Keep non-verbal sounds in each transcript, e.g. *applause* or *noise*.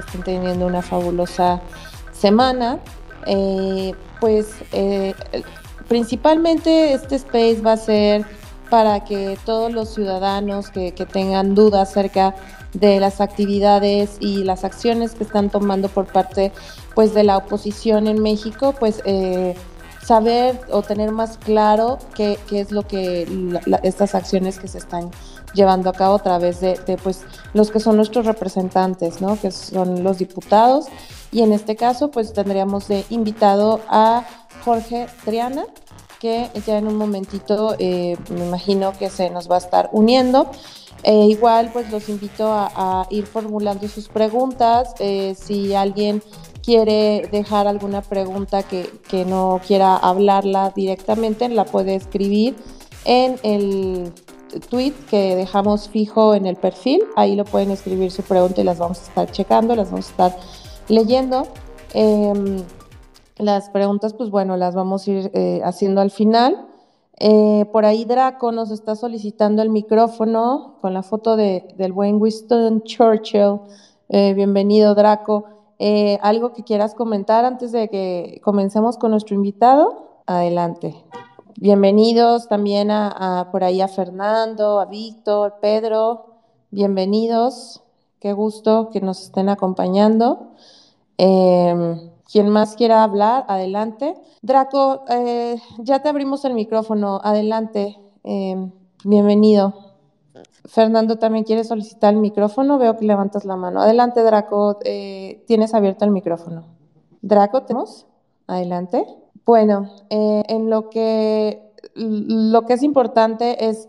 estén teniendo una fabulosa semana. Eh, pues eh, principalmente este space va a ser para que todos los ciudadanos que, tengan dudas acerca de las actividades y las acciones que están tomando por parte pues de la oposición en México, pues eh, saber o tener más claro qué, es lo que estas acciones que se están llevando a cabo a través de, pues los que son nuestros representantes, ¿no? que son los diputados y en este caso pues tendríamos de invitado a Jorge Triana que ya en un momentito eh, me imagino que se nos va a estar uniendo. Eh, igual pues los invito a, ir formulando sus preguntas. Eh, si alguien quiere dejar alguna pregunta que, no quiera hablarla directamente, la puede escribir en el tweet que dejamos fijo en el perfil. Ahí lo pueden escribir su pregunta y las vamos a estar checando, las vamos a estar leyendo. Em, las preguntas, pues bueno, las vamos a ir eh, haciendo al final. Eh, por ahí Draco nos está solicitando el micrófono con la foto de, del buen Winston Churchill. Eh, bienvenido, Draco. ¿Algo que quieras comentar antes de que comencemos con nuestro invitado? Adelante. Bienvenidos también a, por ahí a Fernando, a Víctor, Pedro. Bienvenidos. Qué gusto que nos estén acompañando. Em, quien más quiera hablar, adelante. Draco, eh, ya te abrimos el micrófono, adelante. Em, bienvenido. Fernando también quiere solicitar el micrófono, veo que levantas la mano. Adelante, Draco, eh, tienes abierto el micrófono. Draco, ¿tenemos? Adelante. Bueno, eh, en lo que, lo que es importante es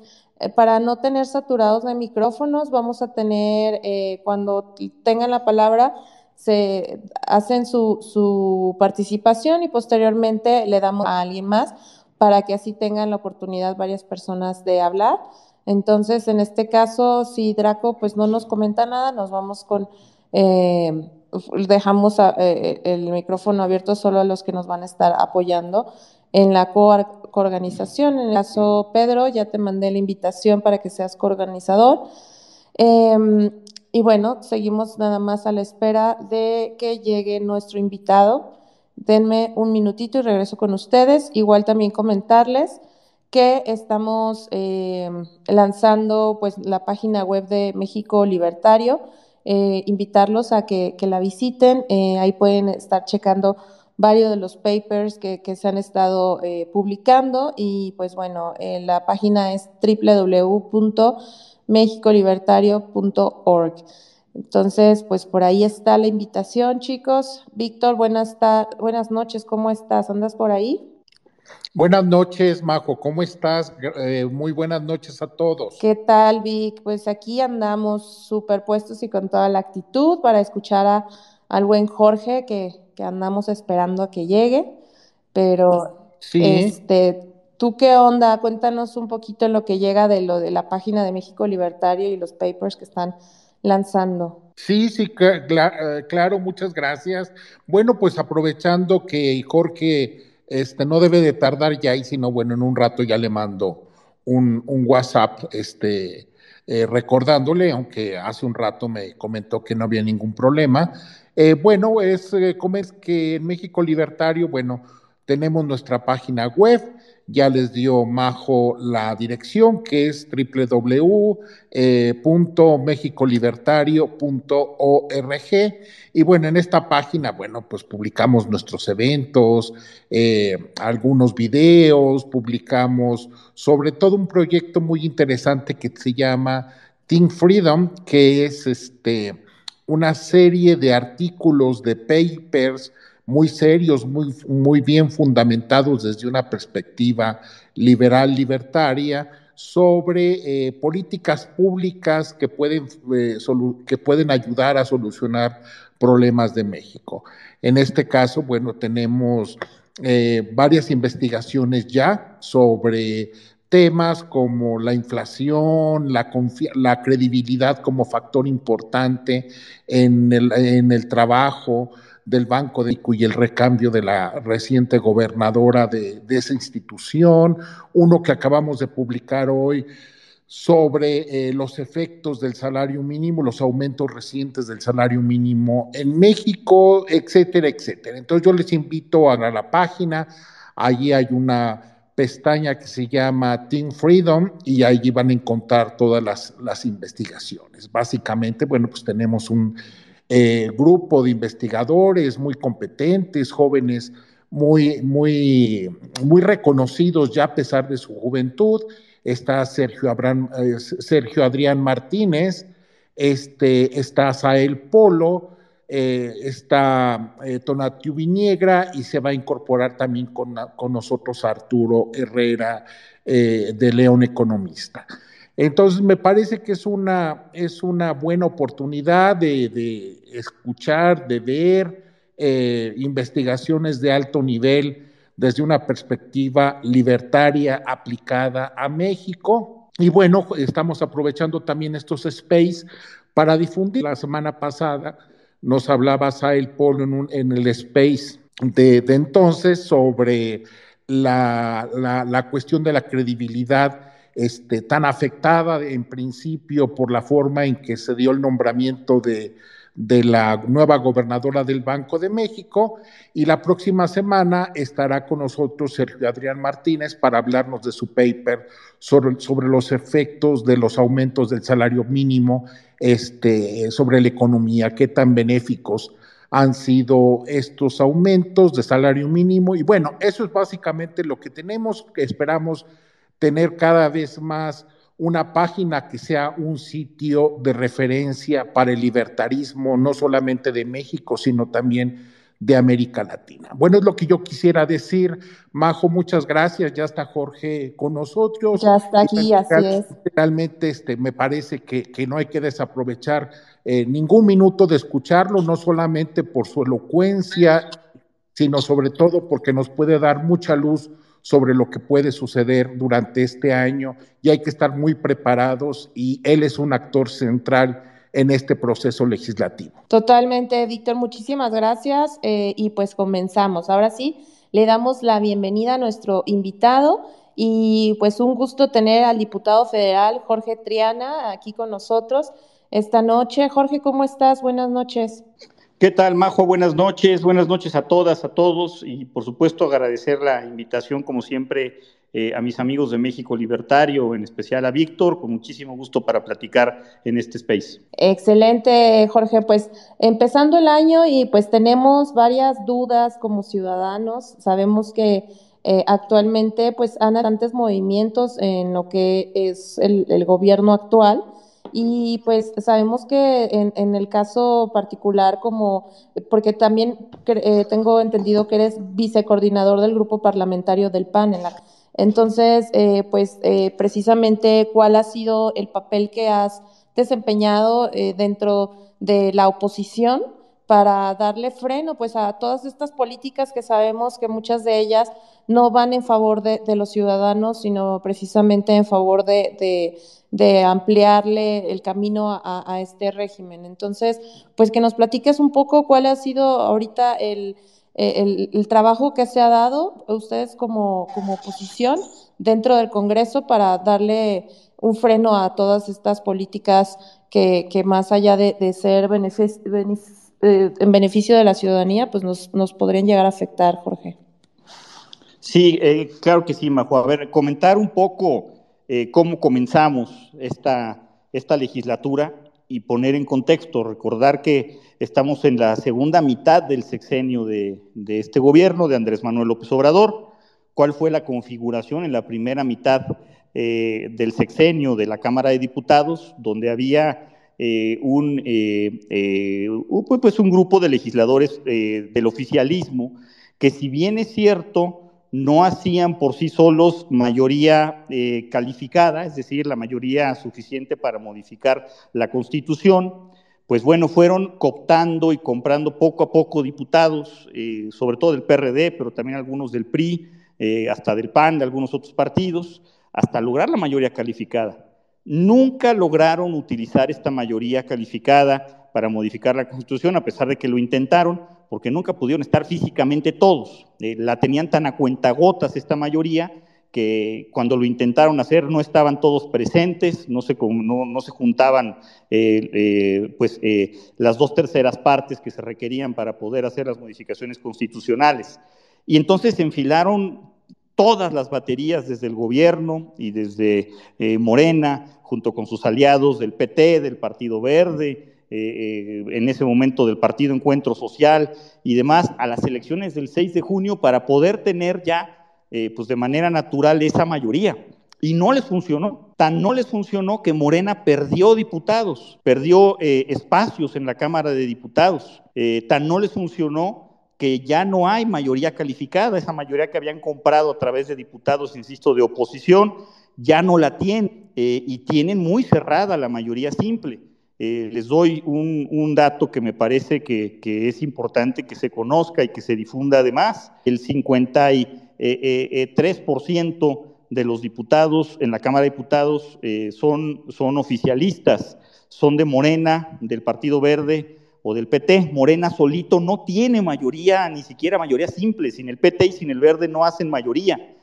para no tener saturados de micrófonos, vamos a tener, cuando tengan la palabra, se hacen su, su participación y posteriormente le damos a alguien más para que así tengan la oportunidad varias personas de hablar. Entonces, en este caso, si Draco pues no nos comenta nada, nos vamos con, eh, dejamos eh, el micrófono abierto solo a los que nos van a estar apoyando en la coorganización. En el caso Pedro, ya te mandé la invitación para que seas coorganizador. Em, y bueno, seguimos nada más a la espera de que llegue nuestro invitado. Denme un minutito y regreso con ustedes. Igual también comentarles que estamos eh, lanzando pues la página web de México Libertario. Eh, invitarlos a que, la visiten. Eh, ahí pueden estar checando varios de los papers que, se han estado publicando y pues bueno, la página es www mexicolibertario.org. Entonces, pues por ahí está la invitación, chicos. Víctor, buenas, buenas noches, ¿cómo estás? ¿Andas por ahí? Buenas noches, Majo, ¿cómo estás? Eh, muy buenas noches a todos. ¿Qué tal, Vic? Pues aquí andamos superpuestos y con toda la actitud para escuchar a, al buen Jorge que, que andamos esperando a que llegue. Pero sí. este, ¿Tú qué onda? Cuéntanos un poquito en lo que llega de lo de la página de México Libertario y los papers que están lanzando. Sí, sí, eh, claro, muchas gracias. Bueno, pues aprovechando que Jorge este, no debe de tardar ya y sino bueno, en un rato ya le mando un, WhatsApp este, eh, recordándole, aunque hace un rato me comentó que no había ningún problema. Eh, bueno, es como es que en México Libertario, bueno, tenemos nuestra página web ya les dio Majo la dirección que es www.mexicolibertario.org y bueno, en esta página, bueno, pues publicamos nuestros eventos, eh, algunos videos, publicamos sobre todo un proyecto muy interesante que se llama Think Freedom, que es este una serie de artículos de papers muy serios, muy, muy bien fundamentados desde una perspectiva liberal libertaria sobre eh, políticas públicas que pueden, eh, que pueden ayudar a solucionar problemas de México. En este caso, bueno, tenemos eh, varias investigaciones ya sobre temas como la inflación, la, la credibilidad como factor importante en el, en el trabajo, del Banco de y el recambio de la reciente gobernadora de, esa institución, uno que acabamos de publicar hoy sobre eh, los efectos del salario mínimo, los aumentos recientes del salario mínimo en México, etcétera, etcétera. Entonces yo les invito a la página, allí hay una pestaña que se llama Team Freedom y allí van a encontrar todas las, las investigaciones. Básicamente, bueno, pues tenemos un eh, grupo de investigadores muy competentes, jóvenes muy, muy, muy reconocidos ya a pesar de su juventud está Sergio, Abraham, eh, Sergio Adrián Martínez, este, está Sael Polo, eh, está Tonatiu Viniegra y se va a incorporar también con, con nosotros Arturo Herrera de León Economista. Entonces, me parece que es una, es una buena oportunidad de, escuchar, de ver investigaciones de alto nivel desde una perspectiva libertaria aplicada a México. Y bueno, estamos aprovechando también estos space para difundir. La semana pasada nos hablaba Sael Polo en, en el space de, entonces sobre la, la, cuestión de la credibilidad este, tan afectada en principio por la forma en que se dio el nombramiento de la nueva gobernadora del Banco de México y la próxima semana estará con nosotros Sergio Adrián Martínez para hablarnos de su paper sobre, sobre los efectos de los aumentos del salario mínimo este, sobre la economía, qué tan benéficos han sido estos aumentos de salario mínimo. Y bueno, eso es básicamente lo que tenemos, que esperamos tener cada vez más una página que sea un sitio de referencia para el libertarismo, no solamente de México, sino también de América Latina. Bueno, es lo que yo quisiera decir. Majo, muchas gracias. Ya está Jorge con nosotros. Ya está aquí, así es. Realmente este, me parece que, que no hay que desaprovechar eh, ningún minuto de escucharlo, no solamente por su elocuencia, sino sobre todo porque nos puede dar mucha luz sobre lo que puede suceder durante este año y hay que estar muy preparados y él es un actor central en este proceso legislativo. Totalmente, Víctor, muchísimas gracias eh, y pues comenzamos. Ahora sí, le damos la bienvenida a nuestro invitado y pues un gusto tener al diputado federal Jorge Triana aquí con nosotros esta noche. Jorge, ¿cómo estás? Buenas noches. ¿Qué tal, Majo? Buenas noches, buenas noches a todas, a todos y por supuesto agradecer la invitación, como siempre, eh, a mis amigos de México Libertario, en especial a Víctor, con muchísimo gusto para platicar en este space. Excelente, Jorge. Pues empezando el año y pues tenemos varias dudas como ciudadanos. Sabemos que eh, actualmente pues han bastantes movimientos en lo que es el, el gobierno actual. Y pues sabemos que en, en el caso particular, como, porque también eh, tengo entendido que eres vicecoordinador del grupo parlamentario del PAN. entonces, eh, pues eh, precisamente, ¿cuál ha sido el papel que has desempeñado dentro de la oposición? para darle freno pues a todas estas políticas que sabemos que muchas de ellas no van en favor de, los ciudadanos, sino precisamente en favor de, de, ampliarle el camino a, este régimen. Entonces, pues que nos platiques un poco cuál ha sido ahorita el, trabajo que se ha dado a ustedes como, oposición dentro del Congreso para darle un freno a todas estas políticas que, que más allá de, ser eh, en beneficio de la ciudadanía, pues nos, nos podrían llegar a afectar, Jorge. Sí, eh, claro que sí, Majo. A ver, comentar un poco eh, cómo comenzamos esta, esta legislatura y poner en contexto, recordar que estamos en la segunda mitad del sexenio de, este gobierno, de Andrés Manuel López Obrador, cuál fue la configuración en la primera mitad eh, del sexenio de la Cámara de Diputados, donde había eh, un, pues un grupo de legisladores del oficialismo que si bien es cierto, no hacían por sí solos mayoría eh, calificada, es decir, la mayoría suficiente para modificar la constitución, pues bueno, fueron cooptando y comprando poco a poco diputados, eh, sobre todo del PRD, pero también algunos del PRI, eh, hasta del PAN, de algunos otros partidos, hasta lograr la mayoría calificada. Nunca lograron utilizar esta mayoría calificada para modificar la constitución, a pesar de que lo intentaron, porque nunca pudieron estar físicamente todos. Eh, la tenían tan a cuentagotas esta mayoría que cuando lo intentaron hacer no estaban todos presentes, no se, no, se juntaban eh, eh, pues, eh, las dos terceras partes que se requerían para poder hacer las modificaciones constitucionales. Y entonces se enfilaron todas las baterías desde el gobierno y desde Morena, junto con sus aliados del PT, del Partido Verde, en ese momento del Partido Encuentro Social y demás, a las elecciones del 6 de junio para poder tener ya eh, pues de manera natural esa mayoría. Y no les funcionó. Tan no les funcionó que Morena perdió diputados, perdió eh, espacios en la Cámara de Diputados. Eh, tan no les funcionó que ya no hay mayoría calificada. Esa mayoría que habían comprado a través de diputados, insisto, de oposición, ya no la tienen y tienen muy cerrada la mayoría simple. Les doy un, dato que me parece que, es importante que se conozca y que se difunda además. El 50 y eh, eh, 3% eh, de los diputados en la Cámara de Diputados eh, son, son oficialistas, son de Morena, del Partido Verde o del PT. Morena solito no tiene mayoría, ni siquiera mayoría simple. Sin el PT y sin el Verde no hacen mayoría.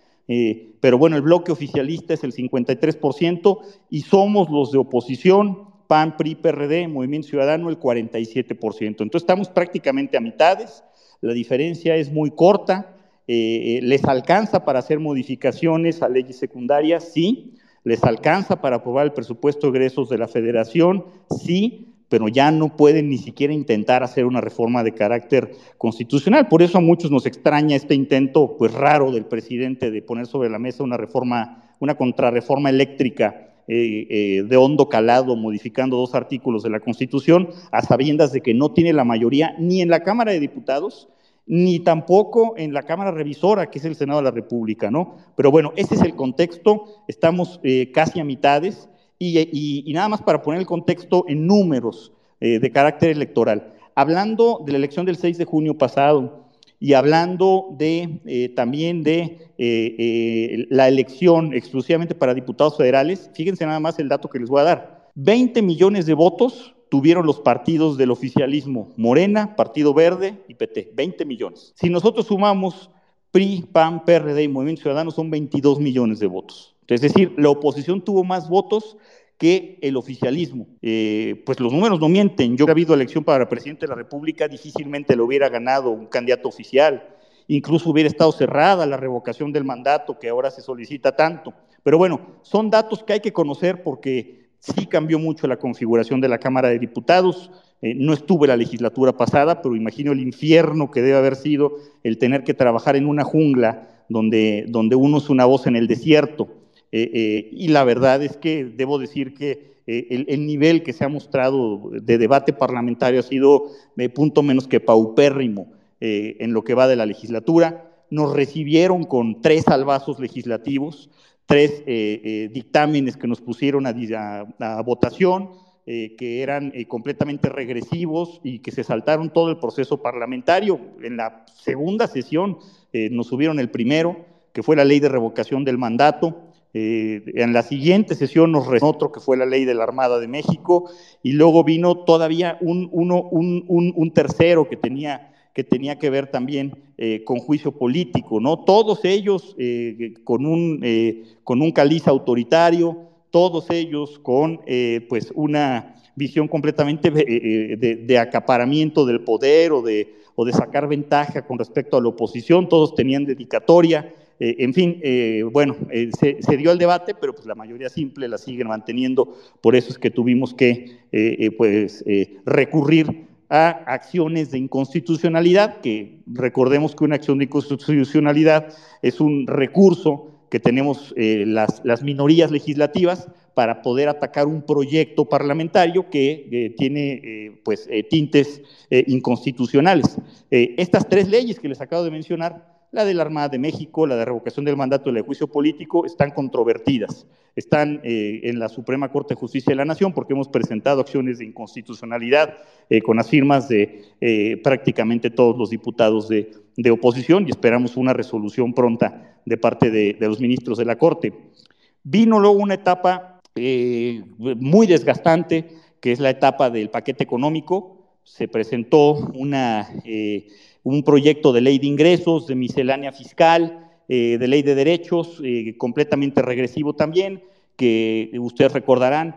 pero bueno, el bloque oficialista es el 53% y somos los de oposición, PAN, PRI, PRD, Movimiento Ciudadano, el 47%. Entonces estamos prácticamente a mitades, la diferencia es muy corta. Eh, eh, ¿Les alcanza para hacer modificaciones a leyes secundarias? Sí. ¿Les alcanza para aprobar el presupuesto de egresos de la federación? Sí, pero ya no pueden ni siquiera intentar hacer una reforma de carácter constitucional. Por eso a muchos nos extraña este intento pues raro del presidente de poner sobre la mesa una reforma, una contrarreforma eléctrica eh, de hondo calado, modificando dos artículos de la Constitución, a sabiendas de que no tiene la mayoría ni en la Cámara de Diputados, ni tampoco en la Cámara Revisora, que es el Senado de la República, ¿no? Pero bueno, ese es el contexto, estamos eh, casi a mitades, y, nada más para poner el contexto en números eh, de carácter electoral. Hablando de la elección del 6 de junio pasado y hablando de, eh, también de la elección exclusivamente para diputados federales, fíjense nada más el dato que les voy a dar. 20 millones de votos tuvieron los partidos del oficialismo, Morena, Partido Verde y PT, 20 millones. Si nosotros sumamos PRI, PAN, PRD y Movimiento Ciudadano, son 22 millones de votos. Es decir, la oposición tuvo más votos que el oficialismo. Eh, pues los números no mienten. Yo he habido elección para presidente de la República, difícilmente lo hubiera ganado un candidato oficial. Incluso hubiera estado cerrada la revocación del mandato que ahora se solicita tanto. Pero bueno, son datos que hay que conocer porque Sí cambió mucho la configuración de la Cámara de Diputados. Eh, no estuve la legislatura pasada, pero imagino el infierno que debe haber sido el tener que trabajar en una jungla donde, donde uno es una voz en el desierto. Eh, eh, y la verdad es que debo decir que el, el, nivel que se ha mostrado de debate parlamentario ha sido de punto menos que paupérrimo en lo que va de la legislatura. Nos recibieron con tres albazos legislativos tres eh, eh, dictámenes que nos pusieron a, votación, eh, que eran completamente regresivos y que se saltaron todo el proceso parlamentario. En la segunda sesión nos subieron el primero, que fue la ley de revocación del mandato. En la siguiente sesión nos restó otro que fue la ley de la Armada de México y luego vino todavía un, uno, un, un tercero que tenía que tenía que ver también eh, con juicio político, ¿no? Todos ellos eh, con, un, eh, con un caliz autoritario, todos ellos con pues una visión completamente de, acaparamiento del poder o de, o de sacar ventaja con respecto a la oposición, todos tenían dedicatoria, en fin, bueno, se, se, dio el debate, pero pues la mayoría simple la siguen manteniendo, por eso es que tuvimos que pues, recurrir a acciones de inconstitucionalidad, que recordemos que una acción de inconstitucionalidad es un recurso que tenemos eh, las, minorías legislativas para poder atacar un proyecto parlamentario que eh, tiene eh, pues, tintes inconstitucionales. estas tres leyes que les acabo de mencionar la de la Armada de México, la de revocación del mandato y la de juicio político están controvertidas. Están eh, en la Suprema Corte de Justicia de la Nación porque hemos presentado acciones de inconstitucionalidad eh, con las firmas de eh, prácticamente todos los diputados de, oposición y esperamos una resolución pronta de parte de, de los ministros de la Corte. Vino luego una etapa muy desgastante, que es la etapa del paquete económico. Se presentó una un proyecto de ley de ingresos, de miscelánea fiscal, de ley de derechos, completamente regresivo también, que ustedes recordarán,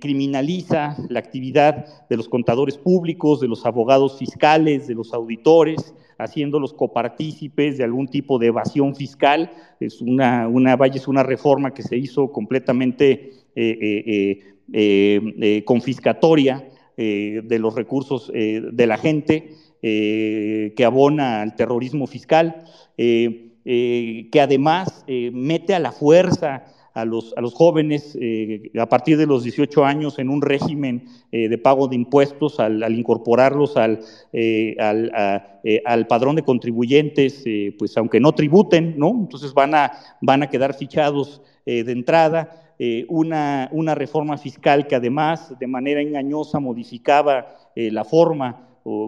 criminaliza la actividad de los contadores públicos, de los abogados fiscales, de los auditores, haciéndolos copartícipes de algún tipo de evasión fiscal. Es una, una, vaya, es una reforma que se hizo completamente eh, eh, eh, confiscatoria de los recursos de la gente, que abona al terrorismo fiscal, que además mete a la fuerza a los, a los jóvenes eh, a partir de los 18 años en un régimen eh, de pago de impuestos al, incorporarlos al, eh, al, padrón de contribuyentes, pues aunque no tributen, ¿no? Entonces van a, van a quedar fichados de entrada. una, una reforma fiscal que además de manera engañosa modificaba la forma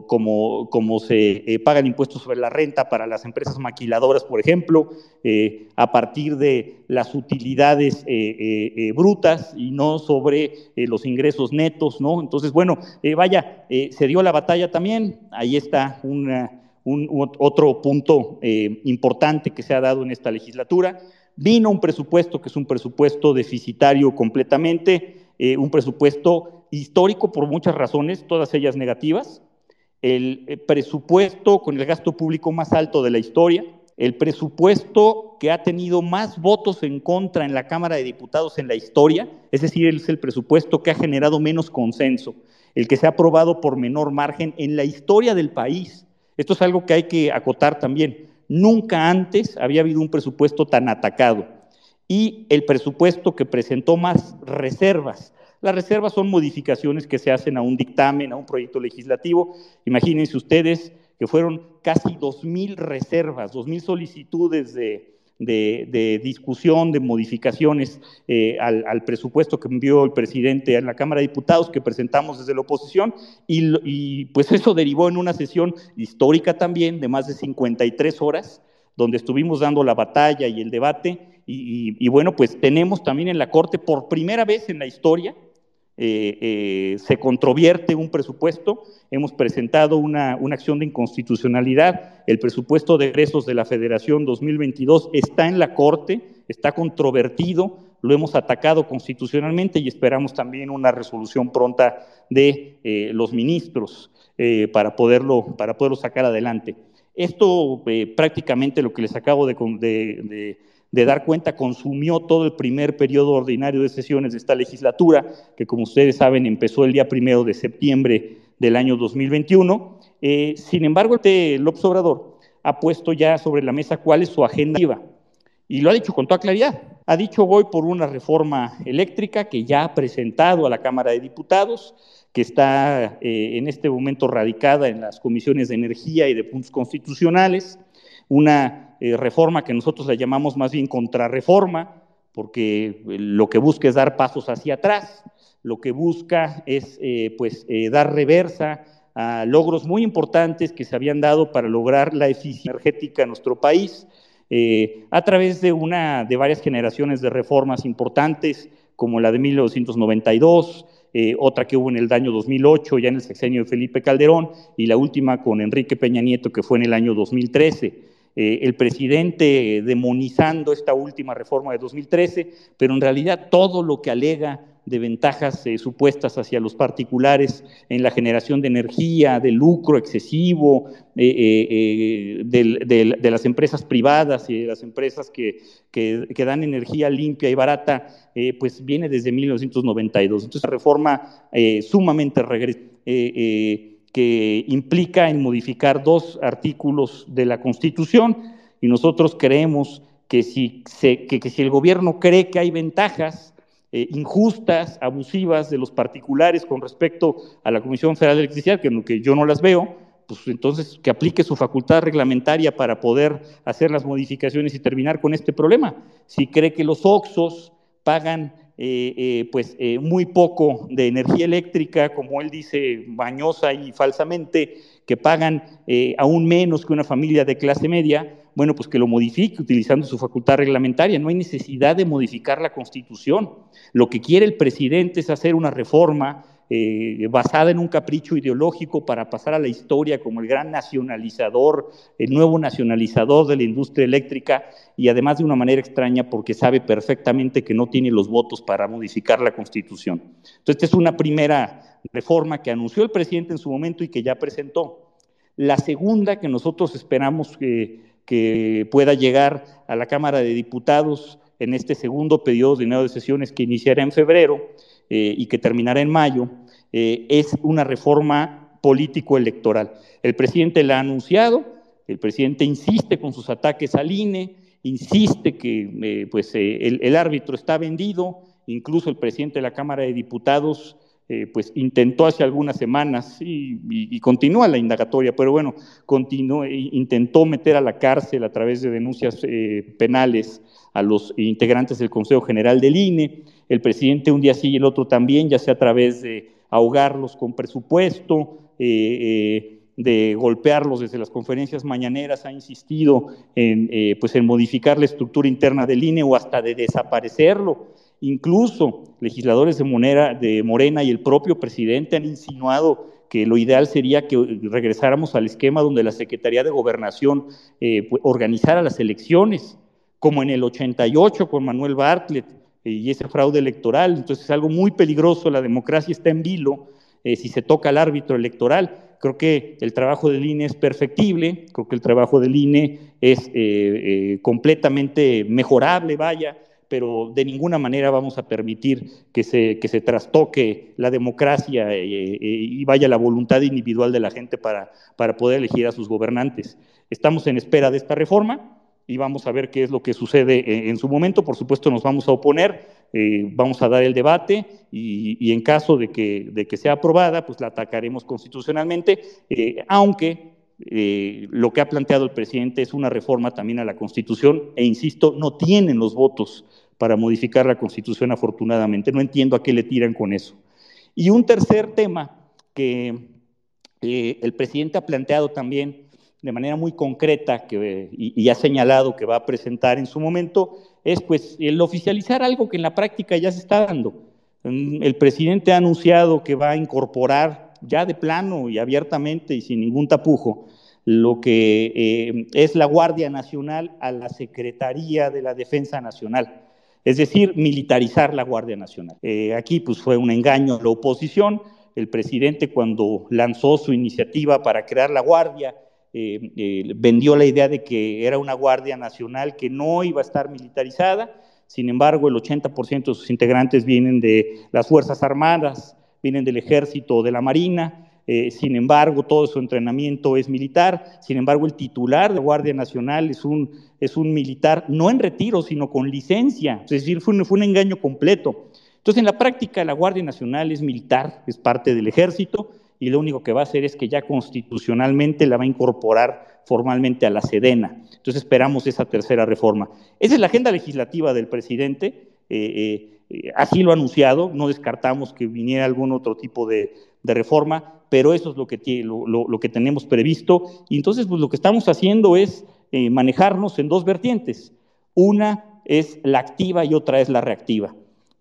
como, como se eh, pagan impuestos sobre la renta para las empresas maquiladoras, por ejemplo, eh, a partir de las utilidades eh, brutas y no sobre los ingresos netos, ¿no? Entonces, bueno, vaya, se dio la batalla también, ahí está un, otro punto importante que se ha dado en esta legislatura. Vino un presupuesto que es un presupuesto deficitario completamente, un presupuesto histórico por muchas razones, todas ellas negativas, el eh, presupuesto con el gasto público más alto de la historia, el presupuesto que ha tenido más votos en contra en la Cámara de Diputados en la historia, es decir, es el presupuesto que ha generado menos consenso, el que se ha aprobado por menor margen en la historia del país. Esto es algo que hay que acotar también. Nunca antes había habido un presupuesto tan atacado. Y el presupuesto que presentó más reservas, las reservas son modificaciones que se hacen a un dictamen, a un proyecto legislativo. Imagínense ustedes que fueron casi 2.000 reservas, 2.000 solicitudes de, discusión, de modificaciones eh, al, presupuesto que envió el presidente a la Cámara de Diputados, que presentamos desde la oposición, y, y, pues eso derivó en una sesión histórica también de más de 53 horas, donde estuvimos dando la batalla y el debate, y, bueno, pues tenemos también en la Corte, por primera vez en la historia, eh, eh, se controvierte un presupuesto, hemos presentado una, una, acción de inconstitucionalidad, el presupuesto de egresos de la Federación 2022 está en la Corte, está controvertido, lo hemos atacado constitucionalmente y esperamos también una resolución pronta de eh, los ministros para, poderlo, para poderlo sacar adelante. Esto prácticamente lo que les acabo de, de de dar cuenta consumió todo el primer periodo ordinario de sesiones de esta legislatura, que como ustedes saben empezó el día primero de septiembre del año 2021. Eh, sin embargo, el López Obrador ha puesto ya sobre la mesa cuál es su agenda y lo ha dicho con toda claridad. Ha dicho voy por una reforma eléctrica que ya ha presentado a la Cámara de Diputados, que está eh, en este momento radicada en las comisiones de energía y de puntos constitucionales, una eh, reforma que nosotros la llamamos más bien contrarreforma, porque eh, lo que busca es dar pasos hacia atrás, lo que busca es eh, pues, dar reversa a logros muy importantes que se habían dado para lograr la eficiencia energética en nuestro país, a través de, una, de varias generaciones de reformas importantes, como la de 1992, otra que hubo en el año 2008, ya en el sexenio de Felipe Calderón, y la última con Enrique Peña Nieto, que fue en el año 2013. Eh, el presidente demonizando esta última reforma de 2013, pero en realidad todo lo que alega de ventajas eh, supuestas hacia los particulares en la generación de energía, de lucro excesivo, eh, de, las empresas privadas y de las empresas que, dan energía limpia y barata, pues viene desde 1992. Entonces, reforma sumamente regresiva que implica en modificar dos artículos de la Constitución y nosotros creemos que si, que, si el gobierno cree que hay ventajas eh, injustas, abusivas de los particulares con respecto a la Comisión Federal de Electricidad, que, que yo no las veo, pues entonces que aplique su facultad reglamentaria para poder hacer las modificaciones y terminar con este problema. Si cree que los OXOS pagan eh, eh, pues eh, muy poco de energía eléctrica, como él dice, bañosa y falsamente, que pagan aún menos que una familia de clase media, bueno, pues que lo modifique utilizando su facultad reglamentaria. No hay necesidad de modificar la Constitución. Lo que quiere el presidente es hacer una reforma eh, basada en un capricho ideológico para pasar a la historia como el gran nacionalizador, el nuevo nacionalizador de la industria eléctrica y además de una manera extraña porque sabe perfectamente que no tiene los votos para modificar la Constitución. Entonces, esta es una primera reforma que anunció el presidente en su momento y que ya presentó. La segunda que nosotros esperamos que, que pueda llegar a la Cámara de Diputados en este segundo periodo de de sesiones que iniciará en febrero, eh, y que terminará en mayo, eh, es una reforma político-electoral. El presidente la ha anunciado, el presidente insiste con sus ataques al INE, insiste que eh, pues, el, árbitro está vendido, incluso el presidente de la Cámara de Diputados pues intentó hace algunas semanas y, continúa la indagatoria, pero bueno, continuó, intentó meter a la cárcel a través de denuncias penales a los integrantes del Consejo General del INE el presidente un día sí y el otro también, ya sea a través de ahogarlos con presupuesto, eh, eh, de golpearlos desde las conferencias mañaneras, ha insistido en, eh, pues en modificar la estructura interna del INE o hasta de desaparecerlo. Incluso legisladores de, Monera, de Morena y el propio presidente han insinuado que lo ideal sería que regresáramos al esquema donde la Secretaría de Gobernación pues, organizara las elecciones, como en el 88 con Manuel Bartlett, y ese fraude electoral. Entonces es algo muy peligroso, la democracia está en vilo eh, si se toca al árbitro electoral. Creo que el trabajo del INE es perfectible, creo que el trabajo del INE es eh, eh, completamente mejorable, vaya, pero de ninguna manera vamos a permitir que se, que se trastoque la democracia y vaya la voluntad individual de la gente para, para poder elegir a sus gobernantes. Estamos en espera de esta reforma y vamos a ver qué es lo que sucede en, su momento. Por supuesto, nos vamos a oponer, eh, vamos a dar el debate y, en caso de que, de que, sea aprobada, pues la atacaremos constitucionalmente, eh, aunque eh, lo que ha planteado el presidente es una reforma también a la Constitución e, insisto, no tienen los votos para modificar la Constitución afortunadamente. No entiendo a qué le tiran con eso. Y un tercer tema que el presidente ha planteado también de manera muy concreta que, y, ha señalado que va a presentar en su momento es pues el oficializar algo que en la práctica ya se está dando. Mm, el presidente ha anunciado que va a incorporar ya de plano y abiertamente y sin ningún tapujo lo que eh, es la Guardia Nacional a la Secretaría de la Defensa Nacional, es decir, militarizar la Guardia Nacional. Eh, aquí pues fue un engaño a la oposición. El presidente cuando lanzó su iniciativa para crear la Guardia, eh, eh, vendió la idea de que era una Guardia Nacional que no iba a estar militarizada, sin embargo el 80% de sus integrantes vienen de las Fuerzas Armadas, vienen del Ejército o de la Marina, eh, sin embargo todo su entrenamiento es militar, sin embargo el titular de la Guardia Nacional es un, es un militar no en retiro, sino con licencia, es decir, fue fue un engaño completo. Entonces en la práctica la Guardia Nacional es militar, es parte del Ejército, y lo único que va a hacer es que ya constitucionalmente la va a incorporar formalmente a la Sedena. Entonces esperamos esa tercera reforma. Esa es la agenda legislativa del presidente, eh, eh, así lo ha anunciado, no descartamos que viniera algún otro tipo de, reforma, pero eso es lo que, lo, que tenemos previsto. Y entonces pues, lo que estamos haciendo es eh, manejarnos en dos vertientes. Una es la activa y otra es la reactiva.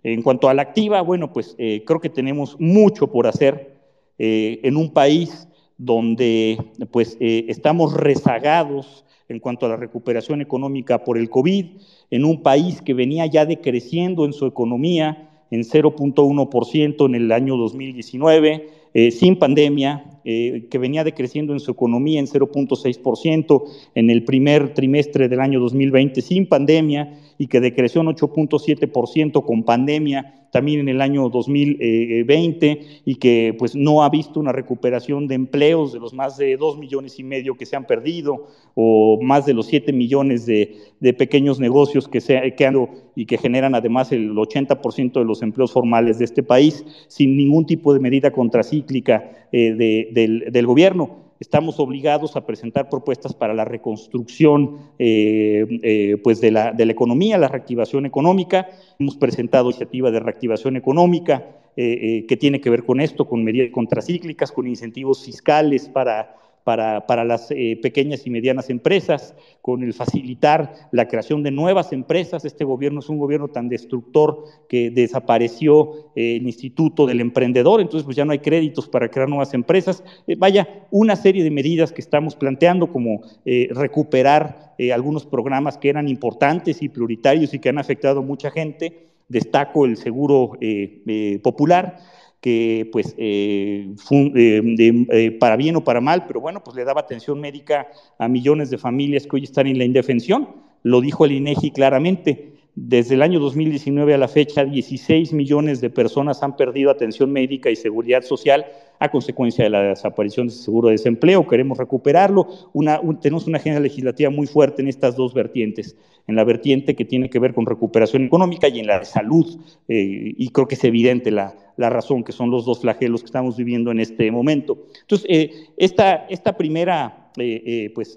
En cuanto a la activa, bueno, pues creo que tenemos mucho por hacer eh, en un país donde pues, eh, estamos rezagados en cuanto a la recuperación económica por el COVID, en un país que venía ya decreciendo en su economía en 0.1% en el año 2019, eh, sin pandemia, que venía decreciendo en su economía en 0.6% en el primer trimestre del año 2020, sin pandemia, y que decreció en 8.7% con pandemia también en el año 2020 y que pues no ha visto una recuperación de empleos de los más de 2 millones y medio que se han perdido o más de los 7 millones de, pequeños negocios que, se, que han y que generan además el 80% de los empleos formales de este país sin ningún tipo de medida contracíclica eh, del, del gobierno estamos obligados a presentar propuestas para la reconstrucción eh, eh, pues de, la, de la economía, la reactivación económica. Hemos presentado iniciativa de reactivación económica eh, que tiene que ver con esto, con medidas contracíclicas, con incentivos fiscales para, para, las eh, pequeñas y medianas empresas, con el facilitar la creación de nuevas empresas. Este gobierno es un gobierno tan destructor que desapareció eh, el Instituto del Emprendedor, entonces pues ya no hay créditos para crear nuevas empresas. Eh, vaya, una serie de medidas que estamos planteando como recuperar algunos programas que eran importantes y prioritarios y que han afectado a mucha gente. Destaco el seguro popular que pues eh, eh, eh, para bien o para mal, pero bueno, pues le daba atención médica a millones de familias que hoy están en la indefensión. Lo dijo el INEGI claramente. Desde el año 2019 a la fecha, 16 millones de personas han perdido atención médica y seguridad social a consecuencia de la desaparición de ese seguro de desempleo. Queremos recuperarlo. tenemos una agenda legislativa muy fuerte en estas dos vertientes, en la vertiente que tiene que ver con recuperación económica y en la de salud. y creo que es evidente la, la razón, que son los dos flagelos que estamos viviendo en este momento. Entonces, eh, esta, esta, primera eh, eh, pues,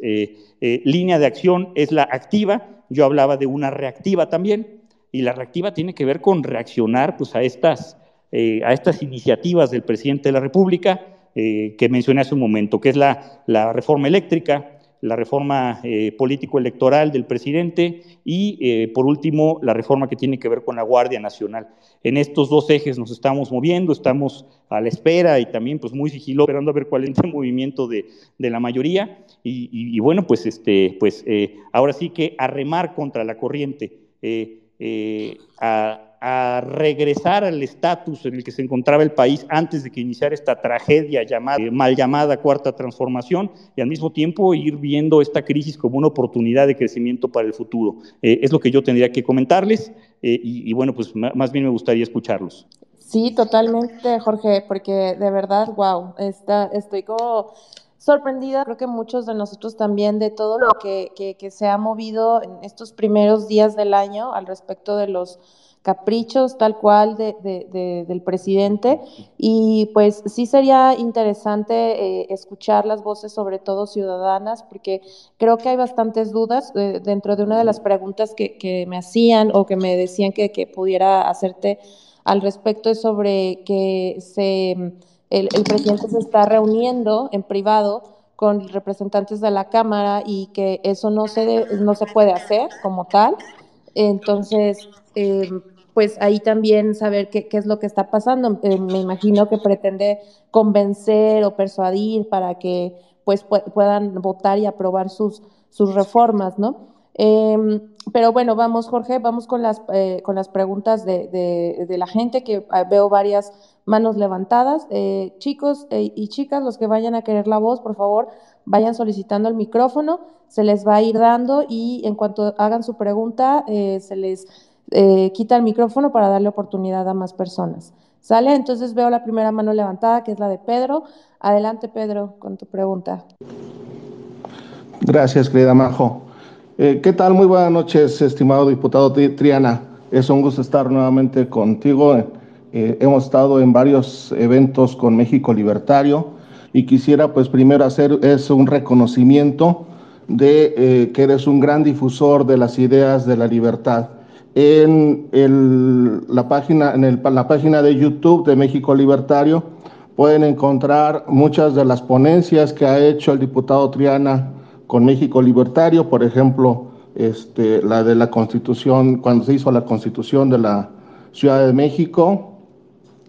línea de acción es la activa, yo hablaba de una reactiva también, y la reactiva tiene que ver con reaccionar pues, a, estas, a estas iniciativas del presidente de la República que mencioné hace un momento, que es la, la reforma eléctrica, la reforma eh, político-electoral del presidente y, eh, por último, la reforma que tiene que ver con la Guardia Nacional. En estos dos ejes nos estamos moviendo, estamos a la espera y también pues muy sigilosos, esperando a ver cuál es el *laughs* movimiento de, la mayoría. Y, bueno, pues, este, pues eh, ahora sí que a remar contra la corriente, a a regresar al estatus en el que se encontraba el país antes de que iniciara esta tragedia llamada, eh, mal llamada cuarta transformación y al mismo tiempo ir viendo esta crisis como una oportunidad de crecimiento para el futuro. Eh, es lo que yo tendría que comentarles eh, y, bueno, pues más bien me gustaría escucharlos. Sí, totalmente, Jorge, porque de verdad, wow, está, estoy como sorprendida, creo que muchos de nosotros también, de todo lo que, que se ha movido en estos primeros días del año al respecto de los caprichos tal cual de, del presidente y pues sí sería interesante eh, escuchar las voces, sobre todo ciudadanas, porque creo que hay bastantes dudas eh, dentro de una de las preguntas que, que, me hacían o que me decían que, que pudiera hacerte al respecto es sobre que se, el, el presidente se está reuniendo en privado con representantes de la Cámara y que eso no se, no se puede hacer como tal. Entonces, eh, pues ahí también saber qué, es lo que está pasando. Eh, me imagino que pretende convencer o persuadir para que pues puedan votar y aprobar sus, sus reformas, ¿no? Em, pero bueno, vamos, Jorge, vamos con las, eh, con las preguntas de, la gente, que ah, veo varias manos levantadas. chicos y chicas, los que vayan a querer la voz, por favor, vayan solicitando el micrófono, se les va a ir dando y en cuanto hagan su pregunta, se les eh, quita el micrófono para darle oportunidad a más personas. ¿Sale? Entonces veo la primera mano levantada, que es la de Pedro. Adelante, Pedro, con tu pregunta. Gracias, querida Majo. Eh, ¿Qué tal? Muy buenas noches, estimado diputado Triana. Es un gusto estar nuevamente contigo. Eh, hemos estado en varios eventos con México Libertario y quisiera pues primero hacer es un reconocimiento de que eres un gran difusor de las ideas de la libertad. En la, página, en la página de YouTube de México Libertario pueden encontrar muchas de las ponencias que ha hecho el diputado Triana con México Libertario, por ejemplo, este, la de la Constitución, cuando se hizo la Constitución de la Ciudad de México,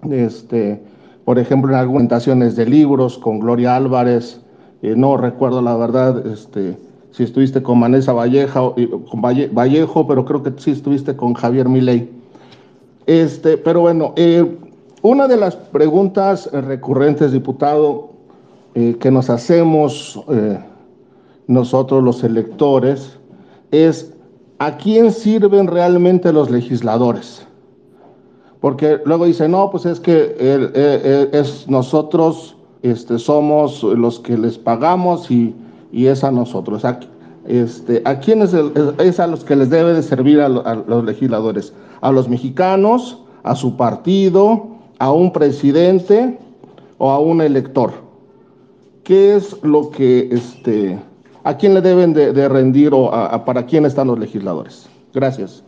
este, por ejemplo, en argumentaciones de libros con Gloria Álvarez, eh, no recuerdo la verdad, este, si estuviste con Vanessa Vallejo, con Vallejo, pero creo que sí estuviste con Javier Milei. Este, pero bueno, eh, una de las preguntas recurrentes, diputado, eh, que nos hacemos nosotros los electores es ¿a quién sirven realmente los legisladores? Porque luego dice, no, pues es que es nosotros este, somos los que les pagamos y y es a nosotros. ¿A, este, ¿a quiénes es a los que les debe de servir a, los legisladores? A los mexicanos, a su partido, a un presidente o a un elector. ¿Qué es lo que, este, a quién le deben de, rendir o para quién están los legisladores? Gracias.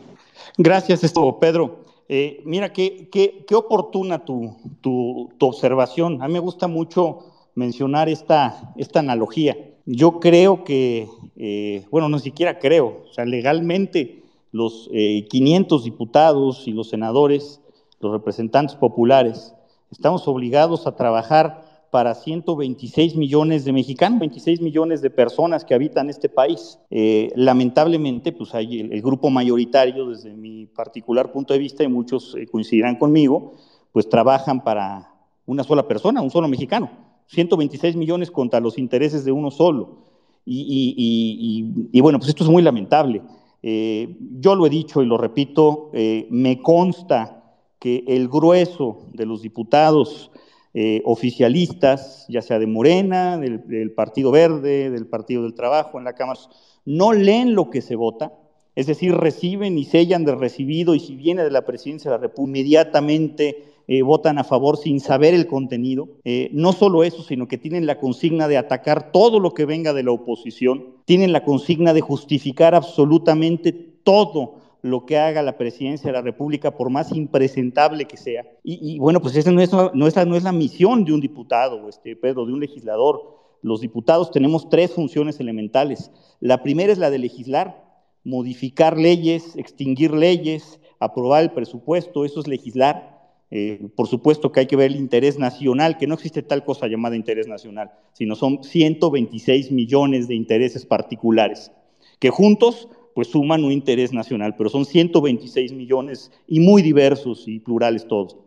Gracias, esto, Pedro. Eh, mira, qué, qué, qué oportuna tu, tu, tu, observación. A mí me gusta mucho mencionar esta, esta analogía. Yo creo que, eh, bueno, no siquiera creo, o sea, legalmente los 500 eh, diputados y los senadores, los representantes populares, estamos obligados a trabajar para 126 millones de mexicanos, 26 millones de personas que habitan este país. Eh, lamentablemente, pues hay el, grupo mayoritario, desde mi particular punto de vista, y muchos coincidirán conmigo, pues trabajan para una sola persona, un solo mexicano. 126 millones contra los intereses de uno solo. Y, bueno, pues esto es muy lamentable. Eh, yo lo he dicho y lo repito, eh, me consta que el grueso de los diputados eh, oficialistas, ya sea de Morena, del, Partido Verde, del Partido del Trabajo en la Cámara, no leen lo que se vota, es decir, reciben y sellan de recibido y si viene de la presidencia de la República, inmediatamente eh, votan a favor sin saber el contenido. Eh, no solo eso, sino que tienen la consigna de atacar todo lo que venga de la oposición, tienen la consigna de justificar absolutamente todo lo que haga la presidencia de la República, por más impresentable que sea. Y, bueno, pues esa no es, no, la, no es la misión de un diputado, este, Pedro, de un legislador. Los diputados tenemos tres funciones elementales. La primera es la de legislar, modificar leyes, extinguir leyes, aprobar el presupuesto, eso es legislar. Eh, por supuesto que hay que ver el interés nacional, que no existe tal cosa llamada interés nacional, sino son 126 millones de intereses particulares, que juntos pues suman un interés nacional, pero son 126 millones y muy diversos y plurales todos.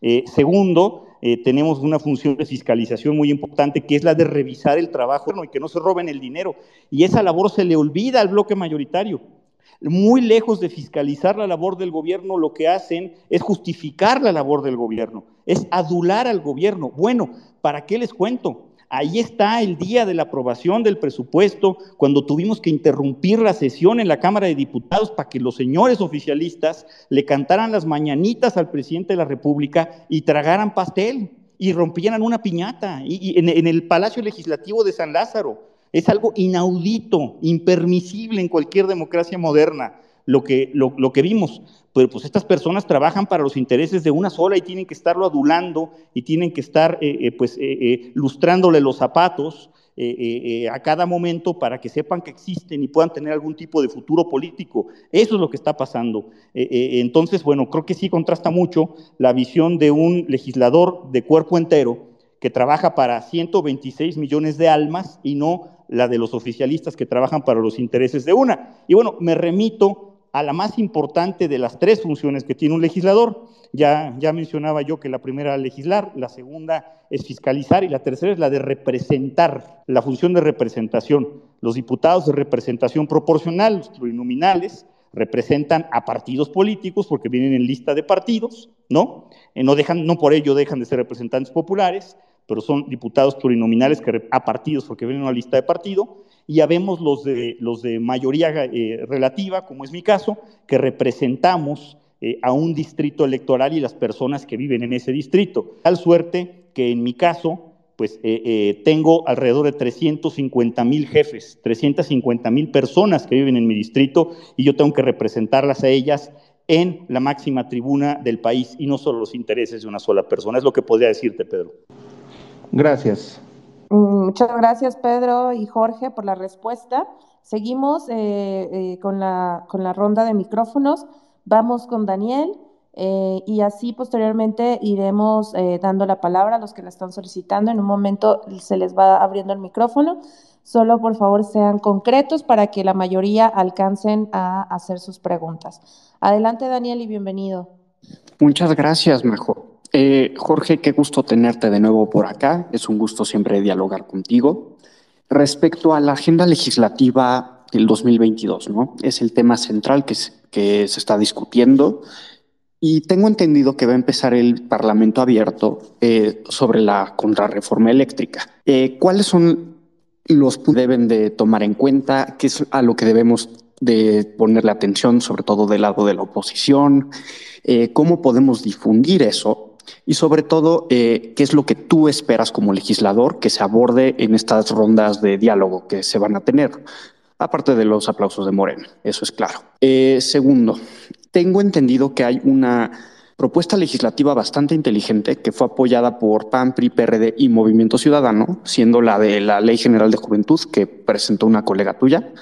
Eh, segundo, eh, tenemos una función de fiscalización muy importante, que es la de revisar el trabajo y que no se roben el dinero. Y esa labor se le olvida al bloque mayoritario muy lejos de fiscalizar la labor del gobierno, lo que hacen es justificar la labor del gobierno, es adular al gobierno. Bueno, ¿para qué les cuento? Ahí está el día de la aprobación del presupuesto, cuando tuvimos que interrumpir la sesión en la Cámara de Diputados para que los señores oficialistas le cantaran las mañanitas al presidente de la República y tragaran pastel y rompieran una piñata en, el Palacio Legislativo de San Lázaro. Es algo inaudito, impermisible en cualquier democracia moderna lo, que vimos. Pero pues estas personas trabajan para los intereses de una sola y tienen que estarlo adulando y tienen que estar eh, eh, pues, eh, lustrándole los zapatos a cada momento para que sepan que existen y puedan tener algún tipo de futuro político. Eso es lo que está pasando. entonces, bueno, creo que sí contrasta mucho la visión de un legislador de cuerpo entero que trabaja para 126 millones de almas y no la de los oficialistas que trabajan para los intereses de una. Y bueno, me remito a la más importante de las tres funciones que tiene un legislador. Ya, ya mencionaba yo que la primera es legislar, la segunda es fiscalizar y la tercera es la de representar, la función de representación. Los diputados de representación proporcional, los plurinominales, representan a partidos políticos porque vienen en lista de partidos, ¿no? Eh, no, dejan, no por ello dejan de ser representantes populares, pero son diputados plurinominales que, a partidos porque vienen una lista de partido, y ya vemos los de, los de mayoría eh, relativa, como es mi caso, que representamos eh, a un distrito electoral y las personas que viven en ese distrito. Tal suerte que en mi caso, pues eh, tengo alrededor de 350 mil jefes, 350 mil personas que viven en mi distrito y yo tengo que representarlas a ellas en la máxima tribuna del país y no solo los intereses de una sola persona. Es lo que podría decirte, Pedro. Gracias. Mm, muchas gracias, Pedro y Jorge, por la respuesta. Seguimos eh, eh, con, la, con la ronda de micrófonos. Vamos con Daniel eh, y así posteriormente iremos dando la palabra a los que la están solicitando. En un momento se les va abriendo el micrófono. Solo por favor sean concretos para que la mayoría alcancen a hacer sus preguntas. Adelante, Daniel, y bienvenido. Muchas gracias, mejor. Eh, Jorge, qué gusto tenerte de nuevo por acá. Es un gusto siempre dialogar contigo. Respecto a la agenda legislativa del 2022, ¿no? Es el tema central que se, está discutiendo y tengo entendido que va a empezar el Parlamento abierto eh, sobre la contrarreforma eléctrica. Eh, ¿Cuáles son los puntos que deben de tomar en cuenta? ¿Qué es a lo que debemos de ponerle atención, sobre todo del lado de la oposición? ¿Cómo podemos difundir eso? Y sobre todo, eh, ¿qué es lo que tú esperas como legislador que se aborde en estas rondas de diálogo que se van a tener? Aparte de los aplausos de Morena, eso es claro. Eh, segundo, tengo entendido que hay una Propuesta legislativa bastante inteligente que fue apoyada por PAN, PRI, PRD y Movimiento Ciudadano, siendo la de la Ley General de Juventud que presentó una colega tuya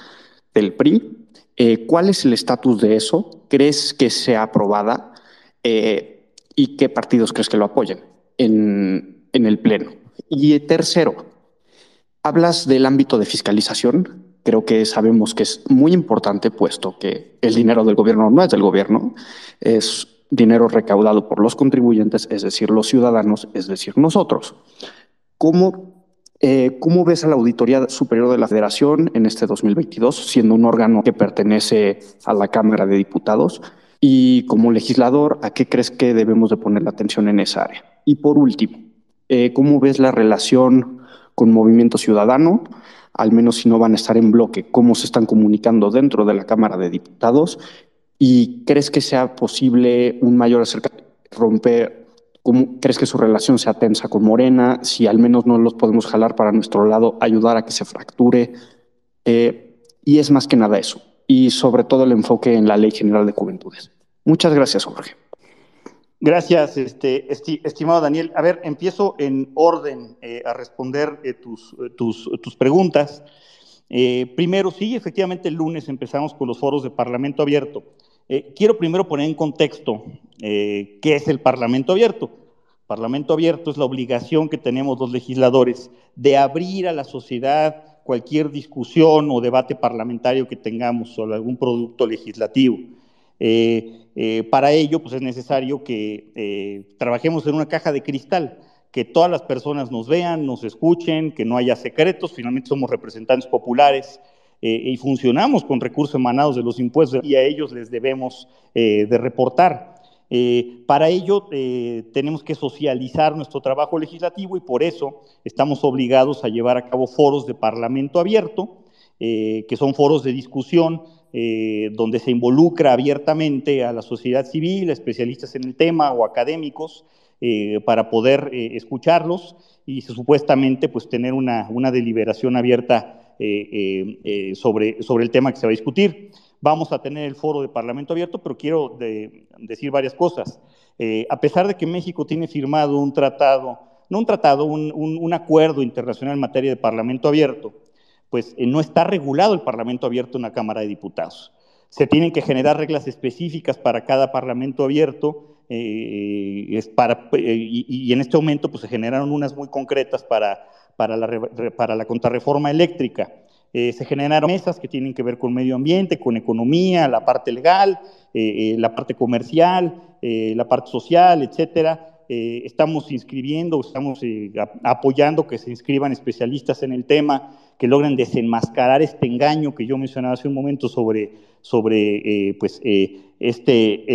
del PRI. Eh, ¿Cuál es el estatus de eso? ¿Crees que sea aprobada? ¿Y qué partidos crees que lo apoyen en, en el Pleno? Y tercero, hablas del ámbito de fiscalización. Creo que sabemos que es muy importante, puesto que el dinero del gobierno no es del gobierno, es dinero recaudado por los contribuyentes, es decir, los ciudadanos, es decir, nosotros. ¿Cómo, eh, ¿Cómo ves a la Auditoría Superior de la Federación en este 2022, siendo un órgano que pertenece a la Cámara de Diputados? Y como legislador, ¿a qué crees que debemos de poner la atención en esa área? Y por último, eh, ¿cómo ves la relación con Movimiento Ciudadano? Al menos si no van a estar en bloque, ¿cómo se están comunicando dentro de la Cámara de Diputados? ¿Y crees que sea posible un mayor acercamiento, romper, cómo crees que su relación sea tensa con Morena? Si al menos no los podemos jalar para nuestro lado, ayudar a que se fracture. Eh, y es más que nada eso. Y sobre todo el enfoque en la Ley General de Juventudes. Muchas gracias, Jorge. Gracias, este, estimado Daniel. A ver, empiezo en orden eh, a responder eh, tus, tus, preguntas. primero, sí, efectivamente el lunes empezamos con los foros de Parlamento Abierto. Eh, quiero primero poner en contexto eh, qué es el Parlamento abierto. Parlamento abierto es la obligación que tenemos los legisladores de abrir a la sociedad cualquier discusión o debate parlamentario que tengamos sobre algún producto legislativo. Eh, para ello, pues es necesario que trabajemos en una caja de cristal, que todas las personas nos vean, nos escuchen, que no haya secretos, finalmente somos representantes populares eh, y funcionamos con recursos emanados de los impuestos y a ellos les debemos eh, de reportar. Eh, para ello tenemos que socializar nuestro trabajo legislativo y por eso estamos obligados a llevar a cabo foros de parlamento abierto, que son foros de discusión donde se involucra abiertamente a la sociedad civil, especialistas en el tema o académicos, para poder escucharlos y supuestamente pues, tener una, una deliberación abierta eh, eh, eh, sobre, sobre el tema que se va a discutir. Vamos a tener el foro de Parlamento abierto, pero quiero decir varias cosas. a pesar de que México tiene firmado un tratado, no un tratado, un, acuerdo internacional en materia de Parlamento abierto, pues no está regulado el Parlamento abierto en la Cámara de Diputados. Se tienen que generar reglas específicas para cada Parlamento abierto es para, y, en este momento pues, se generaron unas muy concretas para para la, para la contrarreforma eléctrica. Eh, se generaron mesas que tienen que ver con medio ambiente, con economía, la parte legal, eh, eh, la parte comercial, la parte social, etcétera. Estamos inscribiendo, estamos apoyando que se inscriban especialistas en el tema, que logren desenmascarar este engaño que yo mencionaba hace un momento sobre, sobre pues, este,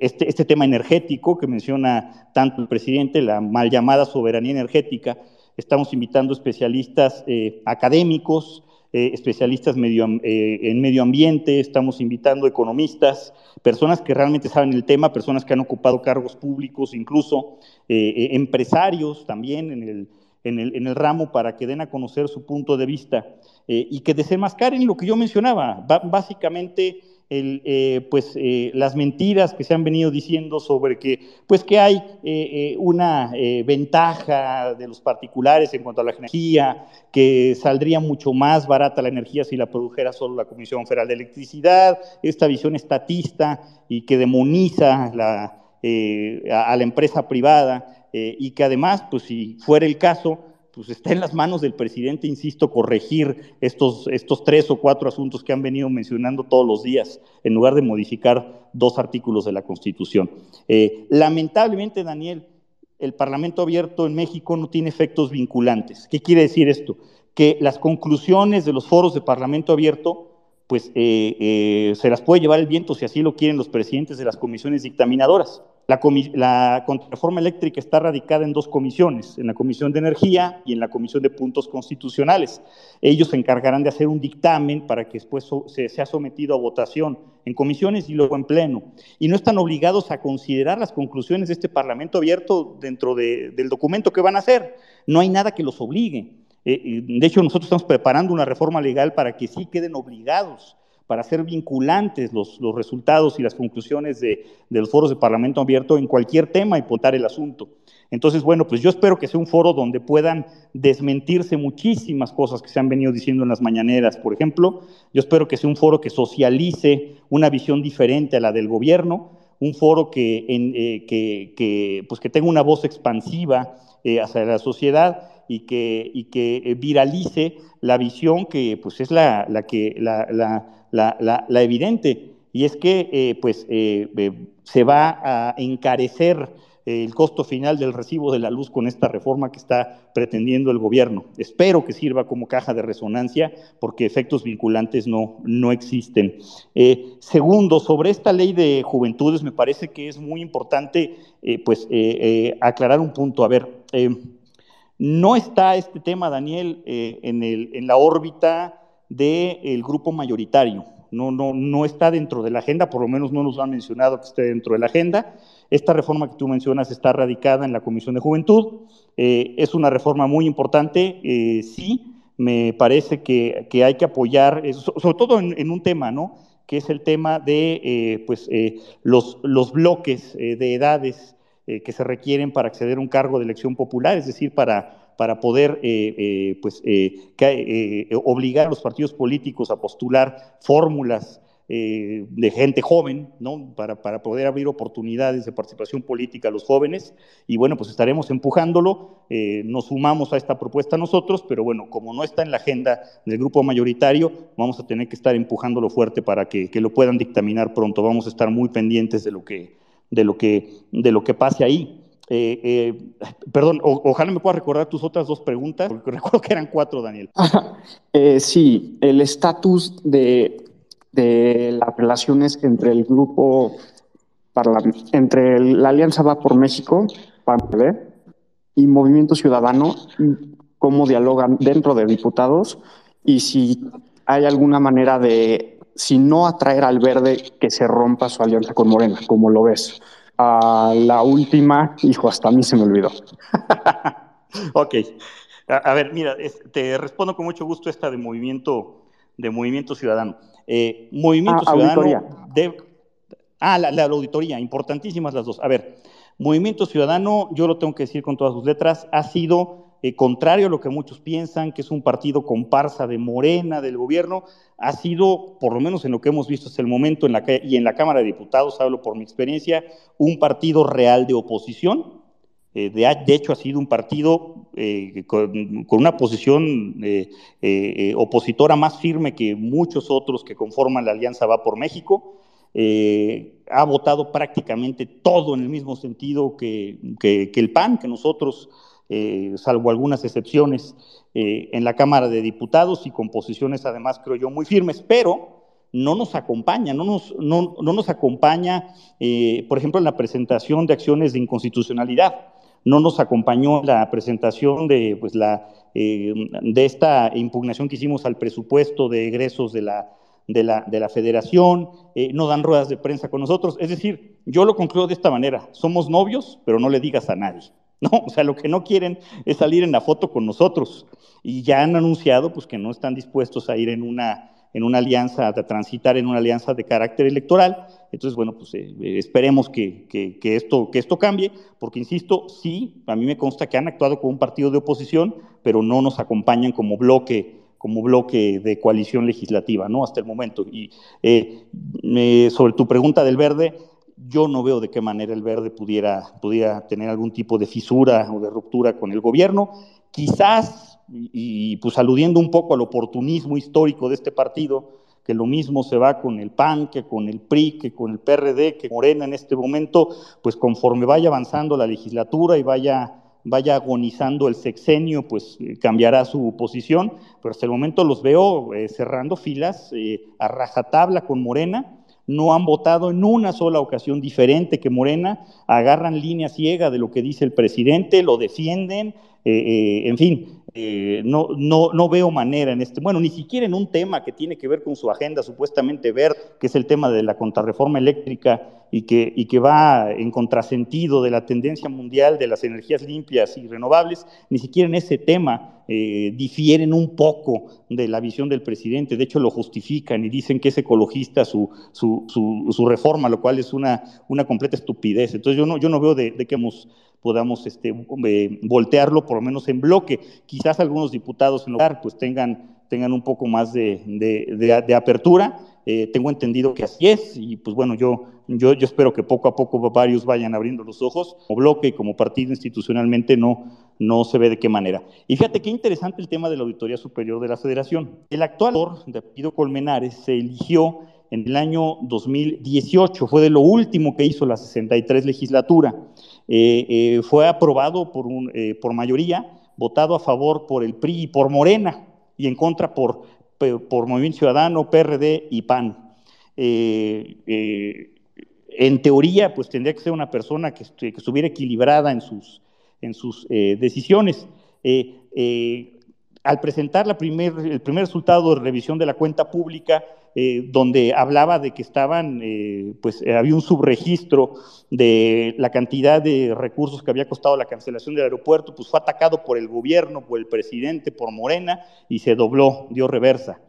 este, este tema energético que menciona tanto el presidente, la mal llamada soberanía energética, Estamos invitando especialistas eh, académicos, eh, especialistas eh, en medio ambiente, estamos invitando economistas, personas que realmente saben el tema, personas que han ocupado cargos públicos, incluso empresarios también en el, en, el, en el, ramo para que den a conocer su punto de vista y que desenmascaren lo que yo mencionaba, básicamente eh, pues, eh, las mentiras que se han venido diciendo sobre que, pues, que hay eh, una ventaja de los particulares en cuanto a la energía, que saldría mucho más barata la energía si la produjera solo la Comisión Federal de Electricidad, esta visión estatista y que demoniza la, a, la empresa privada y que además, pues si fuera el caso, pues está en las manos del presidente, insisto, corregir estos, estos tres o cuatro asuntos que han venido mencionando todos los días, en lugar de modificar dos artículos de la Constitución. Eh, lamentablemente, Daniel, el Parlamento abierto en México no tiene efectos vinculantes. ¿Qué quiere decir esto? Que las conclusiones de los foros de Parlamento abierto pues eh, eh, se las puede llevar el viento si así lo quieren los presidentes de las comisiones dictaminadoras. La, la contrarreforma eléctrica está radicada en dos comisiones, en la Comisión de Energía y en la Comisión de Puntos Constitucionales. Ellos se encargarán de hacer un dictamen para que después se sea sometido a votación en comisiones y luego en pleno. Y no están obligados a considerar las conclusiones de este Parlamento abierto dentro del documento que van a hacer. No hay nada que los obligue. Eh, de hecho, nosotros estamos preparando una reforma legal para que sí queden obligados para hacer vinculantes los, resultados y las conclusiones de, de, los foros de Parlamento abierto en cualquier tema y votar el asunto. Entonces, bueno, pues yo espero que sea un foro donde puedan desmentirse muchísimas cosas que se han venido diciendo en las mañaneras, por ejemplo. Yo espero que sea un foro que socialice una visión diferente a la del gobierno, un foro que, eh, pues que tenga una voz expansiva eh, hacia la sociedad y que, y que eh, viralice la visión que pues es la, la que, la, la, la, evidente, y es que eh, pues, eh, se va a encarecer el costo final del recibo de la luz con esta reforma que está pretendiendo el gobierno. Espero que sirva como caja de resonancia porque efectos vinculantes no, no existen. Segundo, sobre esta ley de juventudes me parece que es muy importante pues, aclarar un punto. A ver, no está este tema, Daniel, en, el, en la órbita del grupo mayoritario. No, no, no está dentro de la agenda, por lo menos no nos han mencionado que esté dentro de la agenda. Esta reforma que tú mencionas está radicada en la Comisión de Juventud. Eh, es una reforma muy importante, eh, sí, me parece que, hay que apoyar, sobre todo en, un tema, ¿no? Que es el tema de eh, pues, eh, los, los, bloques eh, de edades que se requieren para acceder a un cargo de elección popular, es decir, para, para poder pues, que, obligar a los partidos políticos a postular fórmulas eh, de gente joven, ¿no? Para, para, poder abrir oportunidades de participación política a los jóvenes. Y bueno, pues estaremos empujándolo, eh, nos sumamos a esta propuesta nosotros, pero bueno, como no está en la agenda del grupo mayoritario, vamos a tener que estar empujándolo fuerte para que, que lo puedan dictaminar pronto. Vamos a estar muy pendientes de lo que, de lo que, de lo que pase ahí. Eh, eh, perdón, ojalá me puedas recordar tus otras dos preguntas, porque *laughs* recuerdo que eran cuatro, Daniel. Eh, sí, el estatus de de las relaciones entre el grupo, entre la Alianza Va por México, y Movimiento Ciudadano, cómo dialogan dentro de diputados y si hay alguna manera de, si no atraer al verde, que se rompa su alianza con Morena, como lo ves. Uh, la última, hijo, hasta a mí se me olvidó. *laughs* ok. A, a, ver, mira, es, te respondo con mucho gusto esta de movimiento, de movimiento ciudadano. Eh, Movimiento ah, Ciudadano. De, ah, la, la, auditoría, importantísimas las dos. A ver, Movimiento Ciudadano, yo lo tengo que decir con todas sus letras, ha sido eh, contrario a lo que muchos piensan, que es un partido comparsa de Morena, del gobierno, ha sido, por lo menos en lo que hemos visto hasta el momento en la, y en la Cámara de Diputados, hablo por mi experiencia, un partido real de oposición. Eh, de, hecho, ha sido un partido eh, con, una posición opositora más firme que muchos otros que conforman la Alianza Va por México. Ha votado prácticamente todo en el mismo sentido que el PAN, que nosotros, salvo algunas excepciones, en la Cámara de Diputados y con posiciones además, creo yo, muy firmes, pero no nos acompaña, no nos, no, no nos acompaña, por ejemplo, en la presentación de acciones de inconstitucionalidad no nos acompañó la presentación de, pues, la, eh, de esta impugnación que hicimos al presupuesto de egresos de la, de la, de la federación, eh, no dan ruedas de prensa con nosotros. Es decir, yo lo concluyo de esta manera, somos novios, pero no le digas a nadie. No, o sea, lo que no quieren es salir en la foto con nosotros. Y ya han anunciado pues, que no están dispuestos a ir en una en una alianza, a transitar en una alianza de carácter electoral. Entonces, bueno, pues eh, esperemos que, que, esto, que esto cambie, porque insisto, sí, a mí me consta que han actuado como un partido de oposición, pero no nos acompañan como bloque como bloque de coalición legislativa, ¿no? Hasta el momento. Y eh, sobre tu pregunta del verde, yo no veo de qué manera el verde pudiera, pudiera tener algún tipo de fisura o de ruptura con el gobierno. Quizás y, pues aludiendo un poco al oportunismo histórico de este partido, que lo mismo se va con el PAN, que con el PRI, que con el PRD, que Morena en este momento, pues conforme vaya avanzando la legislatura y vaya, vaya agonizando el sexenio, pues eh, cambiará su posición, pero hasta el momento los veo eh, cerrando filas eh, a rajatabla con Morena, no han votado en una sola ocasión diferente que Morena, agarran línea ciega de lo que dice el presidente, lo defienden, eh, eh, en fin, eh, no, no, no veo manera en este, bueno, ni siquiera en un tema que tiene que ver con su agenda supuestamente ver, que es el tema de la contrarreforma eléctrica y que, y que va en contrasentido de la tendencia mundial de las energías limpias y renovables, ni siquiera en ese tema eh, difieren un poco de la visión del presidente, de hecho lo justifican y dicen que es ecologista su, su, su, reforma, lo cual es una, una completa estupidez. Entonces yo no, yo no veo de, de que hemos podamos este, eh, voltearlo por lo menos en bloque. Quizás algunos diputados en lugar pues tengan, tengan un poco más de, de, apertura. Eh, tengo entendido que así es y pues bueno, yo, yo, espero que poco a poco varios vayan abriendo los ojos. Como bloque y como partido institucionalmente no, no se ve de qué manera. Y fíjate qué interesante el tema de la Auditoría Superior de la Federación. El actual de Pido Colmenares se eligió en el año 2018, fue de lo último que hizo la 63 legislatura. Eh, eh, fue aprobado por, eh, por mayoría, votado a favor por el PRI y por Morena, y en contra por, por Movimiento Ciudadano, PRD y PAN. en teoría, pues tendría que ser una persona que, que estuviera equilibrada en sus, en sus decisiones al presentar la primer, el primer resultado de revisión de la cuenta pública, eh, donde hablaba de que estaban, eh, pues eh, había un subregistro de la cantidad de recursos que había costado la cancelación del aeropuerto, pues fue atacado por el gobierno, por el presidente, por Morena, y se dobló, dio reversa.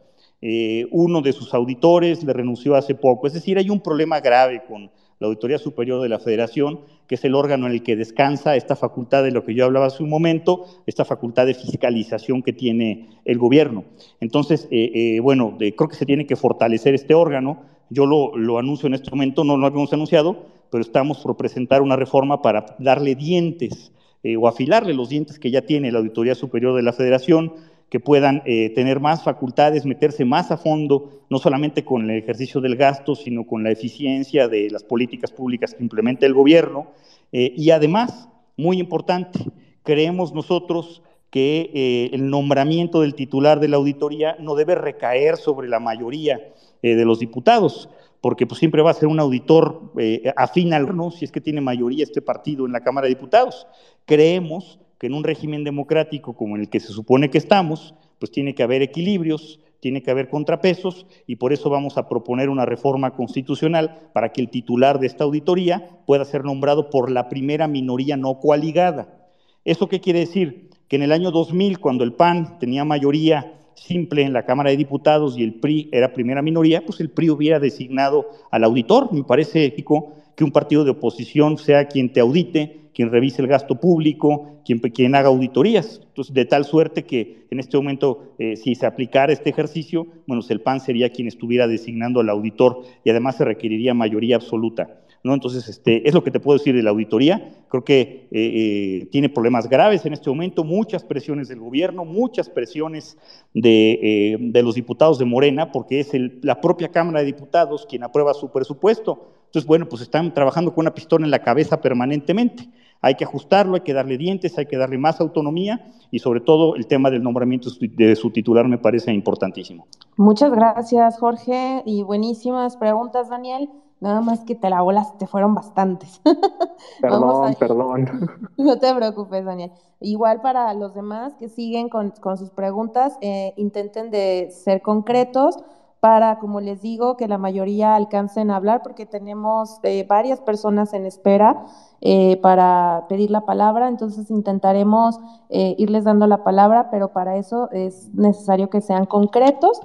uno de sus auditores le renunció hace poco. Es decir, hay un problema grave con la Auditoría Superior de la Federación, que es el órgano en el que descansa esta facultad de lo que yo hablaba hace un momento, esta facultad de fiscalización que tiene el gobierno. Entonces, eh, eh, bueno, creo que se tiene que fortalecer este órgano. Yo lo, anuncio en este momento, no lo habíamos anunciado, pero estamos por presentar una reforma para darle dientes eh, o afilarle los dientes que ya tiene la Auditoría Superior de la Federación, que puedan eh, tener más facultades, meterse más a fondo, no solamente con el ejercicio del gasto, sino con la eficiencia de las políticas públicas que implementa el gobierno. Eh, y además, muy importante, creemos nosotros que eh, el nombramiento del titular de la auditoría no debe recaer sobre la mayoría de los diputados, porque pues, siempre va a ser un auditor afín al gobierno, si es que tiene mayoría este partido en la Cámara de Diputados. Creemos que en un régimen democrático como el que se supone que estamos, pues tiene que haber equilibrios, tiene que haber contrapesos y por eso vamos a proponer una reforma constitucional para que el titular de esta auditoría pueda ser nombrado por la primera minoría no coaligada. ¿Eso qué quiere decir? Que en el año 2000, cuando el PAN tenía mayoría simple en la Cámara de Diputados y el PRI era primera minoría, pues el PRI hubiera designado al auditor. Me parece ético que un partido de oposición sea quien te audite quien revise el gasto público, quien, haga auditorías. Entonces, de tal suerte que en este momento, eh, si se aplicara este ejercicio, bueno, pues el PAN sería quien estuviera designando al auditor y además se requeriría mayoría absoluta. ¿No? Entonces, este, es lo que te puedo decir de la auditoría. Creo que eh, eh, tiene problemas graves en este momento, muchas presiones del gobierno, muchas presiones de, los diputados de Morena, porque es la propia Cámara de Diputados quien aprueba su presupuesto. Entonces, bueno, pues están trabajando con una pistola en la cabeza permanentemente. Hay que ajustarlo, hay que darle dientes, hay que darle más autonomía y sobre todo el tema del nombramiento de su titular me parece importantísimo. Muchas gracias, Jorge, y buenísimas preguntas, Daniel. Nada más que te la bolas, te fueron bastantes. *laughs* Perdón, perdón. *laughs* No te preocupes, Daniel. Igual para los demás que siguen con, sus preguntas, eh, intenten de ser concretos para, como les digo, que la mayoría alcancen a hablar, porque tenemos eh, varias personas en espera eh, para pedir la palabra, entonces intentaremos eh, irles dando la palabra, pero para eso es necesario que sean concretos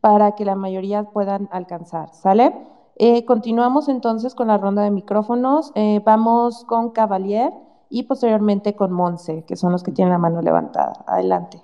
para que la mayoría puedan alcanzar, ¿sale? continuamos entonces con la ronda de micrófonos, vamos con Cavalier y posteriormente con Monse, que son los que tienen la mano levantada. Adelante.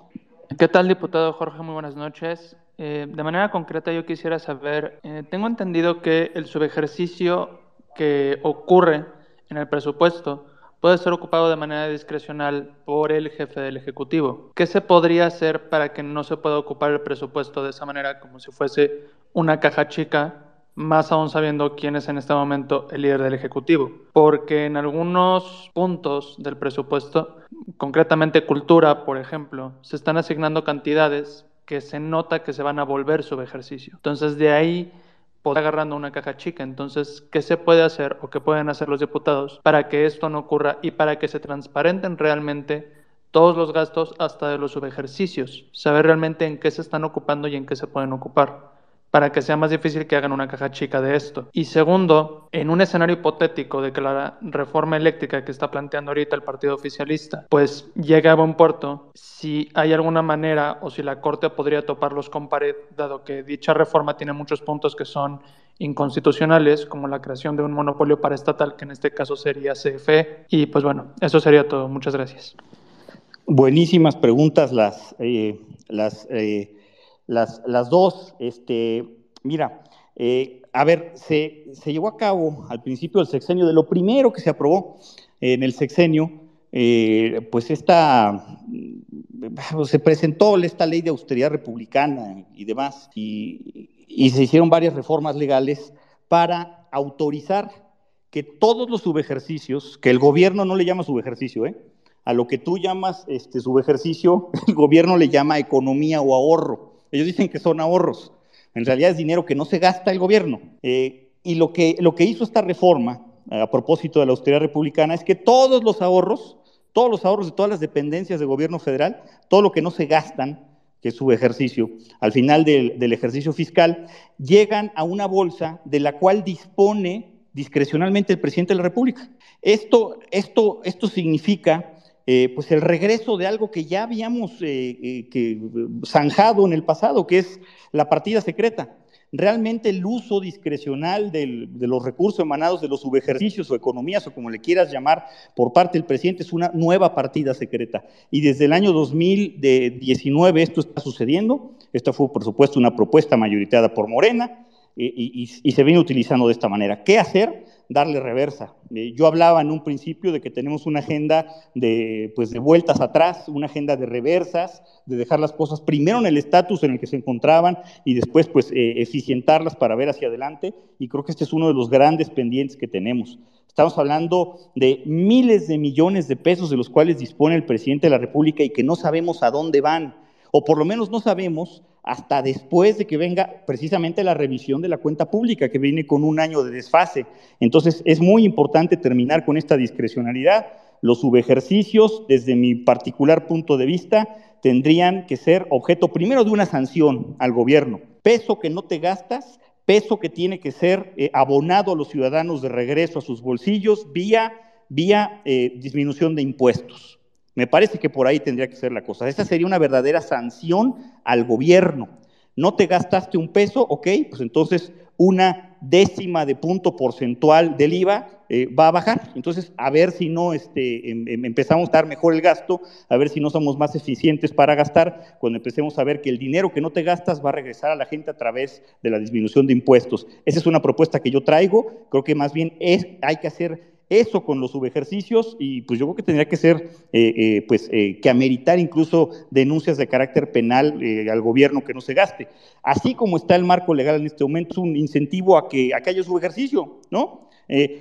¿Qué tal, diputado Jorge? Muy buenas noches. Eh, de manera concreta, yo quisiera saber, eh, tengo entendido que el subejercicio que ocurre en el presupuesto puede ser ocupado de manera discrecional por el jefe del Ejecutivo. ¿Qué se podría hacer para que no se pueda ocupar el presupuesto de esa manera, como si fuese una caja chica, más aún sabiendo quién es en este momento el líder del Ejecutivo? Porque en algunos puntos del presupuesto, concretamente cultura, por ejemplo, se están asignando cantidades que se nota que se van a volver su ejercicio. Entonces de ahí poder agarrando una caja chica. Entonces, ¿qué se puede hacer o qué pueden hacer los diputados para que esto no ocurra y para que se transparenten realmente todos los gastos hasta de los subejercicios, saber realmente en qué se están ocupando y en qué se pueden ocupar para que sea más difícil que hagan una caja chica de esto. Y segundo, en un escenario hipotético de que la reforma eléctrica que está planteando ahorita el partido oficialista, pues llegue a buen puerto, si hay alguna manera o si la Corte podría toparlos con pared, dado que dicha reforma tiene muchos puntos que son inconstitucionales, como la creación de un monopolio paraestatal, que en este caso sería CFE. Y pues bueno, eso sería todo. Muchas gracias. Buenísimas preguntas las, eh, las eh, las, las dos. Este, mira, eh, a ver, se, se, llevó a cabo al principio del sexenio, de lo primero que se aprobó en el sexenio, eh, pues esta, mm, se presentó esta ley de austeridad republicana y demás, y, y se hicieron varias reformas legales para autorizar que todos los subejercicios, que el gobierno no le llama subejercicio, ¿eh? a lo que tú llamas este, subejercicio, *laughs* el gobierno le llama economía o ahorro. Ellos dicen que son ahorros. En realidad es dinero que no se gasta el gobierno. Eh, y lo que, lo que hizo esta reforma, a propósito de la austeridad republicana, es que todos los ahorros, todos los ahorros de todas las dependencias del gobierno federal, todo lo que no se gastan, que es su ejercicio, al final del, del ejercicio fiscal, llegan a una bolsa de la cual dispone discrecionalmente el presidente de la República. Esto, esto, esto significa eh, pues el regreso de algo que ya habíamos eh, eh, zanjado en el pasado, que es la partida secreta. Realmente el uso discrecional de los recursos emanados de los subejercicios o economías o como le quieras llamar por parte del presidente es una nueva partida secreta. Y desde el año 2019 esto está sucediendo. Esta fue, por supuesto, una propuesta mayoritaria por Morena y se viene utilizando de esta manera. ¿Qué hacer? Darle reversa. Eh, yo hablaba en un principio de que tenemos una agenda de, pues, de vueltas atrás, una agenda de reversas, de dejar las cosas primero en el estatus en el que se encontraban y después pues, eh, eficientarlas para ver hacia adelante. Y creo que este es uno de los grandes pendientes que tenemos. Estamos hablando de miles de millones de pesos de los cuales dispone el presidente de la República y que no sabemos a dónde van, o por lo menos no sabemos hasta después de que venga precisamente la revisión de la cuenta pública, que viene con un año de desfase. Entonces, es muy importante terminar con esta discrecionalidad. Los subejercicios, desde mi particular punto de vista, tendrían que ser objeto primero de una sanción al gobierno. Peso que no te gastas, peso que tiene que ser eh, abonado a los ciudadanos de regreso a sus bolsillos vía, vía eh, disminución de impuestos. Me parece que por ahí tendría que ser la cosa. Esa sería una verdadera sanción al gobierno. No te gastaste un peso, ok, pues entonces una décima de punto porcentual del IVA eh, va a bajar. Entonces, a ver si no este, em, em, empezamos a dar mejor el gasto, a ver si no somos más eficientes para gastar, cuando empecemos a ver que el dinero que no te gastas va a regresar a la gente a través de la disminución de impuestos. Esa es una propuesta que yo traigo. Creo que más bien es, hay que hacer eso con los subejercicios y pues yo creo que tendría que ser, eh, eh, pues eh, que ameritar incluso denuncias de carácter penal al gobierno que no se gaste. Así como está el marco legal en este momento, es un incentivo a que, a que haya subejercicio, ¿no?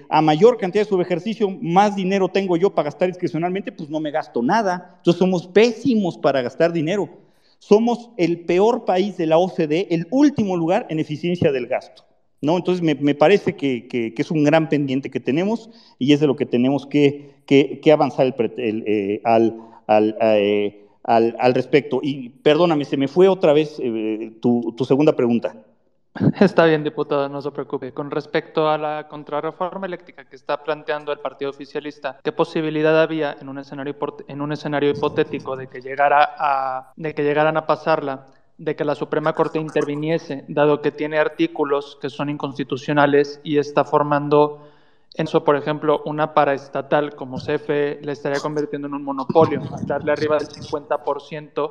a mayor cantidad de subejercicio, más dinero tengo yo para gastar discrecionalmente, pues no me gasto nada. Entonces somos pésimos para gastar dinero. Somos el peor país de la OCDE, el último lugar en eficiencia del gasto. ¿No? Entonces me, parece que, es un gran pendiente que tenemos y es de lo que tenemos que, avanzar eh, eh, al, respecto. Y perdóname, se me fue otra vez eh, tu, segunda pregunta. *laughs* Está bien, diputado, no se preocupe. Con respecto a la contrarreforma eléctrica que está planteando el partido oficialista, ¿qué posibilidad había en un escenario, en un escenario hipotético de que, llegara a, de que llegaran a pasarla? De que la Suprema Corte interviniese, dado que tiene artículos que son inconstitucionales y está formando en eso, por ejemplo, una paraestatal como CFE le estaría convirtiendo en un monopolio, darle arriba del 50%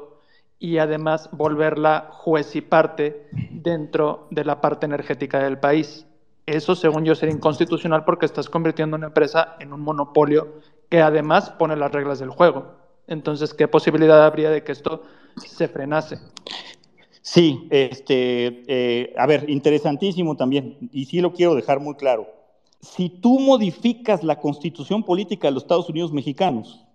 y además volverla juez y parte dentro de la parte energética del país. Eso, según yo, sería inconstitucional porque estás convirtiendo una empresa en un monopolio que además pone las reglas del juego. Entonces, ¿qué posibilidad habría de que esto se frenase? Sí, este, eh, a ver, interesantísimo también, y sí lo quiero dejar muy claro. Si tú modificas la constitución política de los Estados Unidos mexicanos,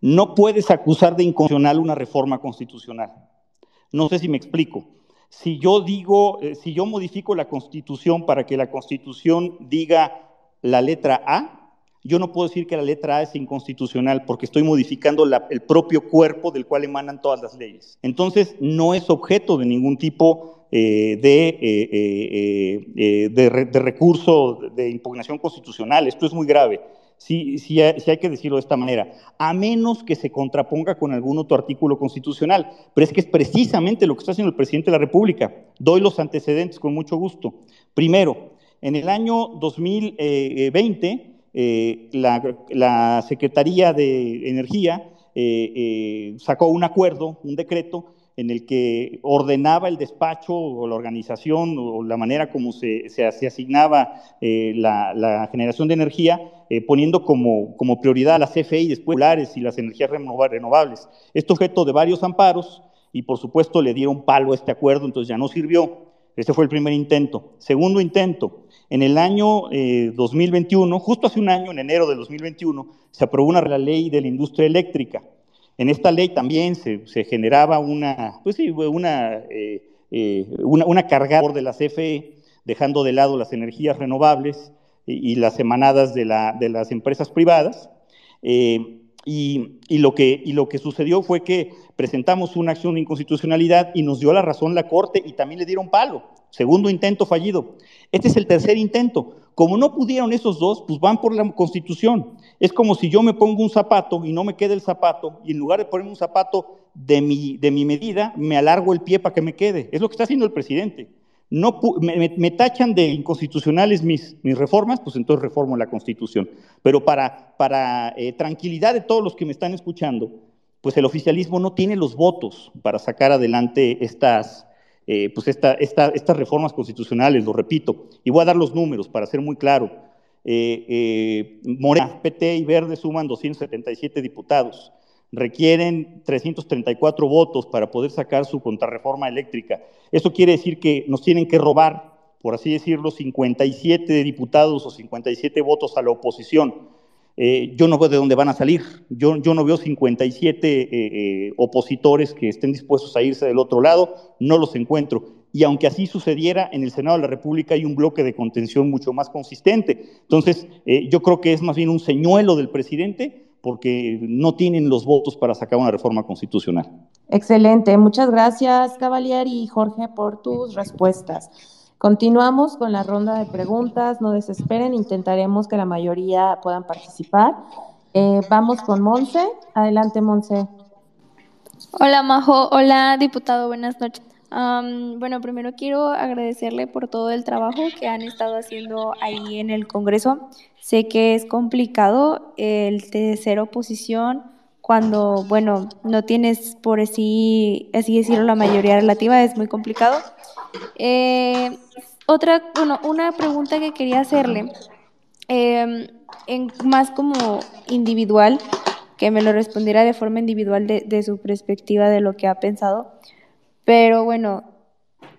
no puedes acusar de inconstitucional una reforma constitucional. No sé si me explico. Si yo digo, eh, si yo modifico la constitución para que la constitución diga la letra A, yo no puedo decir que la letra A es inconstitucional porque estoy modificando el propio cuerpo del cual emanan todas las leyes. Entonces, no es objeto de ningún tipo eh, de, eh, eh, de, recurso de impugnación constitucional. Esto es muy grave. Sí, sí, hay que decirlo de esta manera, a menos que se contraponga con algún otro artículo constitucional. Pero es que es precisamente lo que está haciendo el presidente de la República. Doy los antecedentes con mucho gusto. Primero, en el año 2020, eh, la, Secretaría de Energía eh, eh, sacó un acuerdo, un decreto, en el que ordenaba el despacho o la organización o la manera como se, asignaba la, generación de energía, poniendo como, prioridad las CFE y después y las energías renovables. Esto objeto de varios amparos y por supuesto le dieron palo a este acuerdo, entonces ya no sirvió. Este fue el primer intento. Segundo intento, en el año 2021, eh, justo hace un año, en enero de 2021, se aprobó una ley de la industria eléctrica. En esta ley también se, generaba una, pues sí, una, eh, eh, una, carga de la CFE, dejando de lado las energías renovables y, las emanadas de, la, de, las empresas privadas. Y, lo que, y lo que sucedió fue que presentamos una acción de inconstitucionalidad y nos dio la razón la Corte y también le dieron palo. Segundo intento fallido. Este es el tercer intento. Como no pudieron esos dos, pues van por la Constitución. Es como si yo me pongo un zapato y no me quede el zapato, y en lugar de ponerme un zapato de mi, de mi medida, me alargo el pie para que me quede. Es lo que está haciendo el presidente. No, me, tachan de inconstitucionales mis, mis, reformas, pues entonces reformo la Constitución. Pero para, para eh, tranquilidad de todos los que me están escuchando, pues el oficialismo no tiene los votos para sacar adelante estas, eh, pues estas reformas constitucionales, lo repito, y voy a dar los números para ser muy claro. Eh, eh, Morena, PT y Verde suman 277 diputados, requieren 334 votos para poder sacar su contrarreforma eléctrica. Eso quiere decir que nos tienen que robar, por así decirlo, 57 diputados o 57 votos a la oposición. Eh, yo no veo de dónde van a salir. Yo, no veo 57 eh, eh, opositores que estén dispuestos a irse del otro lado, no los encuentro. Y aunque así sucediera, en el Senado de la República hay un bloque de contención mucho más consistente. Entonces, yo creo que es más bien un señuelo del presidente porque no tienen los votos para sacar una reforma constitucional. Excelente. Muchas gracias, Cavalier y Jorge, por tus respuestas. Continuamos con la ronda de preguntas, no desesperen, intentaremos que la mayoría puedan participar. Eh, vamos con Monse. Adelante, Monse. Hola, Majo. Hola, diputado. Buenas noches. bueno, primero quiero agradecerle por todo el trabajo que han estado haciendo ahí en el Congreso. Sé que es complicado el ser oposición cuando, bueno, no tienes por así, así decirlo la mayoría relativa, es muy complicado. Eh, otra, bueno, una pregunta que quería hacerle, em, en, más como individual, que me lo respondiera de forma individual de, de su perspectiva de lo que ha pensado. Pero bueno,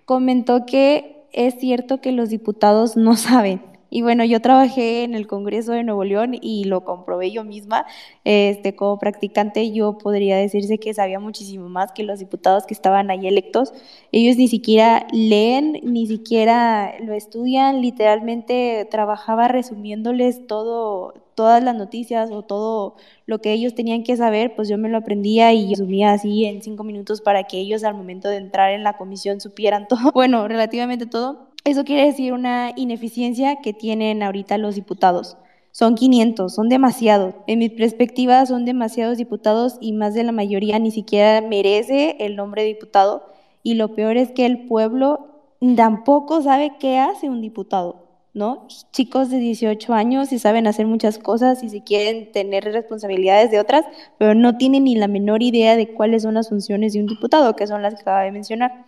comentó que es cierto que los diputados no saben y bueno, yo trabajé en el Congreso de Nuevo León y lo comprobé yo misma. Este, como practicante yo podría decirse que sabía muchísimo más que los diputados que estaban ahí electos. Ellos ni siquiera leen, ni siquiera lo estudian. Literalmente trabajaba resumiéndoles todo, todas las noticias o todo lo que ellos tenían que saber, pues yo me lo aprendía y resumía así en cinco minutos para que ellos al momento de entrar en la comisión supieran *laughs* todo, bueno, relativamente todo. Eso quiere decir una ineficiencia que tienen ahorita los diputados. Son 500, son demasiados. En mi perspectiva, son demasiados diputados y más de la mayoría ni siquiera merece el nombre de diputado. Y lo peor es que el pueblo tampoco sabe qué hace un diputado, ¿no? Chicos de 18 años y saben hacer muchas cosas y si quieren tener responsabilidades de otras, pero no tienen ni la menor idea de cuáles son las funciones de un diputado, que son las que acaba de mencionar.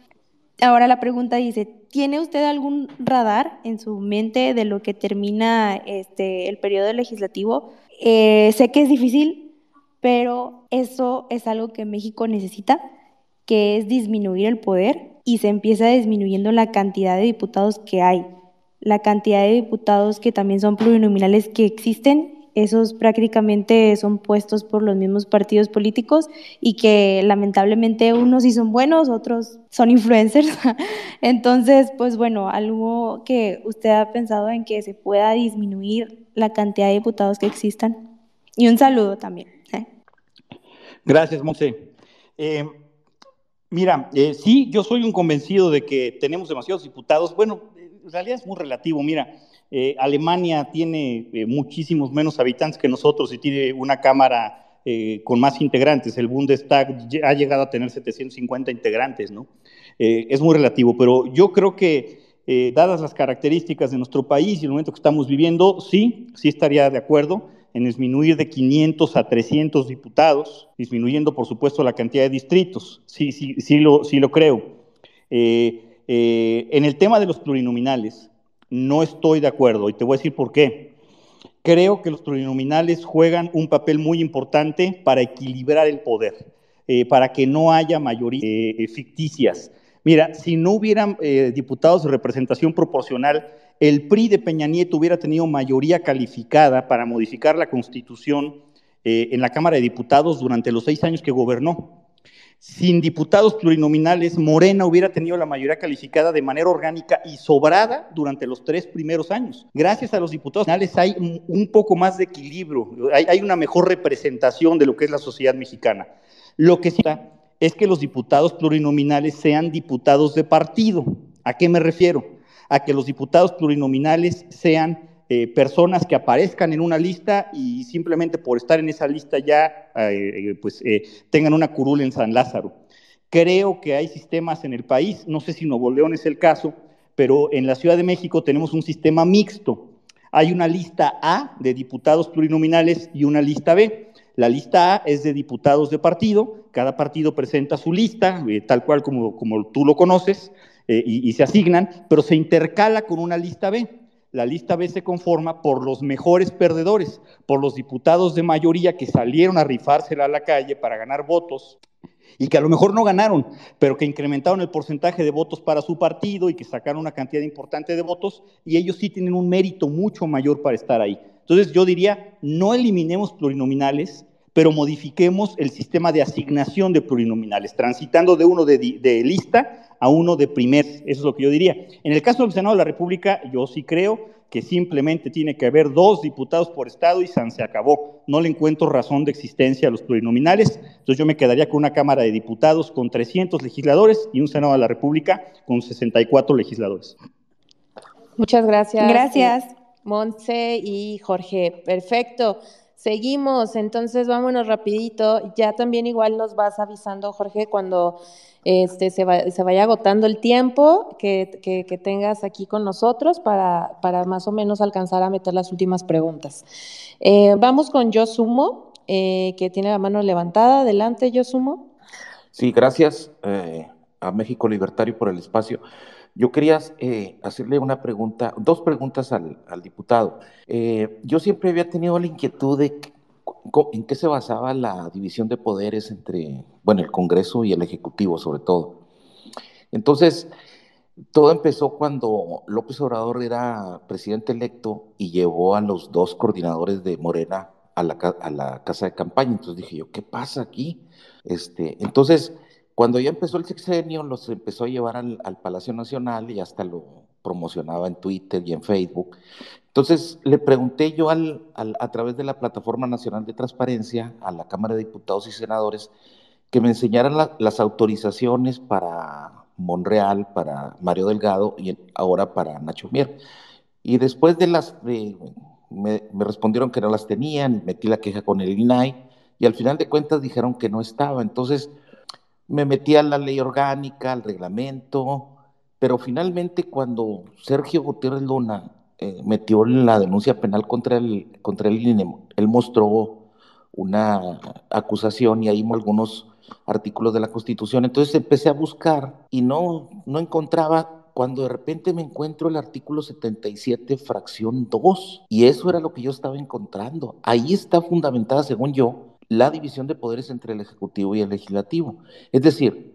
Ahora la pregunta dice, ¿tiene usted algún radar en su mente de lo que termina este, el periodo legislativo? Eh, sé que es difícil, pero eso es algo que México necesita, que es disminuir el poder y se empieza disminuyendo la cantidad de diputados que hay, la cantidad de diputados que también son plurinominales que existen esos prácticamente son puestos por los mismos partidos políticos y que lamentablemente unos sí son buenos, otros son influencers. *laughs* Entonces, pues bueno, algo que usted ha pensado en que se pueda disminuir la cantidad de diputados que existan. Y un saludo también. ¿eh? Gracias, Monse. Eh, mira, eh, sí, yo soy un convencido de que tenemos demasiados diputados. Bueno, en realidad es muy relativo. Mira, eh, Alemania tiene eh, muchísimos menos habitantes que nosotros y tiene una Cámara eh, con más integrantes. El Bundestag ha llegado a tener 750 integrantes, ¿no? es muy relativo, pero yo creo que, dadas las características de nuestro país y el momento que estamos viviendo, sí, sí estaría de acuerdo en disminuir de 500 a 300 diputados, disminuyendo, por supuesto, la cantidad de distritos. Sí, sí, sí lo, sí lo creo. en el tema de los plurinominales, no estoy de acuerdo y te voy a decir por qué. Creo que los plurinominales juegan un papel muy importante para equilibrar el poder, eh, para que no haya mayorías eh, ficticias. Mira, si no hubieran eh, diputados de representación proporcional, el PRI de Peña Nieto hubiera tenido mayoría calificada para modificar la constitución en la Cámara de Diputados durante los seis años que gobernó sin diputados plurinominales, Morena hubiera tenido la mayoría calificada de manera orgánica y sobrada durante los tres primeros años. Gracias a los diputados plurinominales hay un poco más de equilibrio, hay, una mejor representación de lo que es la sociedad mexicana. Lo que sí es que los diputados plurinominales sean diputados de partido. ¿A qué me refiero? A que los diputados plurinominales sean eh, personas que aparezcan en una lista y simplemente por estar en esa lista ya eh, eh, pues, tengan una curul en San Lázaro. Creo que hay sistemas en el país, no sé si Nuevo León es el caso, pero en la Ciudad de México tenemos un sistema mixto. Hay una lista A de diputados plurinominales y una lista B. La lista A es de diputados de partido, cada partido presenta su lista, tal cual como, como tú lo conoces, y, y se asignan, pero se intercala con una lista B la lista B se conforma por los mejores perdedores, por los diputados de mayoría que salieron a rifársela a la calle para ganar votos y que a lo mejor no ganaron, pero que incrementaron el porcentaje de votos para su partido y que sacaron una cantidad importante de votos y ellos sí tienen un mérito mucho mayor para estar ahí. Entonces yo diría, no eliminemos plurinominales, pero modifiquemos el sistema de asignación de plurinominales, transitando de uno de, de lista a uno de primer, eso es lo que yo diría. En el caso del Senado de la República, yo sí creo que simplemente tiene que haber dos diputados por estado y San se acabó. No le encuentro razón de existencia a los plurinominales, entonces yo me quedaría con una Cámara de Diputados con 300 legisladores y un Senado de la República con 64 legisladores. Muchas gracias. Gracias. Montse y Jorge. Perfecto. Seguimos, entonces vámonos rapidito. Ya también igual nos vas avisando, Jorge, cuando este, se, vaya agotando el tiempo que, tengas aquí con nosotros para, para, más o menos alcanzar a meter las últimas preguntas. Eh, vamos con Yosumo, eh, que tiene la mano levantada. Adelante, Yosumo. Sí, gracias eh, a México Libertario por el espacio. Yo quería hacerle una pregunta, dos preguntas al, diputado. yo siempre había tenido la inquietud de ¿En qué se basaba la división de poderes entre, bueno, el Congreso y el Ejecutivo sobre todo? Entonces, todo empezó cuando López Obrador era presidente electo y llevó a los dos coordinadores de Morena a la, a la casa de campaña. Entonces dije yo, ¿qué pasa aquí? Este, entonces, cuando ya empezó el sexenio, los empezó a llevar al, al Palacio Nacional y hasta lo promocionaba en Twitter y en Facebook. Entonces le pregunté yo al, a través de la Plataforma Nacional de Transparencia a la Cámara de Diputados y Senadores que me enseñaran las autorizaciones para Monreal, para Mario Delgado y ahora para Nacho Mier. Y después de las, me, me, respondieron que no las tenían, metí la queja con el INAI y al final de cuentas dijeron que no estaba. Entonces me metí a la ley orgánica, al reglamento, pero finalmente cuando Sergio Gutiérrez Luna eh, metió la denuncia penal contra el, contra el INE. Él mostró una acusación y ahí algunos artículos de la Constitución. Entonces empecé a buscar y no, no encontraba cuando de repente me encuentro el artículo 77, fracción 2, y eso era lo que yo estaba encontrando. Ahí está fundamentada, según yo, la división de poderes entre el Ejecutivo y el Legislativo. Es decir,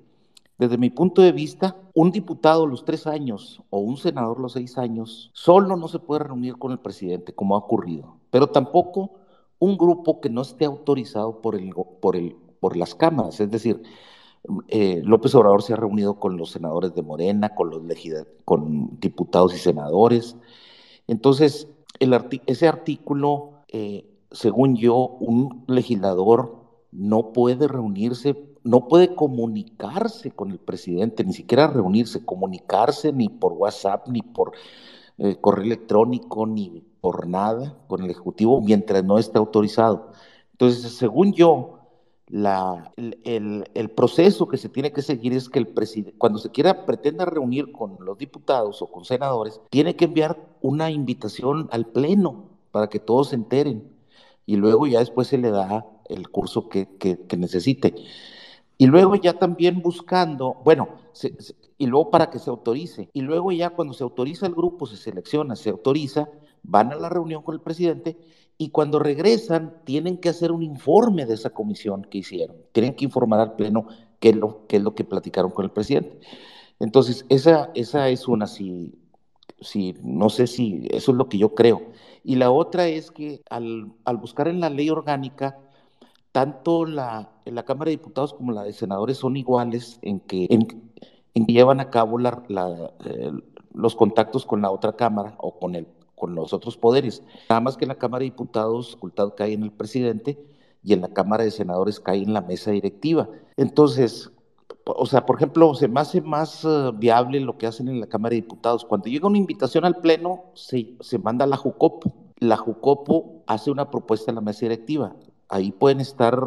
desde mi punto de vista, un diputado los tres años o un senador los seis años solo no se puede reunir con el presidente, como ha ocurrido, pero tampoco un grupo que no esté autorizado por, el, por, el, por las cámaras. Es decir, eh, López Obrador se ha reunido con los senadores de Morena, con los con diputados y senadores. Entonces, ese artículo, eh, según yo, un legislador no puede reunirse, no puede comunicarse con el presidente, ni siquiera reunirse, comunicarse ni por WhatsApp, ni por eh, correo electrónico, ni por nada con el Ejecutivo mientras no esté autorizado. Entonces, según yo, la, el, proceso que se tiene que seguir es que el presidente, cuando se quiera, pretenda reunir con los diputados o con senadores, tiene que enviar una invitación al Pleno para que todos se enteren y luego ya después se le da el curso que, que, necesite. Y luego ya también buscando, bueno, y luego para que se autorice. Y luego ya cuando se autoriza el grupo, se selecciona, se autoriza, van a la reunión con el presidente y cuando regresan tienen que hacer un informe de esa comisión que hicieron. Tienen que informar al Pleno qué es lo, qué es lo que platicaron con el presidente. Entonces, esa, esa es una, si, si, no sé si eso es lo que yo creo. Y la otra es que al, al buscar en la ley orgánica, tanto la, la Cámara de Diputados como la de Senadores son iguales en que, en, que llevan a cabo la, eh, los contactos con la otra Cámara o con el con los otros poderes. Nada más que en la Cámara de Diputados, ocultado cae en el presidente y en la Cámara de Senadores cae en la mesa directiva. Entonces, o sea, por ejemplo, se me hace más eh, viable lo que hacen en la Cámara de Diputados. Cuando llega una invitación al Pleno, se, se manda a la JUCOPO. La JUCOPO hace una propuesta en la mesa directiva. Ahí pueden estar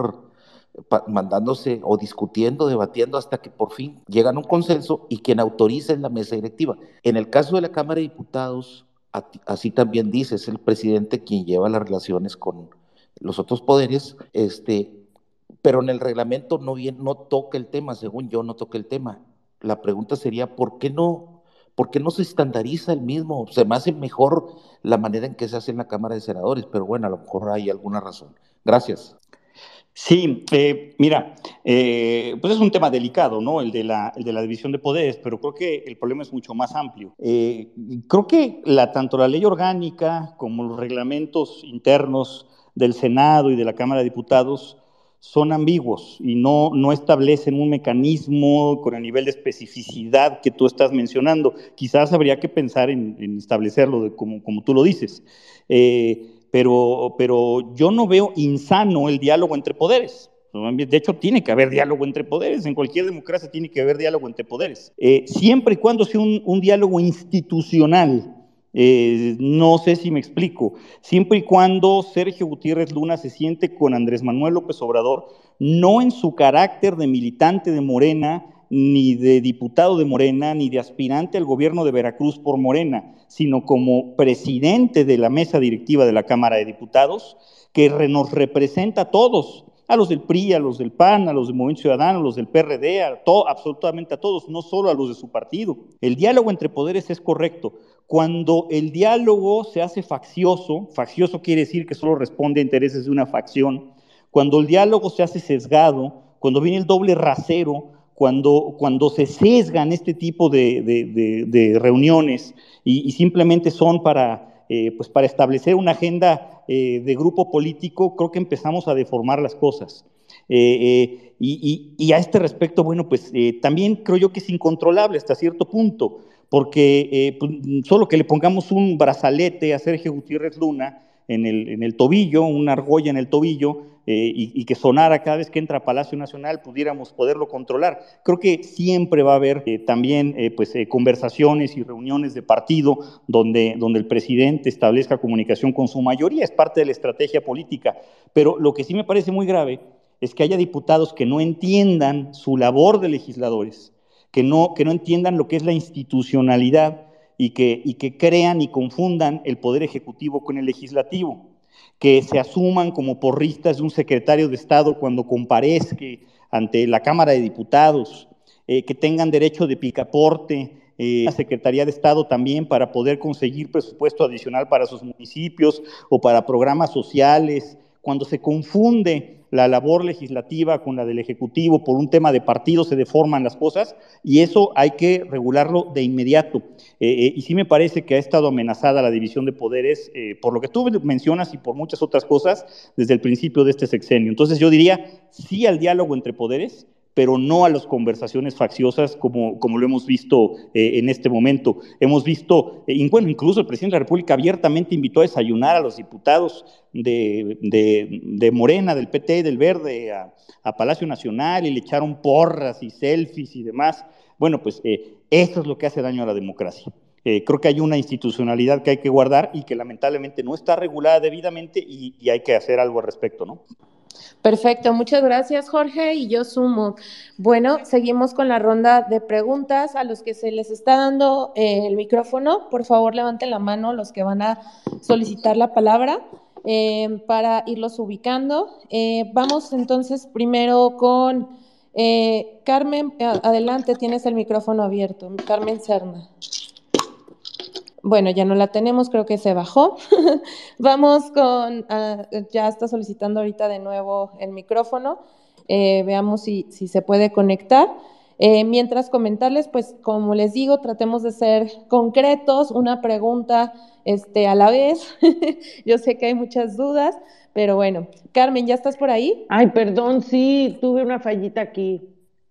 mandándose o discutiendo, debatiendo hasta que por fin llegan a un consenso y quien autoriza es la mesa directiva. En el caso de la Cámara de Diputados, así también dice, es el presidente quien lleva las relaciones con los otros poderes, este, pero en el reglamento no, no toca el tema, según yo no toca el tema. La pregunta sería, ¿por qué no, se estandariza el mismo? Se me hace mejor la manera en que se hace en la Cámara de Senadores, pero bueno, a lo mejor hay alguna razón. Gracias. Sí, eh, mira, eh, pues es un tema delicado, ¿no? El de, la, división de poderes, pero creo que el problema es mucho más amplio. Eh, creo que tanto la ley orgánica como los reglamentos internos del Senado y de la Cámara de Diputados son ambiguos y no, no establecen un mecanismo con el nivel de especificidad que tú estás mencionando. Quizás habría que pensar en, establecerlo como, como, tú lo dices. Eh, pero, pero yo no veo insano el diálogo entre poderes. De hecho, tiene que haber diálogo entre poderes. En cualquier democracia tiene que haber diálogo entre poderes. Eh, siempre y cuando sea un, diálogo institucional, eh, no sé si me explico. Siempre y cuando Sergio Gutiérrez Luna se siente con Andrés Manuel López Obrador, no en su carácter de militante de Morena, ni de diputado de Morena, ni de aspirante al gobierno de Veracruz por Morena, sino como presidente de la mesa directiva de la Cámara de Diputados, que nos representa a todos, a los del PRI, a los del PAN, a los del Movimiento Ciudadano, a los del PRD, a todo, absolutamente a todos, no solo a los de su partido. El diálogo entre poderes es correcto. Cuando el diálogo se hace faccioso, faccioso quiere decir que solo responde a intereses de una facción, cuando el diálogo se hace sesgado, cuando viene el doble rasero, cuando, cuando se sesgan este tipo de, reuniones y, simplemente son para, eh, pues para establecer una agenda eh, de grupo político, creo que empezamos a deformar las cosas. Eh, y, y, a este respecto, bueno, pues también creo yo que es incontrolable hasta cierto punto, porque pues, solo que le pongamos un brazalete a Sergio Gutiérrez Luna en el, en el tobillo, una argolla en el tobillo, eh, y, que sonara cada vez que entra a Palacio Nacional, pudiéramos poderlo controlar. Creo que siempre va a haber eh, también eh, pues, conversaciones y reuniones de partido donde, donde el presidente establezca comunicación con su mayoría, es parte de la estrategia política. Pero lo que sí me parece muy grave es que haya diputados que no entiendan su labor de legisladores, que no, que no entiendan lo que es la institucionalidad y que, y que crean y confundan el poder ejecutivo con el legislativo que se asuman como porristas de un secretario de Estado cuando comparezca ante la Cámara de Diputados, eh, que tengan derecho de picaporte, eh, la Secretaría de Estado también para poder conseguir presupuesto adicional para sus municipios o para programas sociales, cuando se confunde la labor legislativa con la del Ejecutivo por un tema de partido se deforman las cosas y eso hay que regularlo de inmediato. Eh, eh, y sí me parece que ha estado amenazada la división de poderes eh, por lo que tú mencionas y por muchas otras cosas desde el principio de este sexenio. Entonces yo diría sí al diálogo entre poderes, pero no a las conversaciones facciosas como, como lo hemos visto eh, en este momento. Hemos visto, eh, bueno, incluso el presidente de la República abiertamente invitó a desayunar a los diputados de, de, Morena, del PT y del Verde a, Palacio Nacional y le echaron porras y selfies y demás. Bueno, pues eh, eso es lo que hace daño a la democracia. creo que hay una institucionalidad que hay que guardar y que lamentablemente no está regulada debidamente y, y hay que hacer algo al respecto, ¿no? Perfecto, muchas gracias Jorge y yo sumo. Bueno, seguimos con la ronda de preguntas. A los que se les está dando eh, el micrófono, por favor levanten la mano los que van a solicitar la palabra eh, para irlos ubicando. Eh, vamos entonces primero con Carmen, adelante, tienes el micrófono abierto. Carmen Cerna. Bueno, ya no la tenemos, creo que se bajó. *laughs* Vamos con, ah, ya está solicitando ahorita de nuevo el micrófono. Eh, veamos si, si, se puede conectar. Eh, mientras comentarles, pues como les digo, tratemos de ser concretos, una pregunta este, a la vez. *laughs* Yo sé que hay muchas dudas, pero bueno. Carmen, ¿ya estás por ahí? Ay, perdón, sí, tuve una fallita aquí.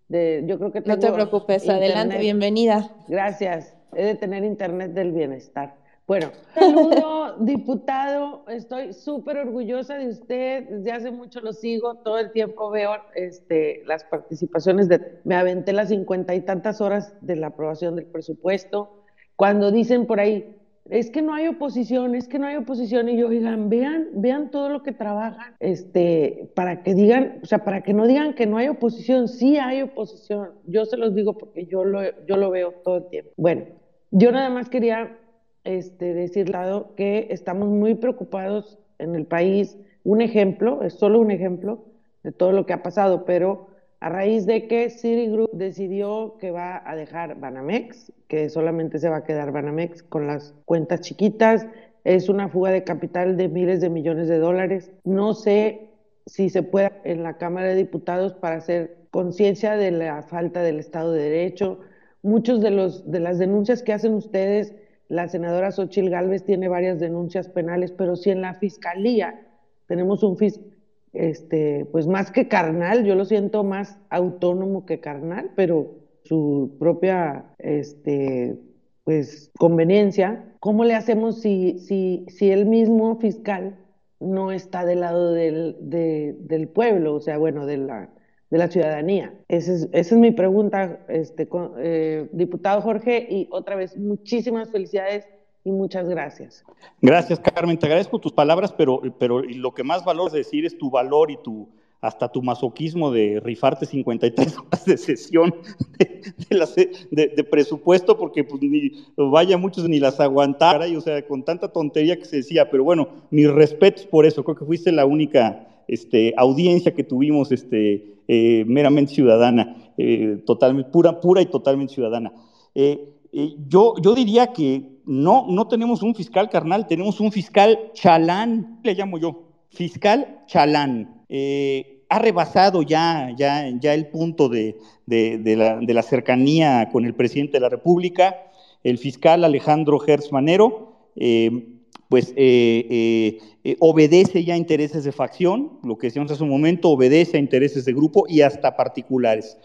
De, yo creo que no te preocupes, adelante, bienvenida. Gracias he de tener internet del bienestar. Bueno, *laughs* saludo, diputado, estoy súper orgullosa de usted, desde hace mucho lo sigo, todo el tiempo veo este, las participaciones, de, me aventé las cincuenta y tantas horas de la aprobación del presupuesto, cuando dicen por ahí, es que no hay oposición, es que no hay oposición, y yo digan, vean, vean todo lo que trabajan, este, para que digan, o sea, para que no digan que no hay oposición, sí hay oposición, yo se los digo porque yo lo, yo lo veo todo el tiempo. Bueno, yo nada más quería este, decir que estamos muy preocupados en el país. Un ejemplo, es solo un ejemplo de todo lo que ha pasado, pero a raíz de que Citigroup decidió que va a dejar Banamex, que solamente se va a quedar Banamex con las cuentas chiquitas, es una fuga de capital de miles de millones de dólares. No sé si se puede en la Cámara de Diputados para hacer conciencia de la falta del Estado de Derecho, muchos de, los, de las denuncias que hacen ustedes, la senadora Xochil Gálvez tiene varias denuncias penales, pero si en la fiscalía tenemos un fiscal, este, pues más que carnal, yo lo siento más autónomo que carnal, pero su propia este, pues, conveniencia, ¿cómo le hacemos si, si, si el mismo fiscal no está del lado del, del pueblo, o sea, bueno, de la, de la ciudadanía. Esa es, esa es mi pregunta, este, eh, diputado Jorge, y otra vez, muchísimas felicidades y muchas gracias. Gracias, Carmen. Te agradezco tus palabras, pero, pero lo que más valor es decir es tu valor y tu hasta tu masoquismo de rifarte 53 horas de sesión de, de, presupuesto, porque pues ni, vaya muchos ni las aguantar, y, o sea, con tanta tontería que se decía, pero bueno, mis respetos por eso, creo que fuiste la única este, audiencia que tuvimos este, eh, meramente ciudadana, eh, totalmente, pura, pura y totalmente ciudadana. Eh, yo, diría que no, no tenemos un fiscal carnal, tenemos un fiscal chalán, le llamo yo, fiscal chalán. ha rebasado ya, el punto de, la, cercanía con el presidente de la República, el fiscal Alejandro Gertz Manero pues eh, eh, eh, obedece ya a intereses de facción, lo que decíamos hace un momento, obedece a intereses de grupo y hasta particulares.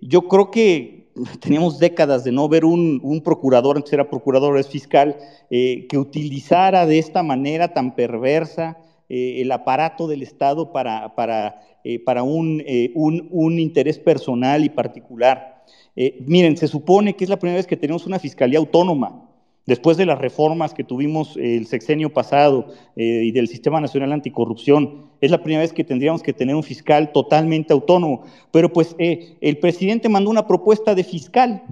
yo creo que *laughs* teníamos décadas de no ver un, procurador, antes era procurador, es fiscal, que utilizara de esta manera tan perversa el aparato del Estado para, para, para un, un, un, interés personal y particular. miren, se supone que es la primera vez que tenemos una fiscalía autónoma. Después de las reformas que tuvimos el sexenio pasado eh, y del Sistema Nacional Anticorrupción, es la primera vez que tendríamos que tener un fiscal totalmente autónomo. Pero pues eh, el presidente mandó una propuesta de fiscal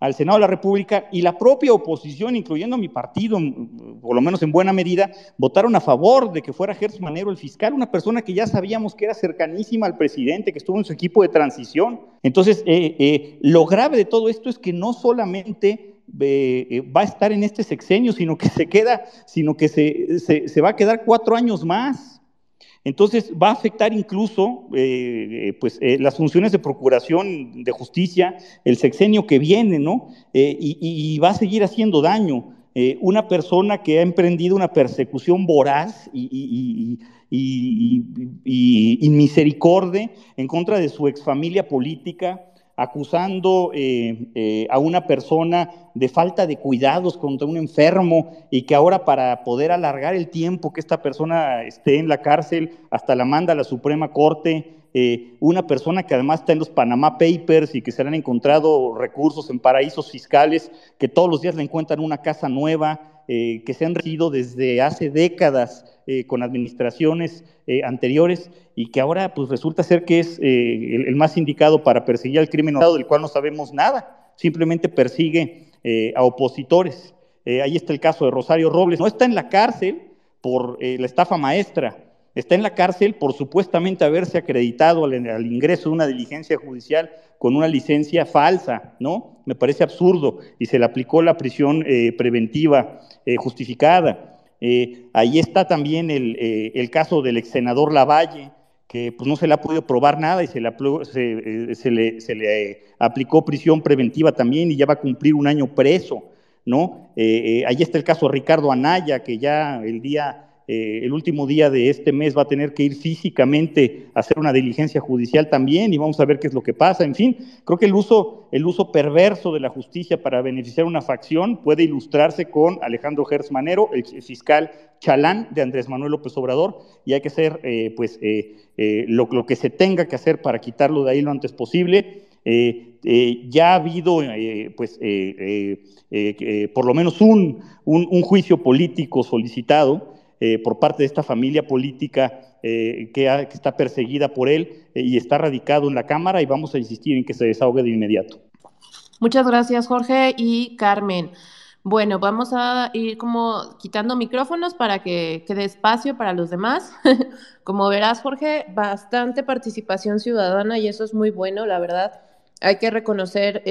al Senado de la República y la propia oposición, incluyendo mi partido, por lo menos en buena medida, votaron a favor de que fuera Gertz Manero el fiscal, una persona que ya sabíamos que era cercanísima al presidente, que estuvo en su equipo de transición. Entonces, eh, lo grave de todo esto es que no solamente eh, va a estar en este sexenio, sino que se queda, sino que se, se, va a quedar cuatro años más. Entonces va a afectar incluso eh, eh, pues, eh, las funciones de procuración de justicia el sexenio que viene, ¿no? Y, va a seguir haciendo daño. una persona que ha emprendido una persecución voraz y, y, misericordia en contra de su exfamilia política, acusando eh, eh, a una persona de falta de cuidados contra un enfermo y que ahora para poder alargar el tiempo que esta persona esté en la cárcel, hasta la manda a la Suprema Corte, eh, una persona que además está en los Panama Papers y que se le han encontrado recursos en paraísos fiscales, que todos los días le encuentran una casa nueva, que se han regido desde hace décadas con administraciones anteriores y que ahora pues resulta ser que es eh, el, más indicado para perseguir al crimen organizado, del cual no sabemos nada, simplemente persigue eh, a opositores. Eh, ahí está el caso de Rosario Robles, no está en la cárcel por la estafa maestra, está en la cárcel por supuestamente haberse acreditado al, ingreso de una diligencia judicial con una licencia falsa, ¿no? Me parece absurdo y se le aplicó la prisión preventiva justificada. ahí está también el, caso del ex senador Lavalle, que pues, no se le ha podido probar nada y se le, se, eh, le, eh, aplicó prisión preventiva también y ya va a cumplir un año preso, ¿no? Eh, ahí está el caso Ricardo Anaya, que ya el día eh, el último día de este mes va a tener que ir físicamente a hacer una diligencia judicial también y vamos a ver qué es lo que pasa. En fin, creo que el uso, el uso perverso de la justicia para beneficiar una facción puede ilustrarse con Alejandro Gertz Manero, el fiscal chalán de Andrés Manuel López Obrador, y hay que hacer eh, pues, eh, lo, que se tenga que hacer para quitarlo de ahí lo antes posible. ya ha habido pues, por lo menos un juicio político solicitado eh, por parte de esta familia política eh, que, está perseguida por él eh, y está radicado en la Cámara y vamos a insistir en que se desahogue de inmediato. Muchas gracias, Jorge y Carmen. Bueno, vamos a ir como quitando micrófonos para que quede espacio para los demás. *laughs* como verás, Jorge, bastante participación ciudadana y eso es muy bueno, la verdad. Hay que reconocer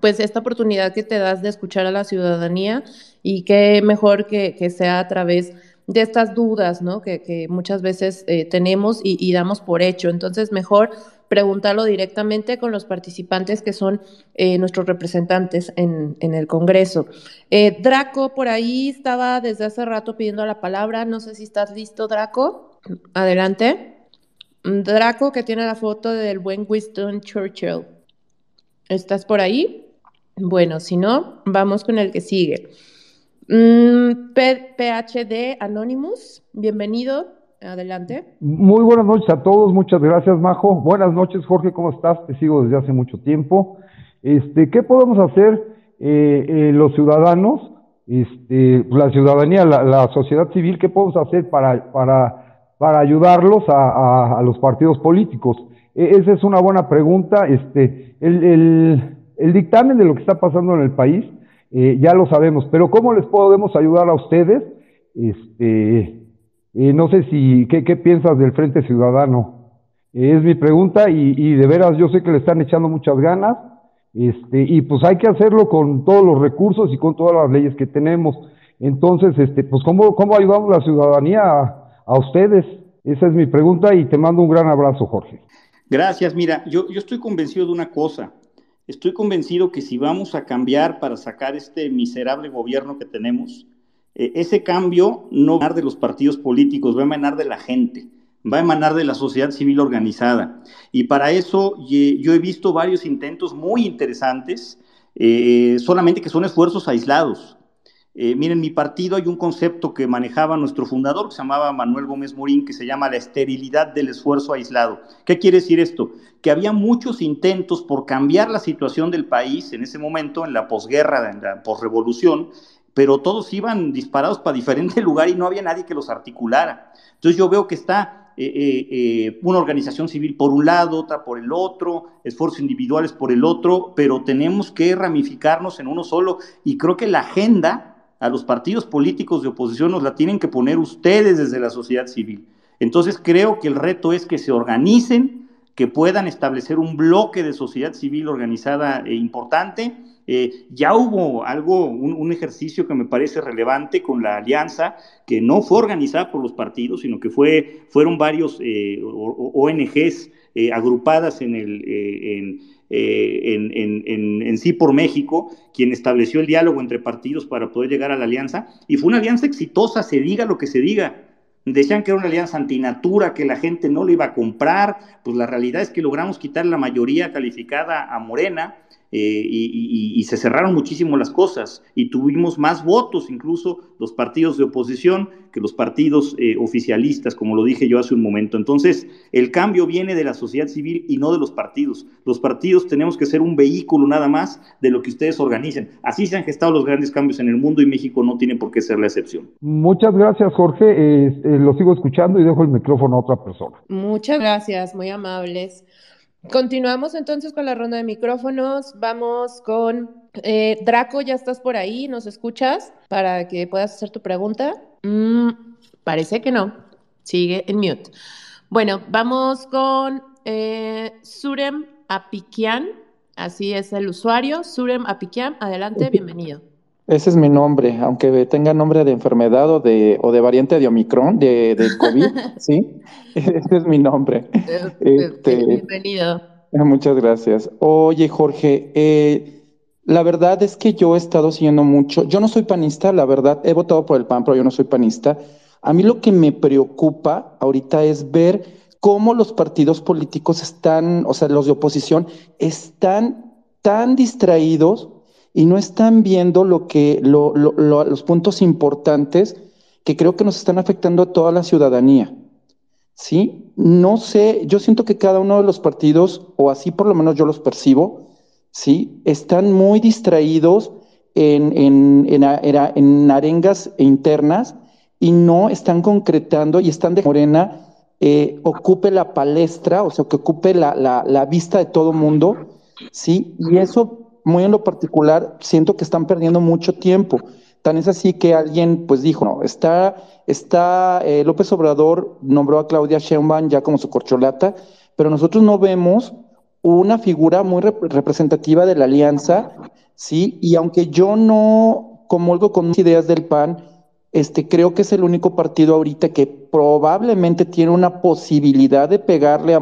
pues esta oportunidad que te das de escuchar a la ciudadanía y qué mejor que, sea a través de estas dudas, ¿no? Que, muchas veces eh, tenemos y, damos por hecho. Entonces, mejor preguntarlo directamente con los participantes que son eh, nuestros representantes en, el Congreso. Eh, Draco, por ahí estaba desde hace rato pidiendo la palabra. No sé si estás listo, Draco. Adelante. Draco, que tiene la foto del buen Winston Churchill. ¿Estás por ahí? Bueno, si no, vamos con el que sigue. Mm, PHD Anonymous, bienvenido. Adelante. Muy buenas noches a todos, muchas gracias, Majo. Buenas noches, Jorge, ¿cómo estás? Te sigo desde hace mucho tiempo. Este, ¿Qué podemos hacer eh, eh, los ciudadanos, este, la ciudadanía, la, sociedad civil, qué podemos hacer para, para, para ayudarlos a, los partidos políticos? E, esa es una buena pregunta. Este, el el dictamen de lo que está pasando en el país, eh, ya lo sabemos, pero ¿cómo les podemos ayudar a ustedes? Este, eh, no sé si, ¿qué, piensas del Frente Ciudadano? es mi pregunta y, de veras yo sé que le están echando muchas ganas, este, y pues hay que hacerlo con todos los recursos y con todas las leyes que tenemos. Entonces, este, pues ¿cómo, cómo ayudamos la ciudadanía a, a ustedes? Esa es mi pregunta y te mando un gran abrazo, Jorge. Gracias. Mira, yo, yo estoy convencido de una cosa. Estoy convencido que si vamos a cambiar para sacar este miserable gobierno que tenemos, eh, ese cambio no va a emanar de los partidos políticos, va a emanar de la gente, va a emanar de la sociedad civil organizada. Y para eso yo he visto varios intentos muy interesantes, eh, solamente que son esfuerzos aislados. Eh, miren, mi partido hay un concepto que manejaba nuestro fundador, que se llamaba Manuel Gómez Morín, que se llama la esterilidad del esfuerzo aislado. ¿Qué quiere decir esto? Que había muchos intentos por cambiar la situación del país en ese momento, en la posguerra, en la posrevolución, pero todos iban disparados para diferente *laughs* lugar y no había nadie que los articulara. Entonces yo veo que está eh, eh, una organización civil por un lado, otra por el otro, esfuerzos individuales por el otro, pero tenemos que ramificarnos en uno solo y creo que la agenda a los partidos políticos de oposición nos la tienen que poner ustedes desde la sociedad civil. Entonces creo que el reto es que se organicen, que puedan establecer un bloque de sociedad civil organizada e importante Eh, ya hubo algo, un, ejercicio que me parece relevante con la alianza, que no fue organizada por los partidos, sino que fue, fueron varios eh, ONGs eh, agrupadas en, el, en, en, Sí por México, quien estableció el diálogo entre partidos para poder llegar a la alianza, y fue una alianza exitosa, se diga lo que se diga. Decían que era una alianza antinatura, que la gente no le iba a comprar, pues la realidad es que logramos quitar la mayoría calificada a Morena, eh, y, se cerraron muchísimo las cosas y tuvimos más votos, incluso los partidos de oposición, que los partidos eh, oficialistas, como lo dije yo hace un momento. Entonces, el cambio viene de la sociedad civil y no de los partidos. Los partidos tenemos que ser un vehículo nada más de lo que ustedes organicen. Así se han gestado los grandes cambios en el mundo y México no tiene por qué ser la excepción. Muchas gracias, Jorge. Este, lo sigo escuchando y dejo el micrófono a otra persona. Muchas gracias, muy amables. Continuamos entonces con la ronda de micrófonos. Vamos con eh, Draco, ya estás por ahí, ¿nos escuchas para que puedas hacer tu pregunta? Mm, parece que no, sigue en mute. Bueno, vamos con eh, Surem Apikian, así es el usuario, Surem Apikian, adelante, bienvenido. Ese es mi nombre, aunque tenga nombre de enfermedad o de, o de variante de Omicron, de, de *laughs* COVID, ¿sí? *laughs* Ese es mi nombre. Este, bienvenido. Muchas gracias. Oye, Jorge, eh, la verdad es que yo he estado siguiendo mucho, yo no soy panista, la verdad, he votado por el PAN, pero yo no soy panista. A mí lo que me preocupa ahorita es ver cómo los partidos políticos están, o sea, los de oposición, están tan distraídos y no están viendo lo que, los puntos importantes que creo que nos están afectando a toda la ciudadanía. ¿Sí? No sé, yo siento que cada uno de los partidos, o así por lo menos yo los percibo, ¿sí? Están muy distraídos en, en, en, arengas internas y no están concretando y están de Morena eh, ocupe la palestra, o sea, que ocupe la, la, la vista de todo mundo, ¿sí? Y eso muy en lo particular, siento que están perdiendo mucho tiempo. Tan es así que alguien pues dijo, no, está, está eh, López Obrador nombró a Claudia Sheinbaum ya como su corcholata, pero nosotros no vemos una figura muy representativa de la alianza, ¿sí? Y aunque yo no comulgo con ideas del PAN, este, creo que es el único partido ahorita que probablemente tiene una posibilidad de pegarle a,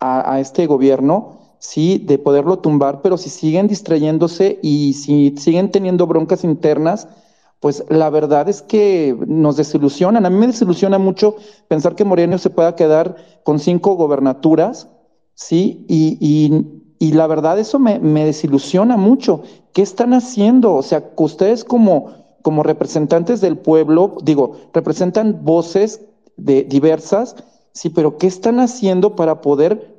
a, a este gobierno, sí, de poderlo tumbar, pero si siguen distrayéndose y si siguen teniendo broncas internas, pues la verdad es que nos desilusionan. A mí me desilusiona mucho pensar que Moreno se pueda quedar con cinco gobernaturas, ¿sí? Y, la verdad eso me, desilusiona mucho. ¿Qué están haciendo? O sea, ustedes como, como representantes del pueblo, digo, representan voces de, diversas, sí, pero ¿qué están haciendo para poder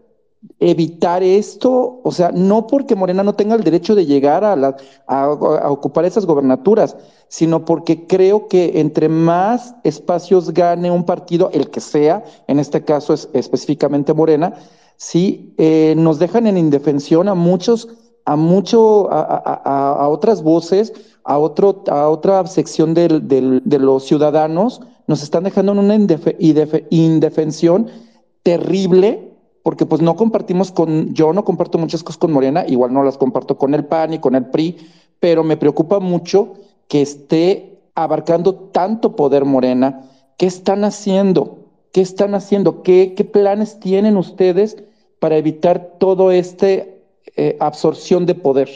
evitar esto, o sea, no porque Morena no tenga el derecho de llegar a, la, a, ocupar esas gobernaturas, sino porque creo que entre más espacios gane un partido, el que sea, en este caso es específicamente Morena, sí, eh, nos dejan en indefensión a muchos, a mucho, a, otras voces, a otro, a otra sección del, del, de los ciudadanos, nos están dejando en una indefensión terrible porque pues no compartimos con, yo no comparto muchas cosas con Morena, igual no las comparto con el PAN y con el PRI, pero me preocupa mucho que esté abarcando tanto poder Morena. ¿Qué están haciendo? ¿Qué están haciendo? ¿Qué, qué planes tienen ustedes para evitar todo este eh, absorción de poder?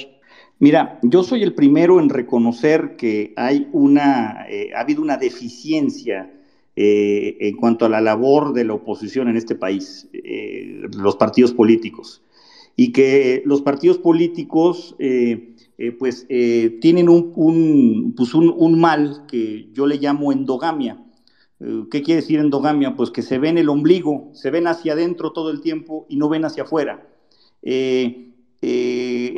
Mira, yo soy el primero en reconocer que hay una, eh, ha habido una deficiencia eh, en cuanto a la labor de la oposición en este país, eh, los partidos políticos, y que los partidos políticos eh, pues tienen un, pues un, un, mal que yo le llamo endogamia. ¿Qué quiere decir endogamia? Pues que se ven el ombligo, se ven hacia adentro todo el tiempo y no ven hacia afuera.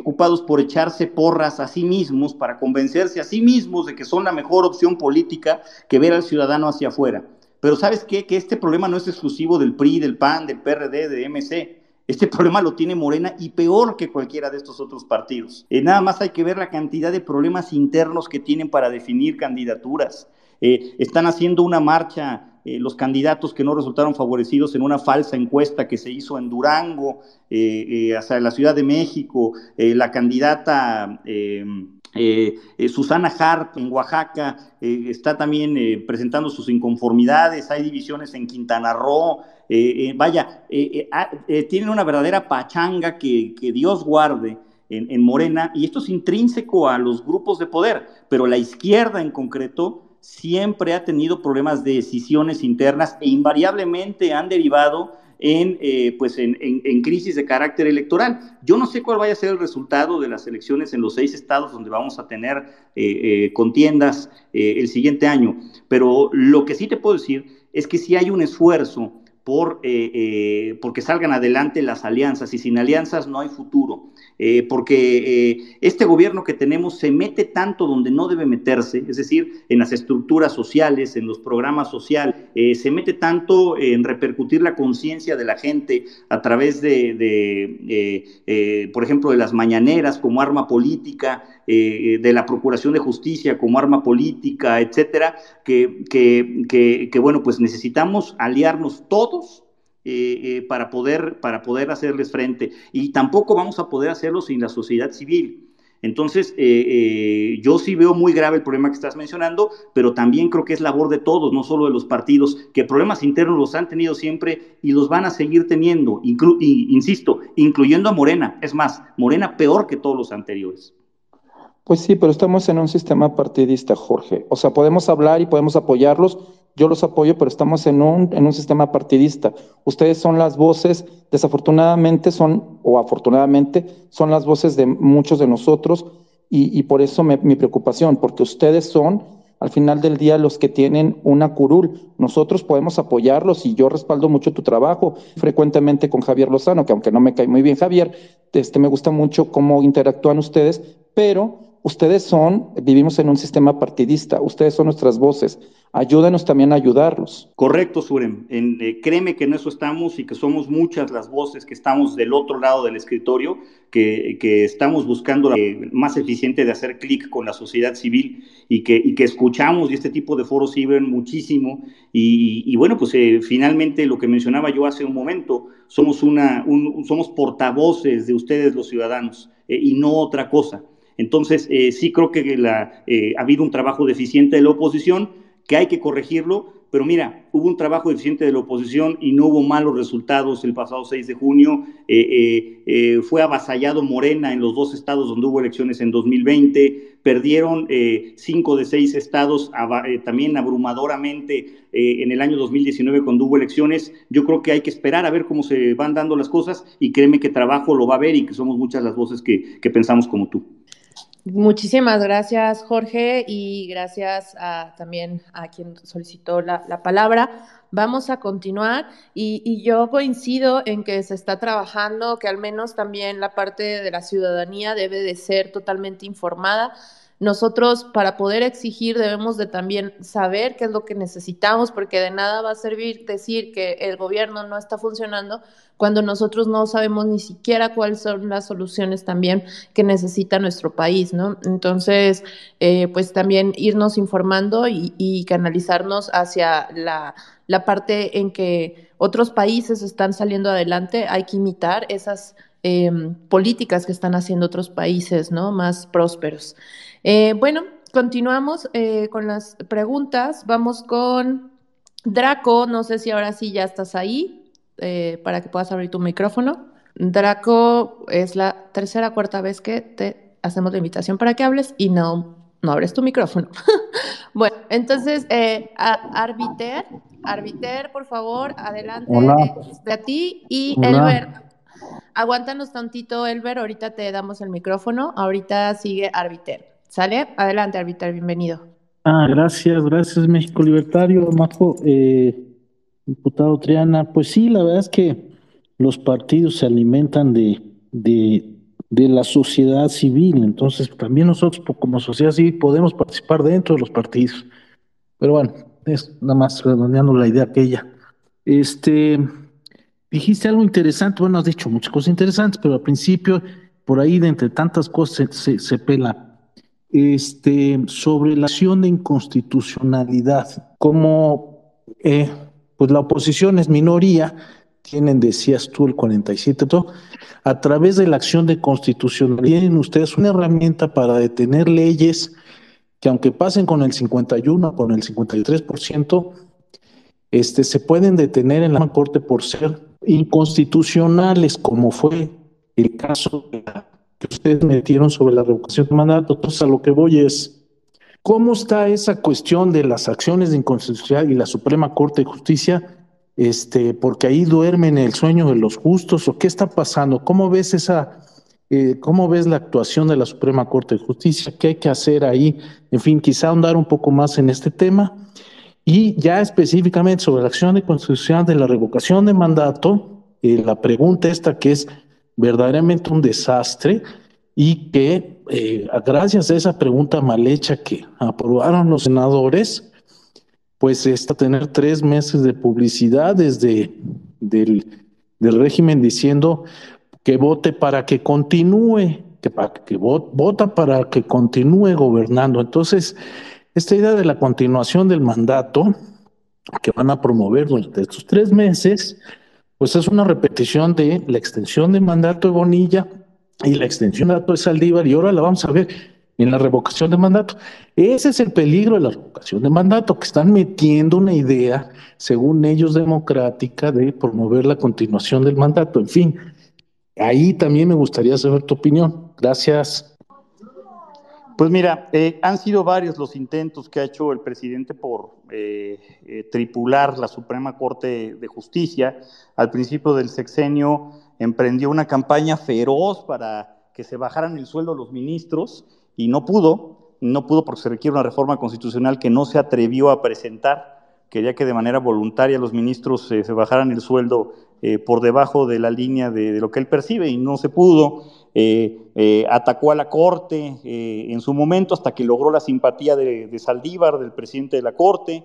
Ocupados por echarse porras a sí mismos para convencerse a sí mismos de que son la mejor opción política que ver al ciudadano hacia afuera. Pero ¿sabes qué? Que este problema no es exclusivo del PRI, del PAN, del PRD, de MC. Este *laughs* problema lo tiene Morena y peor que cualquiera de estos otros partidos. Eh, nada más hay que ver la cantidad de problemas internos que tienen para definir candidaturas. Eh, están haciendo una marcha eh, los candidatos que no resultaron favorecidos en una falsa encuesta que se hizo en Durango, hacia la Ciudad de México, la candidata... Susana Hart en Oaxaca está también presentando sus inconformidades, hay divisiones en Quintana Roo, vaya, ah, tienen una verdadera pachanga que, que Dios guarde en, Morena, y esto es intrínseco a los grupos de poder, pero la izquierda en concreto siempre ha tenido problemas de decisiones internas e invariablemente han derivado en, eh, pues en, crisis de carácter electoral. Yo no sé cuál vaya a ser el resultado de las elecciones en los seis estados donde vamos a tener eh, eh, contiendas el siguiente año, pero lo que sí te puedo decir es que si hay un esfuerzo por, porque salgan adelante las alianzas y sin alianzas no hay futuro. Eh, porque eh, este gobierno que tenemos se mete tanto donde no debe meterse, es decir, en las estructuras sociales, en los programas sociales, eh, se mete tanto en repercutir la conciencia de la gente a través de, por ejemplo, de las mañaneras como arma política, de la procuración de justicia como arma política, etcétera, que, que, que bueno, pues necesitamos aliarnos todos eh, eh, para, poder, para poder hacerles frente. Y tampoco vamos a poder hacerlo sin la sociedad civil. Entonces, eh, yo sí veo muy grave el problema que estás mencionando, pero también creo que es labor de todos, no solo de los partidos, que problemas internos los han tenido siempre y los van a seguir teniendo, insisto, incluyendo a Morena. Es más, Morena peor que todos los anteriores. Pues sí, pero estamos en un sistema partidista, Jorge. O sea, podemos hablar y podemos apoyarlos, yo los apoyo, pero estamos en un, en un sistema partidista. Ustedes son las voces, desafortunadamente son, o afortunadamente, son las voces de muchos de nosotros y, por eso mi preocupación, porque ustedes son, al final del día, los que tienen una curul. Nosotros podemos apoyarlos y yo respaldo mucho tu trabajo, frecuentemente con Javier Lozano, que aunque no me cae muy bien Javier, este, me gusta mucho cómo interactúan ustedes, pero ustedes son, vivimos en un sistema partidista, ustedes son nuestras voces ayúdanos también a ayudarlos. Correcto, Surem. Eh, créeme que en eso estamos y que somos muchas las voces que estamos del otro lado del escritorio, que, estamos buscando la más eficiente de hacer clic con la sociedad civil y que, que escuchamos y este tipo de foros sirven muchísimo. Y, bueno, pues eh, finalmente lo que mencionaba yo hace un momento, somos, una, somos portavoces de ustedes los ciudadanos eh, y no otra cosa. Entonces, sí creo que ha habido un trabajo deficiente de la oposición, que hay que corregirlo, pero mira, hubo un trabajo eficiente de la oposición y no hubo malos resultados el pasado 6 de junio. Eh, eh, eh, fue avasallado Morena en los dos estados donde hubo elecciones en 2020. Perdieron cinco de seis estados también abrumadoramente en el año 2019 cuando hubo elecciones. Yo creo que hay que esperar a ver cómo se van dando las cosas y créeme que trabajo lo va a ver y que somos muchas las voces que pensamos como tú. Muchísimas gracias, Jorge, y gracias también a quien solicitó la, palabra. Vamos a continuar y, y, yo coincido en que se está trabajando, que al menos también la parte de la ciudadanía debe de ser totalmente informada nosotros para poder exigir debemos de también saber qué es lo que necesitamos, porque de nada va a servir decir que el gobierno no está funcionando cuando nosotros no sabemos ni siquiera cuáles son las soluciones también que necesita nuestro país, ¿no? Entonces, eh, pues también irnos informando y, canalizarnos hacia la, la parte en que otros países están saliendo adelante, hay que imitar esas Em, políticas que están haciendo otros países ¿no? más prósperos. Eh, bueno, continuamos eh, con las preguntas. Vamos con Draco. No sé si ahora sí ya estás ahí eh, para que puedas abrir tu micrófono. Draco, es la tercera o cuarta vez que te hacemos la invitación para que hables y no, no abres tu micrófono. *laughs* bueno, entonces, Arbiter, Arbiter, por favor, adelante de, a ti y Elber Aguántanos tantito, Elber, ahorita te damos el micrófono. Ahorita sigue Arbiter. ¿Sale? Adelante, Arbiter, bienvenido. Ah, gracias, gracias, México Libertario, Majo. Eh, diputado Triana, pues sí, la verdad es que los partidos se alimentan de, de, de la sociedad civil, entonces también nosotros como sociedad civil podemos participar dentro de los partidos. Pero bueno, es nada más redondeando la idea aquella. Este, Dijiste algo interesante, bueno, has dicho muchas cosas interesantes, pero al principio, por ahí de entre tantas cosas se, pela, este, sobre la acción de inconstitucionalidad. Como eh, pues la oposición es minoría, tienen, decías tú, el 47, todo, a través de la acción de constitución, tienen ustedes una herramienta para detener leyes que aunque pasen con el 51, con el 53%, este, se pueden detener en la Corte por ser inconstitucionales, como fue el caso que ustedes metieron sobre la revocación de mandato. Entonces, a lo que voy es, ¿cómo está esa cuestión de las acciones de inconstitucionalidad y la Suprema Corte de Justicia? Este, porque ahí duermen el sueño de los justos, o qué está pasando? ¿Cómo ves esa, eh, cómo ves la actuación de la Suprema Corte de Justicia? ¿Qué hay que hacer ahí? En fin, quizá ahondar un poco más en este tema. Y ya específicamente sobre la acción de constitución de la revocación de mandato, eh, la pregunta esta que es verdaderamente un desastre y que eh, gracias a esa pregunta mal hecha que aprobaron los senadores, pues está tener tres meses de publicidad desde del, régimen diciendo que vote para que continúe, que vota para que continúe gobernando. Entonces, esta idea de la continuación del mandato que van a promover durante estos tres meses, pues es una repetición de la extensión de mandato de Bonilla y la extensión de mandato de Saldívar y ahora la vamos a ver en la revocación de mandato. Ese es el peligro de la revocación de mandato, que están metiendo una idea, según ellos, democrática de promover la continuación del mandato. En fin, ahí también me gustaría saber tu opinión. Gracias. Pues mira, eh, han sido varios los intentos que ha hecho el presidente por eh, eh, tripular la Suprema Corte de Justicia. Al principio del sexenio emprendió una campaña feroz para que se bajaran el sueldo los ministros y no pudo, no pudo porque se requiere una reforma constitucional que no se atrevió a presentar. Quería que de manera voluntaria los ministros se bajaran el sueldo por debajo de la línea de lo que él percibe y no se pudo. Eh, eh, atacó a la Corte eh, en su momento hasta que logró la simpatía de, Saldívar, del presidente de la Corte.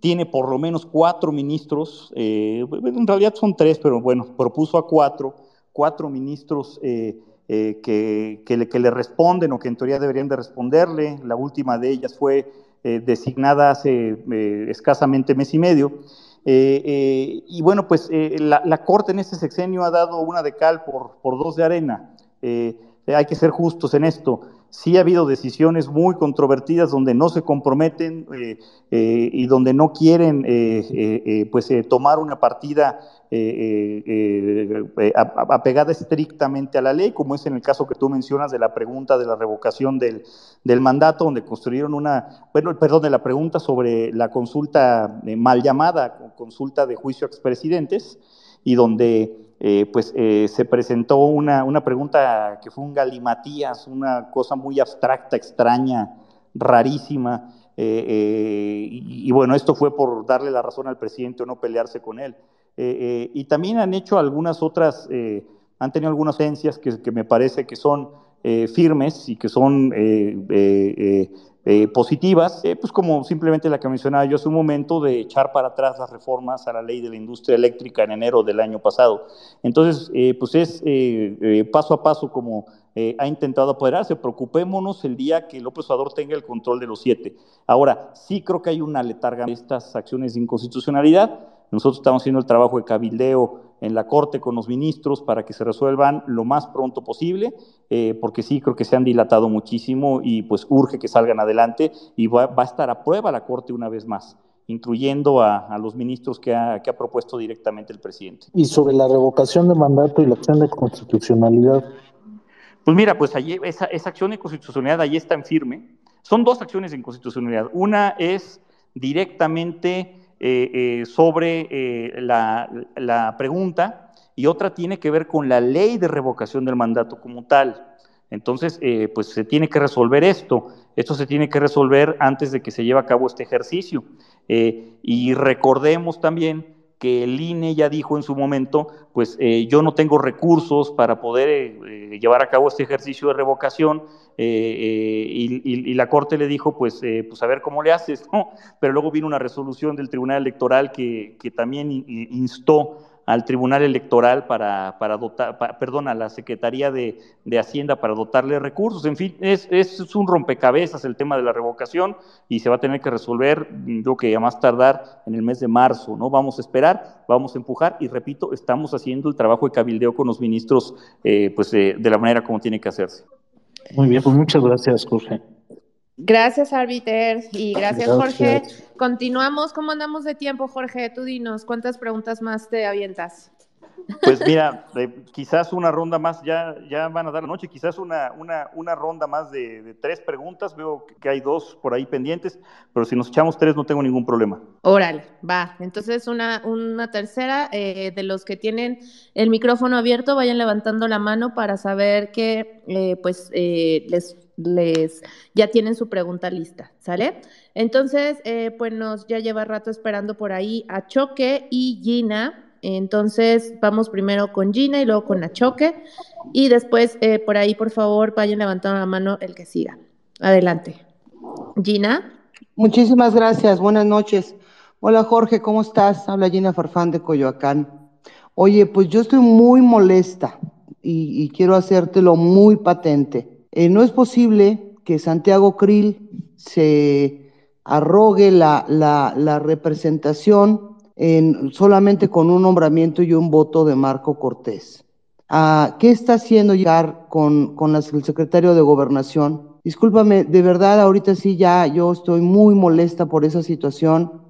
tiene por lo menos cuatro ministros, en realidad son tres, pero bueno, propuso a cuatro, cuatro ministros que, le, que, le, responden o que en teoría deberían de responderle. La última de ellas fue designada hace escasamente mes y medio. Eh, eh, y bueno, pues eh, la, Corte en este sexenio ha dado una de cal por, por dos de arena. hay que ser justos en esto. Sí ha habido decisiones muy controvertidas donde no se comprometen y donde no quieren pues, tomar una partida eh, eh, eh, apegada estrictamente a la ley, como es en el caso que tú mencionas de la pregunta de la revocación del, del mandato, donde construyeron una, bueno, perdón, de la pregunta sobre la consulta mal llamada, consulta de juicio a expresidentes, y donde pues se presentó una, una pregunta que fue un galimatías, una cosa muy abstracta, extraña, rarísima, y, y, bueno, esto fue por darle la razón al presidente o no pelearse con él. Eh, eh, y también han hecho algunas otras, eh, han tenido algunas agencias que, que, me parece que son firmes y que son positivas, pues como simplemente la que mencionaba yo hace un momento de echar para atrás las reformas a la ley de la industria eléctrica en enero del año pasado. Entonces, pues es paso a paso como ha intentado apoderarse. Preocupémonos el día que López Obrador tenga el control de los siete. Ahora, sí creo que hay una letarga en estas acciones de inconstitucionalidad. Nosotros estamos haciendo el trabajo de cabildeo en la Corte con los ministros para que se resuelvan lo más pronto posible, eh, porque sí creo que se han dilatado muchísimo y pues urge que salgan adelante y va, a estar a prueba la Corte una vez más incluyendo a, los ministros que ha, que ha, propuesto directamente el presidente. Y sobre la revocación de mandato y la acción de constitucionalidad. Pues mira, pues allí, esa, esa acción de constitucionalidad allí está en firme. Son dos acciones de inconstitucionalidad. Una es directamente eh, eh, sobre eh, la, pregunta y otra tiene que ver con la ley de revocación del mandato como tal. Entonces, pues se tiene que resolver esto. Esto se tiene que resolver antes de que se lleve a cabo este ejercicio. y recordemos también que el INE ya dijo en su momento, pues eh, yo no tengo recursos para poder eh, llevar a cabo este ejercicio de revocación, eh, y, la Corte le dijo, pues, pues a ver cómo le haces, ¿no? Pero luego vino una resolución del Tribunal Electoral que, que también instó al Tribunal Electoral para, para dotar, perdón, a la Secretaría de, Hacienda para dotarle recursos. En fin, es, es, un rompecabezas el tema de la revocación y se va a tener que resolver, yo que a más tardar en el mes de marzo, ¿no? Vamos a esperar, vamos a empujar y repito, estamos haciendo el trabajo de cabildeo con los ministros, eh, pues de la manera como tiene que hacerse. Muy bien, pues muchas gracias, Jorge. Gracias, Arbiter, y gracias, Jorge. Continuamos. ¿Cómo andamos de tiempo, Jorge? Tú dinos, ¿cuántas preguntas más te avientas? Pues mira, eh, quizás una ronda más, ya, ya van a dar la noche, quizás una, una, una ronda más de, tres preguntas, veo que hay dos por ahí pendientes, pero si nos echamos tres no tengo ningún problema. Órale, va. Entonces una, una tercera, eh, de los que tienen el micrófono abierto, vayan levantando la mano para saber que eh, pues les les ya tienen su pregunta lista, ¿sale? Entonces, eh, pues nos ya lleva rato esperando por ahí a Choque y Gina. Entonces, vamos primero con Gina y luego con Choque Y después, eh, por ahí, por favor, vayan levantando la mano el que siga. Adelante. Gina. Muchísimas gracias. Buenas noches. Hola Jorge, ¿cómo estás? Habla Gina Farfán de Coyoacán. Oye, pues yo estoy muy molesta y quiero hacértelo muy patente. Eh, no es posible que Santiago Krill se arrogue la, representación en, solamente con un nombramiento y un voto de Marco Cortés. Ah, ¿Qué está haciendo llegar con, con el secretario de Gobernación? Discúlpame, de verdad, ahorita sí ya yo estoy muy molesta por esa situación.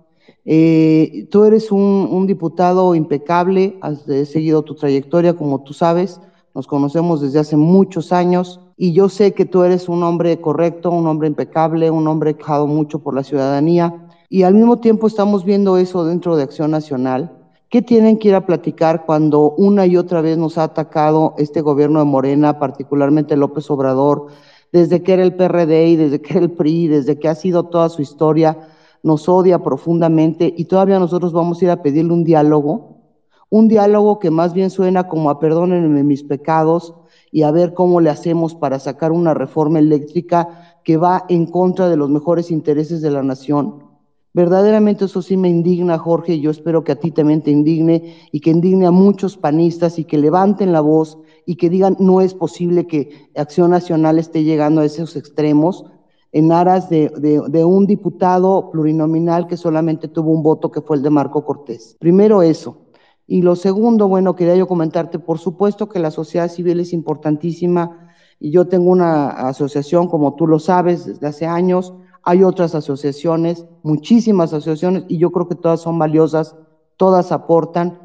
Eh, tú eres un, diputado impecable, has seguido tu trayectoria, como tú sabes, nos conocemos desde hace muchos años y yo sé que tú eres un hombre correcto, un hombre impecable, un hombre quejado mucho por la ciudadanía y al mismo tiempo estamos viendo eso dentro de Acción Nacional. ¿Qué tienen que ir a platicar cuando una y otra vez nos ha atacado este gobierno de Morena, particularmente López Obrador, desde que era el PRD y desde que era el PRI, desde que ha sido toda su historia, nos odia profundamente y todavía nosotros vamos a ir a pedirle un diálogo? Un diálogo que más bien suena como a perdónenme mis pecados, y a ver cómo le hacemos para sacar una reforma eléctrica que va en contra de los mejores intereses de la nación. Verdaderamente eso sí me indigna, Jorge, y yo espero que a ti también te indigne y que indigne a muchos panistas y que levanten la voz y que digan no es posible que Acción Nacional esté llegando a esos extremos en aras de, de un diputado plurinominal que solamente tuvo un voto que fue el de Marco Cortés. Primero eso. Y lo segundo, bueno, quería yo comentarte, por supuesto que la sociedad civil es importantísima y yo tengo una asociación, como tú lo sabes, desde hace años. Hay otras asociaciones, muchísimas asociaciones, y yo creo que todas son valiosas, todas aportan.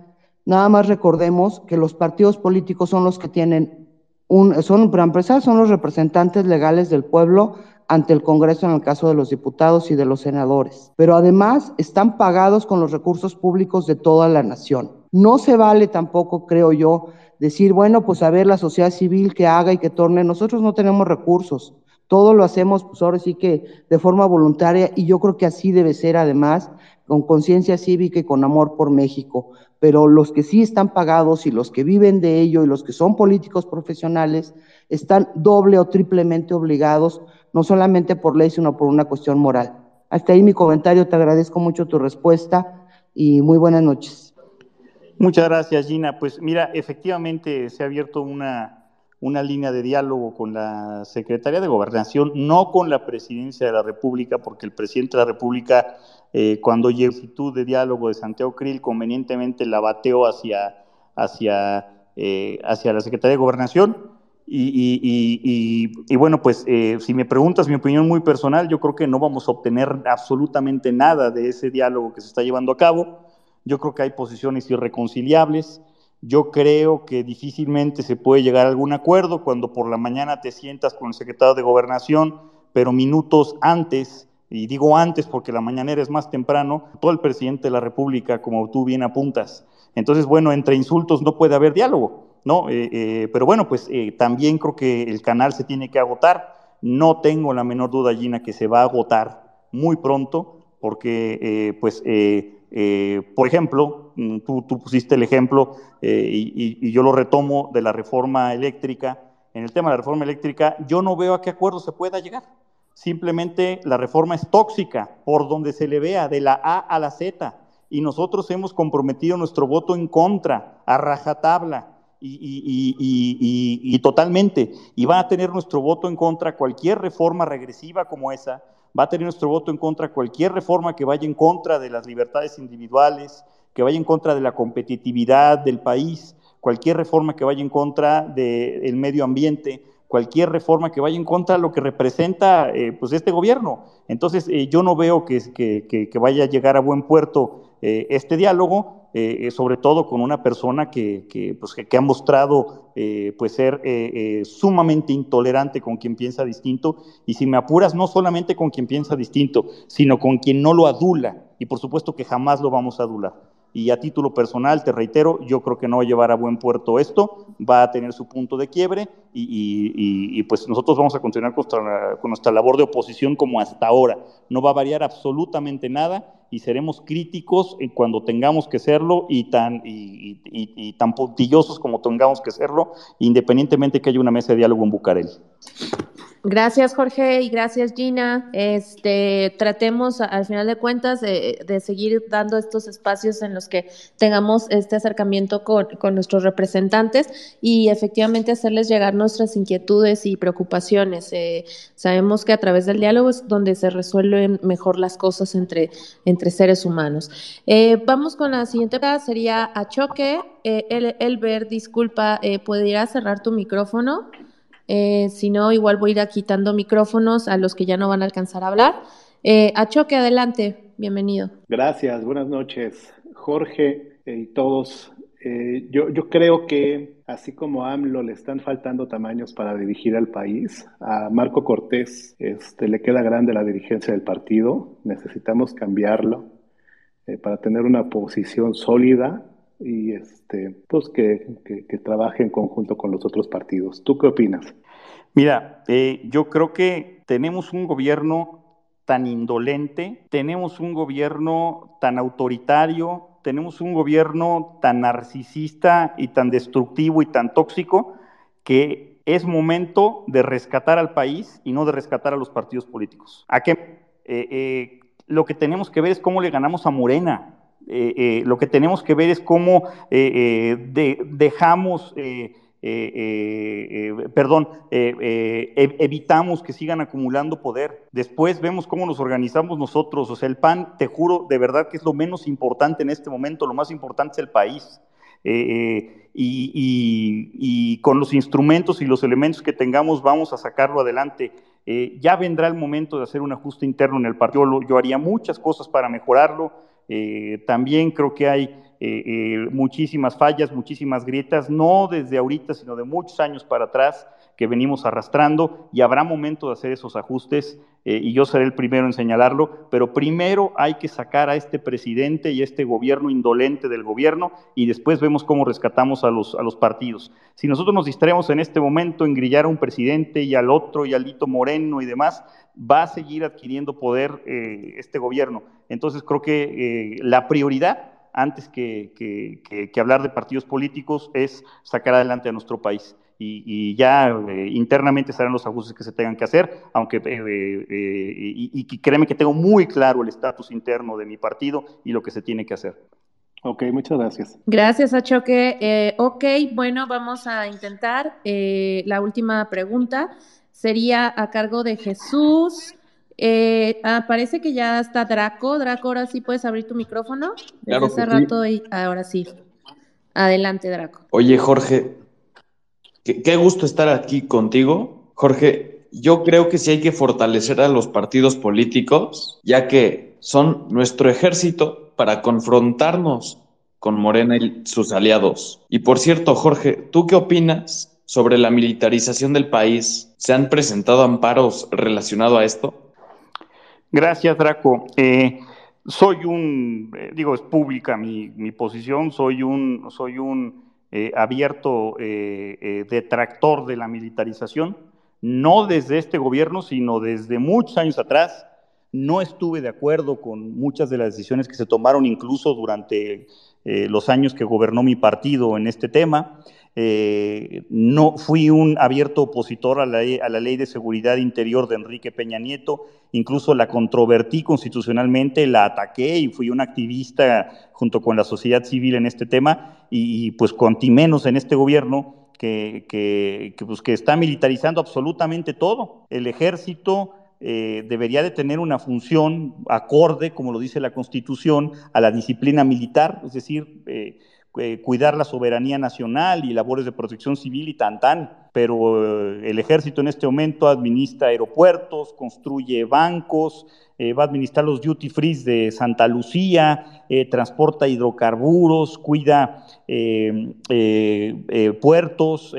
Nada más recordemos que los partidos políticos son los que tienen un, son, para empezar, son los representantes legales del pueblo ante el Congreso en el caso de los diputados y de los senadores. Pero además están pagados con los recursos públicos de toda la nación. No se vale tampoco, creo yo, decir, bueno, pues a ver la sociedad civil que haga y que torne. Nosotros no tenemos recursos. Todo lo hacemos, pues ahora sí que de forma voluntaria y yo creo que así debe ser además, con conciencia cívica y con amor por México. Pero los que sí están pagados y los que viven de ello y los que son políticos profesionales están doble o triplemente obligados, no solamente por ley, sino por una cuestión moral. Hasta ahí mi comentario, te agradezco mucho tu respuesta y muy buenas noches. Muchas gracias, Gina. Pues mira, efectivamente se ha abierto una, una línea de diálogo con la Secretaría de Gobernación, no con la Presidencia de la República, porque el presidente de la República, eh, cuando llegó solicitud de diálogo de Santiago Krill, convenientemente la bateó hacia, hacia, eh, hacia la Secretaría de Gobernación. Y, bueno, pues eh, si me preguntas mi opinión muy personal, yo creo que no vamos a obtener absolutamente nada de ese diálogo que se está llevando a cabo. Yo creo que hay posiciones irreconciliables. Yo creo que difícilmente se puede llegar a algún acuerdo cuando por la mañana te sientas con el secretario de Gobernación, pero minutos antes, y digo antes porque la mañanera es más temprano, todo el presidente de la República, como tú bien apuntas. Entonces, bueno, entre insultos no puede haber diálogo, ¿no? Eh, eh, pero bueno, pues eh, también creo que el canal se tiene que agotar. No tengo la menor duda, Gina, que se va a agotar muy pronto, porque pues eh, por ejemplo, mm, tú, pusiste el ejemplo eh, y, yo lo retomo de la reforma eléctrica. En el tema de la reforma eléctrica, yo no veo a qué acuerdo se pueda llegar. Simplemente la reforma es tóxica por donde se le vea, de la A a la Z. y nosotros hemos comprometido nuestro voto en contra, a rajatabla. Y, totalmente, y va a tener nuestro voto en contra cualquier reforma regresiva como esa, va a tener nuestro voto en contra cualquier reforma que vaya en contra de las libertades individuales, que vaya en contra de la competitividad del país, cualquier reforma que vaya en contra del medio ambiente, cualquier reforma que vaya en contra de lo que representa eh, pues este gobierno. Entonces, eh, yo no veo que, vaya a llegar a buen puerto eh, este diálogo, sobre todo con una persona que, pues, que ha mostrado pues ser sumamente intolerante con quien piensa distinto, y si me apuras, no solamente con quien piensa distinto, sino con quien no lo adula, y por supuesto que jamás lo vamos a adular y a título personal, te reitero, yo creo que no va a llevar a buen puerto esto, va a tener su punto de quiebre y, pues nosotros vamos a continuar con nuestra, labor de oposición como hasta ahora. No va a variar absolutamente nada y seremos críticos cuando tengamos que serlo y tan, y, tan puntillosos como tengamos que serlo, independientemente que haya una mesa de diálogo en Bucareli. Gracias, Jorge, y gracias, Gina. Este, tratemos, al final de cuentas, de, seguir dando estos espacios en los que tengamos este acercamiento con, nuestros representantes y efectivamente hacerles llegar nuestras inquietudes y preocupaciones. Eh, sabemos que a través del diálogo es donde se resuelven mejor las cosas entre, entre seres humanos. Eh, vamos con la siguiente sería a choque. Eh, el, Elber, disculpa, eh, ¿podrías cerrar tu micrófono? Eh, si no, igual voy a ir quitando micrófonos a los que ya no van a alcanzar a hablar. Eh, a Choque, adelante, bienvenido. Gracias, buenas noches, Jorge eh, y todos. yo, yo creo que así como a AMLO le están faltando tamaños para dirigir al país, a Marco Cortés este, le queda grande la dirigencia del partido, necesitamos cambiarlo para tener una posición sólida y este, pues que, trabaje en conjunto con los otros partidos. ¿Tú qué opinas? Mira, eh, yo creo que tenemos un gobierno tan indolente, tenemos un gobierno tan autoritario, tenemos un gobierno tan narcisista y tan destructivo y tan tóxico que es momento de rescatar al país y no de rescatar a los partidos políticos. ¿A qué? Eh, eh, lo que tenemos que ver es cómo le ganamos a Morena. Eh, eh, lo que tenemos que ver es cómo eh, dejamos, perdón, evitamos que sigan acumulando poder. Después vemos cómo nos organizamos nosotros. O sea, el PAN, te juro, de verdad que es lo menos importante en este momento. Lo más importante es el país. y, con los instrumentos y los elementos que tengamos vamos a sacarlo adelante. ya vendrá el momento de hacer un ajuste interno en el partido. Yo haría muchas cosas para mejorarlo. Eh, también creo que hay eh, eh, muchísimas fallas, muchísimas grietas, no desde ahorita, sino de muchos años para atrás que venimos arrastrando y habrá momento de hacer esos ajustes y yo seré el primero en señalarlo, pero primero hay que sacar a este presidente y a este gobierno indolente del gobierno y después vemos cómo rescatamos a los, a los partidos. Si nosotros nos distraemos en este momento en grillar a un presidente y al otro y al Lito Moreno y demás, va a seguir adquiriendo poder eh, este gobierno. Entonces creo que eh, la prioridad, antes que, hablar de partidos políticos, es sacar adelante a nuestro país. Y, ya eh, internamente serán los ajustes que se tengan que hacer, aunque, y, y, créeme que tengo muy claro el estatus interno de mi partido y lo que se tiene que hacer. Ok, muchas gracias. Gracias, Achoque. ok, bueno, vamos a intentar la última pregunta sería a cargo de Jesús. Eh, ah, parece que ya está Draco. Draco, ahora sí puedes abrir tu micrófono. Desde hace rato y ahora sí. Adelante, Draco. Oye, Jorge, qué, gusto estar aquí contigo. Jorge, yo creo que sí hay que fortalecer a los partidos políticos, ya que son nuestro ejército para confrontarnos con Morena y sus aliados. Y por cierto, Jorge, ¿tú qué opinas sobre la militarización del país. ¿Se han presentado amparos relacionados a esto? Gracias, Draco. Eh, soy un, eh, digo, es pública mi, posición, soy un, soy un eh, abierto detractor de la militarización, no desde este gobierno, sino desde muchos años atrás. no estuve de acuerdo con muchas de las decisiones que se tomaron incluso durante eh, los años que gobernó mi partido en este tema. Eh, no fui un abierto opositor a la, a la, ley de seguridad interior de Enrique Peña Nieto, incluso la controvertí constitucionalmente, la ataqué y fui un activista junto con la sociedad civil en este tema. Y, pues conti menos en este gobierno que, que, que, pues, que está militarizando absolutamente todo. El ejército eh, debería de tener una función acorde, como lo dice la Constitución, a la disciplina militar, es decir, eh, eh, cuidar la soberanía nacional y labores de protección civil y tan tan, pero eh, el ejército en este momento administra aeropuertos, construye bancos, eh, va a administrar los duty free de Santa Lucía, transporta hidrocarburos, cuida puertos,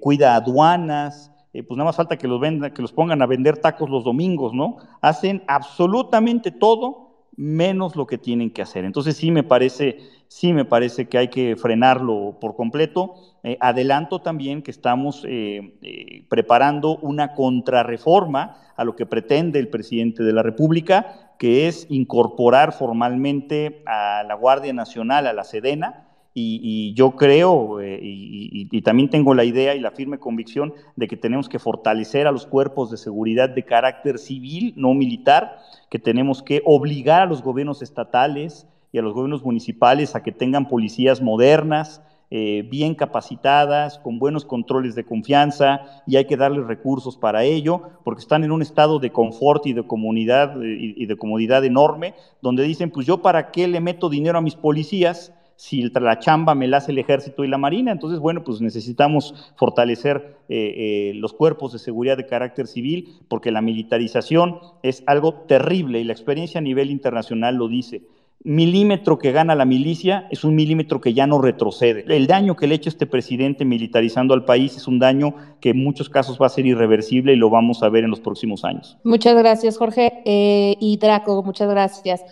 cuida aduanas, pues nada más falta que los pongan a vender tacos los domingos, ¿no? Hacen absolutamente todo menos lo que tienen que hacer. Entonces sí me parece, sí me parece que hay que frenarlo por completo. Eh, adelanto también que estamos eh, eh, preparando una contrarreforma a lo que pretende el presidente de la República, que es incorporar formalmente a la Guardia Nacional, a la Sedena, y, yo creo y, también tengo la idea y la firme convicción de que tenemos que fortalecer a los cuerpos de seguridad de carácter civil, no militar, que tenemos que obligar a los gobiernos estatales y a los gobiernos municipales a que tengan policías modernas, eh, bien capacitadas, con buenos controles de confianza, y hay que darles recursos para ello, porque están en un estado de confort y de comunidad eh, y de comodidad enorme, donde dicen, pues yo para qué le meto dinero a mis policías si la chamba me la hace el ejército y la marina. Entonces, bueno, pues necesitamos fortalecer eh, los cuerpos de seguridad de carácter civil, porque la militarización es algo terrible y la experiencia a nivel internacional lo dice. Milímetro que gana la milicia es un milímetro que ya no retrocede. El daño que le echa este presidente militarizando al país es un daño que en muchos casos va a ser irreversible y lo vamos a ver en los próximos años. Muchas gracias, Jorge. Eh, y Draco, muchas gracias.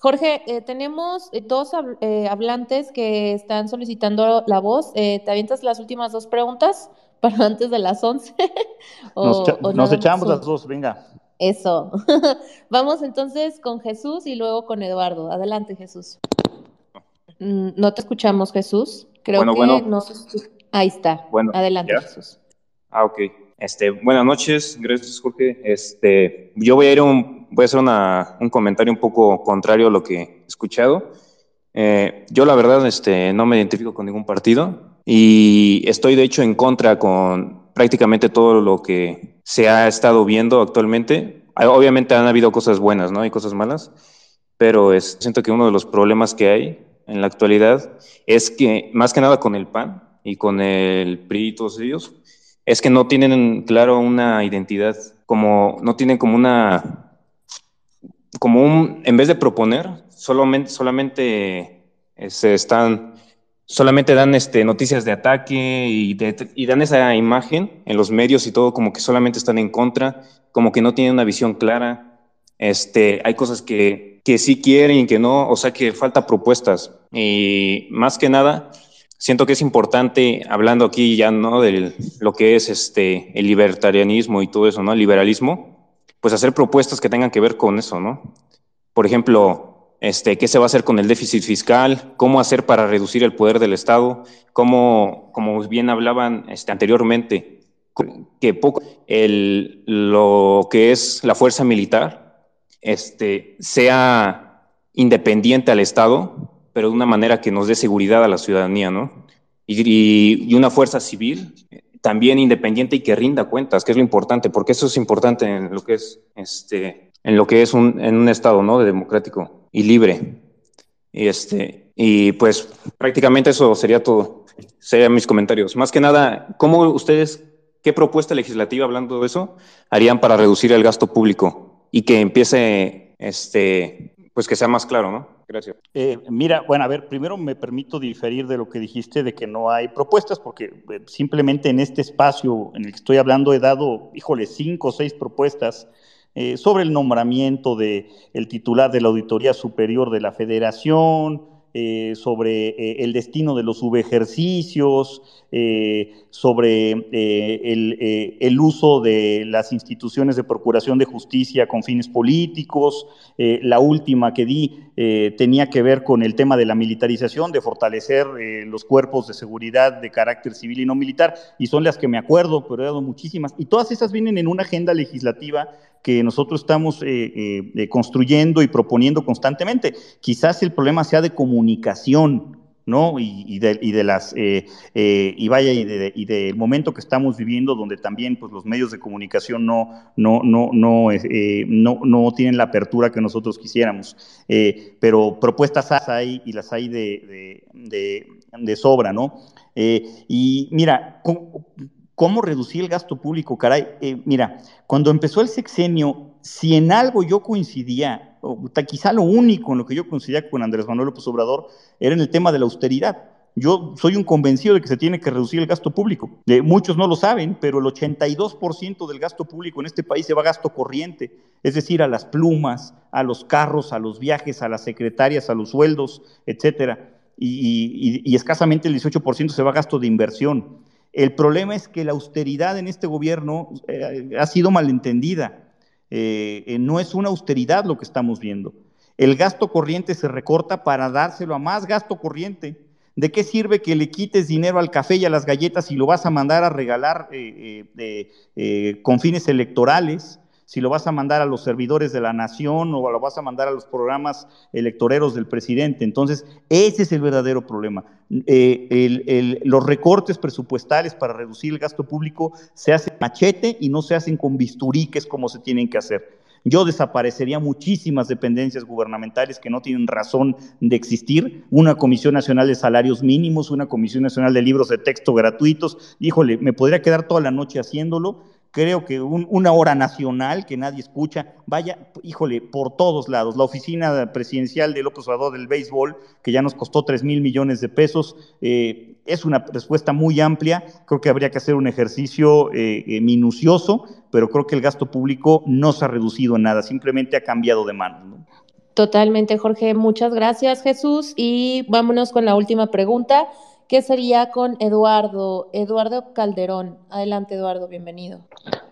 Jorge, eh, tenemos eh, dos eh, hablantes que están solicitando la voz. Eh, ¿Te avientas las últimas dos preguntas *laughs* para antes de las 11? *laughs* o, nos, o nos echamos las dos, venga. Eso. *laughs* Vamos entonces con Jesús y luego con Eduardo. Adelante, Jesús. Mm, no te escuchamos, Jesús. Creo bueno, que bueno. no. Ahí está. Bueno, Adelante, ¿ya? Jesús. Ah, ok. Este, buenas noches, gracias Jorge. Este, yo voy a ir un, voy a hacer una, un comentario un poco contrario a lo que he escuchado. Eh, yo la verdad, este, no me identifico con ningún partido y estoy de hecho en contra con prácticamente todo lo que se ha estado viendo actualmente. Ah, Obviamente han habido cosas buenas, ¿no? Hay cosas malas, pero es, siento que uno de los problemas que hay en la actualidad es que más que nada con el PAN y con el PRI y todos ellos, es que no tienen claro una identidad, como no tienen como una, como un, en vez de proponer, solamente, solamente eh, se están, solamente dan este, noticias de ataque y, de- y dan esa imagen en los medios y todo, como que solamente están en contra, como que no tienen una visión clara. Este, hay cosas que, que sí quieren y que no, o sea que falta propuestas. Y más que nada, siento que es importante, hablando aquí ya no de lo que es este, el libertarianismo y todo eso, ¿no? El liberalismo, pues hacer propuestas que tengan que ver con eso, ¿no? Por ejemplo, este, ¿qué se va a hacer con el déficit fiscal? ¿Cómo hacer para reducir el poder del Estado? ¿Cómo, como bien hablaban este, anteriormente, que poco el, lo que es la fuerza militar este, sea independiente al Estado, pero de una manera que nos dé seguridad a la ciudadanía, ¿no? Y, y- y una fuerza civil también independiente y que rinda cuentas, que es lo importante, porque eso es importante en lo que es, este, en lo que es un, en un Estado, ¿no? democrático y libre. Y, este, y pues prácticamente eso sería todo, serían mis comentarios. Más que nada, ¿cómo ustedes, qué propuesta legislativa, hablando de eso, harían para reducir el gasto público y que empiece, este, pues que sea más claro, ¿no? Gracias. Eh, mira, bueno, a ver, primero me permito diferir de lo que dijiste de que no hay propuestas, porque eh, simplemente en este espacio en el que estoy hablando he dado, híjole, cinco o seis propuestas eh, sobre el nombramiento de el titular de la Auditoría Superior de la Federación, eh, sobre eh, el destino de los subejercicios, sobre el, el, uso de las instituciones de procuración de justicia con fines políticos. la última que di tenía que ver con el tema de la militarización, de fortalecer los cuerpos de seguridad de carácter civil y no militar, y son las que me acuerdo, pero he dado muchísimas. Y todas esas vienen en una agenda legislativa que nosotros estamos eh, eh, construyendo y proponiendo constantemente. Quizás el problema sea de comunicación, ¿no? Y, de, las, eh, y vaya, y, del momento que estamos viviendo, donde también pues, los medios de comunicación no, no, no, no, no, no tienen la apertura que nosotros quisiéramos. pero propuestas hay y las hay de, de sobra, ¿no? y mira, ¿Cómo reducir el gasto público? Caray, eh, mira, cuando empezó el sexenio, si en algo yo coincidía, o quizá lo único en lo que yo coincidía con Andrés Manuel López Obrador, era en el tema de la austeridad. Yo soy un convencido de que se tiene que reducir el gasto público. muchos no lo saben, pero el 82% del gasto público en este país se va a gasto corriente, es decir, a las plumas, a los carros, a los viajes, a las secretarias, a los sueldos, etcétera. Y, y escasamente el 18% se va a gasto de inversión. El problema es que la austeridad en este gobierno eh, ha sido malentendida. Eh, eh, no es una austeridad lo que estamos viendo. El gasto corriente se recorta para dárselo a más gasto corriente. ¿De qué sirve que le quites dinero al café y a las galletas si lo vas a mandar a regalar con fines electorales? Si lo vas a mandar a los servidores de la nación o lo vas a mandar a los programas electoreros del presidente. Entonces, ese es el verdadero problema. Eh, los recortes presupuestales para reducir el gasto público se hacen machete y no se hacen con bisturí, que es como se tienen que hacer. Yo desaparecería muchísimas dependencias gubernamentales que no tienen razón de existir. Una Comisión Nacional de Salarios Mínimos, una Comisión Nacional de Libros de Texto gratuitos. Híjole, me podría quedar toda la noche haciéndolo creo que una hora nacional que nadie escucha, vaya, híjole, por todos lados. La oficina presidencial de López Obrador del béisbol, que ya nos costó 3 mil millones de pesos, eh, es una respuesta muy amplia. Creo que habría que hacer un ejercicio eh, eh, minucioso, pero creo que el gasto público no se ha reducido en nada, simplemente ha cambiado de mano. Totalmente, Jorge. Muchas gracias, Jesús. Y vámonos con la última pregunta que sería con Eduardo, Eduardo Calderón. Adelante, Eduardo, bienvenido.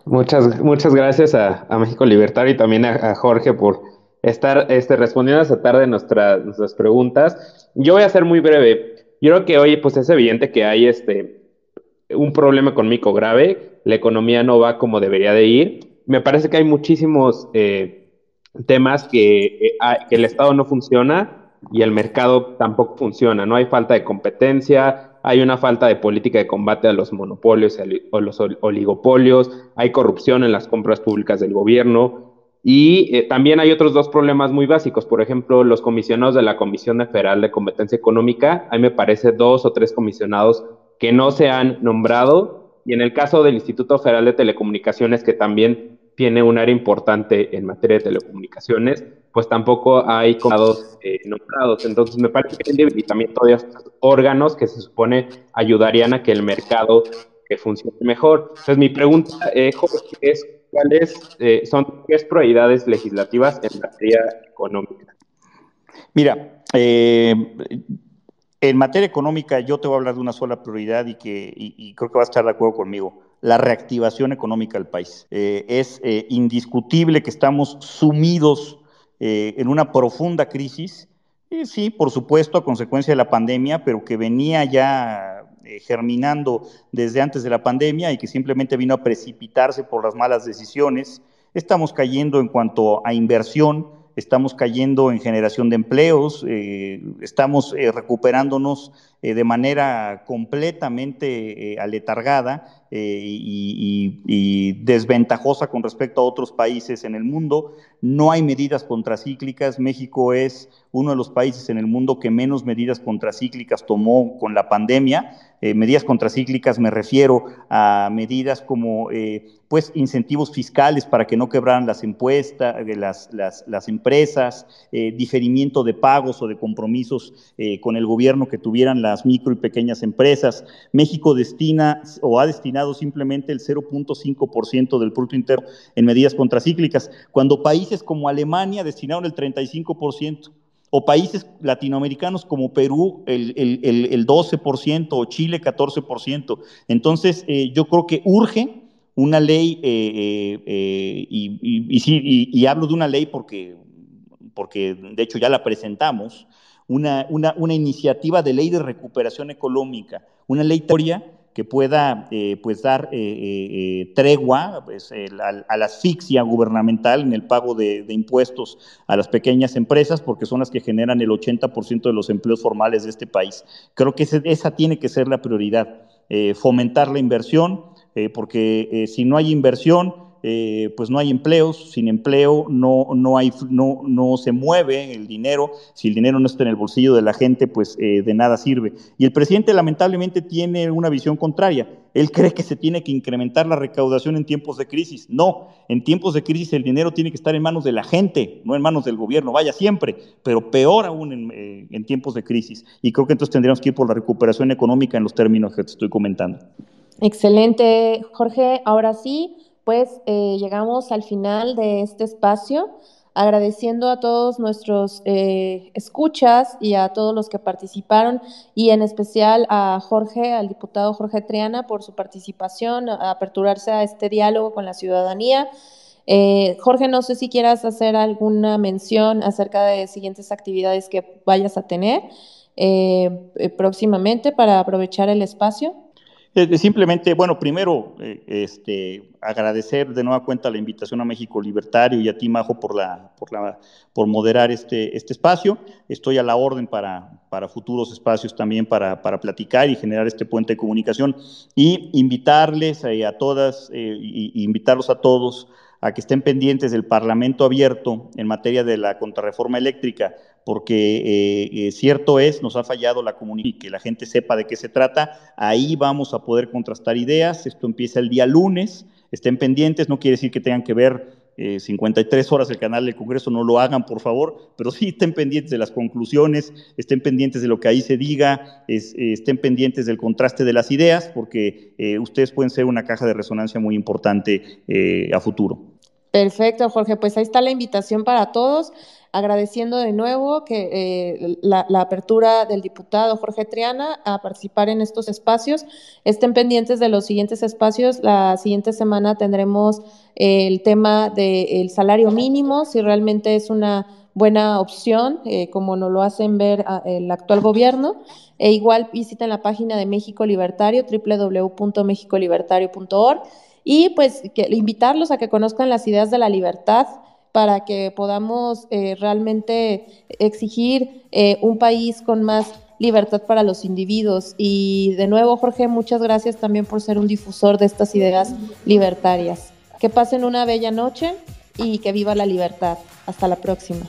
Muchas, muchas gracias a, México Libertario y también a, Jorge por estar este, respondiendo esta tarde nuestras preguntas. Yo voy a ser muy breve. Yo creo que hoy pues, es evidente que hay este, un problema económico grave, la economía no va como debería de ir. Me parece que hay muchísimos eh, temas que, eh, que el Estado no funciona y el mercado tampoco funciona, no hay falta de competencia, hay una falta de política de combate a los monopolios o los oligopolios, hay corrupción en las compras públicas del gobierno y eh, también hay otros dos problemas muy básicos, por ejemplo, los comisionados de la Comisión Federal de Competencia Económica, hay me parece dos o tres comisionados que no se han nombrado y en el caso del Instituto Federal de Telecomunicaciones que también tiene un área importante en materia de telecomunicaciones, pues tampoco hay eh, nombrados. Entonces me parece que hay debilitamiento de estos órganos que se supone ayudarían a que el mercado que funcione mejor. Entonces mi pregunta, eh, es cuáles eh, son qué prioridades legislativas en materia económica. Mira, en materia económica yo te voy a hablar de una sola prioridad y que y creo que vas a estar de acuerdo conmigo la reactivación económica del país. es indiscutible que estamos sumidos eh, en una profunda crisis, sí, por supuesto, a consecuencia de la pandemia, pero que venía ya eh, germinando desde antes de la pandemia y que simplemente vino a precipitarse por las malas decisiones. Estamos cayendo en cuanto a inversión, estamos cayendo en generación de empleos, eh, estamos recuperándonos de manera completamente aletargada y, desventajosa con respecto a otros países en el mundo. No hay medidas contracíclicas. México es uno de los países en el mundo que menos medidas contracíclicas tomó con la pandemia. Eh, medidas contracíclicas me refiero a medidas como eh, pues incentivos fiscales para que no quebraran las impuestas, eh, las, las, las, empresas, diferimiento de pagos o de compromisos con el gobierno que tuvieran las micro y pequeñas empresas. México destina o ha destinado simplemente el 0.5% del Producto Interno en medidas contracíclicas, cuando países como Alemania destinaron el 35%. O países latinoamericanos como Perú el, el, 12% o Chile 14%. Entonces, eh, yo creo que urge una ley, eh, eh, y, y, hablo de una ley porque, porque de hecho ya la presentamos, una, una, una iniciativa de ley de recuperación económica, una ley que pueda eh, pues dar eh, eh, tregua pues, a, la asfixia gubernamental en el pago de, impuestos a las pequeñas empresas, porque son las que generan el 80% de los empleos formales de este país. Creo que esa tiene que ser la prioridad, fomentar la inversión, porque si no hay inversión, eh, pues no hay empleos, sin empleo no, no, se mueve el dinero, si el dinero no está en el bolsillo de la gente, pues eh, de nada sirve. Y el presidente lamentablemente tiene una visión contraria. Él cree que se tiene que incrementar la recaudación en tiempos de crisis. No, en tiempos de crisis el dinero tiene que estar en manos de la gente, no en manos del gobierno, vaya siempre, pero peor aún en, eh, en tiempos de crisis. Y creo que entonces tendríamos que ir por la recuperación económica en los términos que te estoy comentando. Excelente, Jorge. Ahora sí, pues eh, llegamos al final de este espacio, agradeciendo a todos nuestros eh, escuchas y a todos los que participaron y en especial a Jorge, al diputado Jorge Triana por su participación, a aperturarse a este diálogo con la ciudadanía. Eh, Jorge, no sé si quieras hacer alguna mención acerca de siguientes actividades que vayas a tener próximamente para aprovechar el espacio. Simplemente, bueno, primero, eh, este, agradecer de nueva cuenta la invitación a México Libertario y a ti, Majo, por, la, por, la, por moderar este, este espacio. Estoy a la orden para, futuros espacios también para, platicar y generar este puente de comunicación. Y invitarles eh, a todas, eh, y, invitarlos a todos a que estén pendientes del Parlamento abierto en materia de la contrarreforma eléctrica, porque eh, eh, cierto es, nos ha fallado la comunicación, que la gente sepa de qué se trata, ahí vamos a poder contrastar ideas, esto empieza el día lunes, estén pendientes, no quiere decir que tengan que ver 53 eh, horas el canal del Congreso, no lo hagan, por favor, pero sí estén pendientes de las conclusiones, estén pendientes de lo que ahí se diga, estén pendientes del contraste de las ideas, porque ustedes pueden ser una caja de resonancia muy importante a futuro. Perfecto, Jorge. Pues ahí está la invitación para todos. Agradeciendo de nuevo que eh, la, apertura del diputado Jorge Triana a participar en estos espacios. Estén pendientes de los siguientes espacios. La siguiente semana tendremos el tema del salario mínimo, si realmente es una buena opción, eh, como nos lo hacen ver ah, el actual gobierno. E igual visiten la página de México Libertario, www.mexicolibertario.org y pues que, invitarlos a que conozcan las ideas de la libertad para que podamos eh, realmente exigir eh, un país con más libertad para los individuos. Y de nuevo, Jorge, muchas gracias también por ser un difusor de estas ideas libertarias. Que pasen una bella noche y que viva la libertad. Hasta la próxima.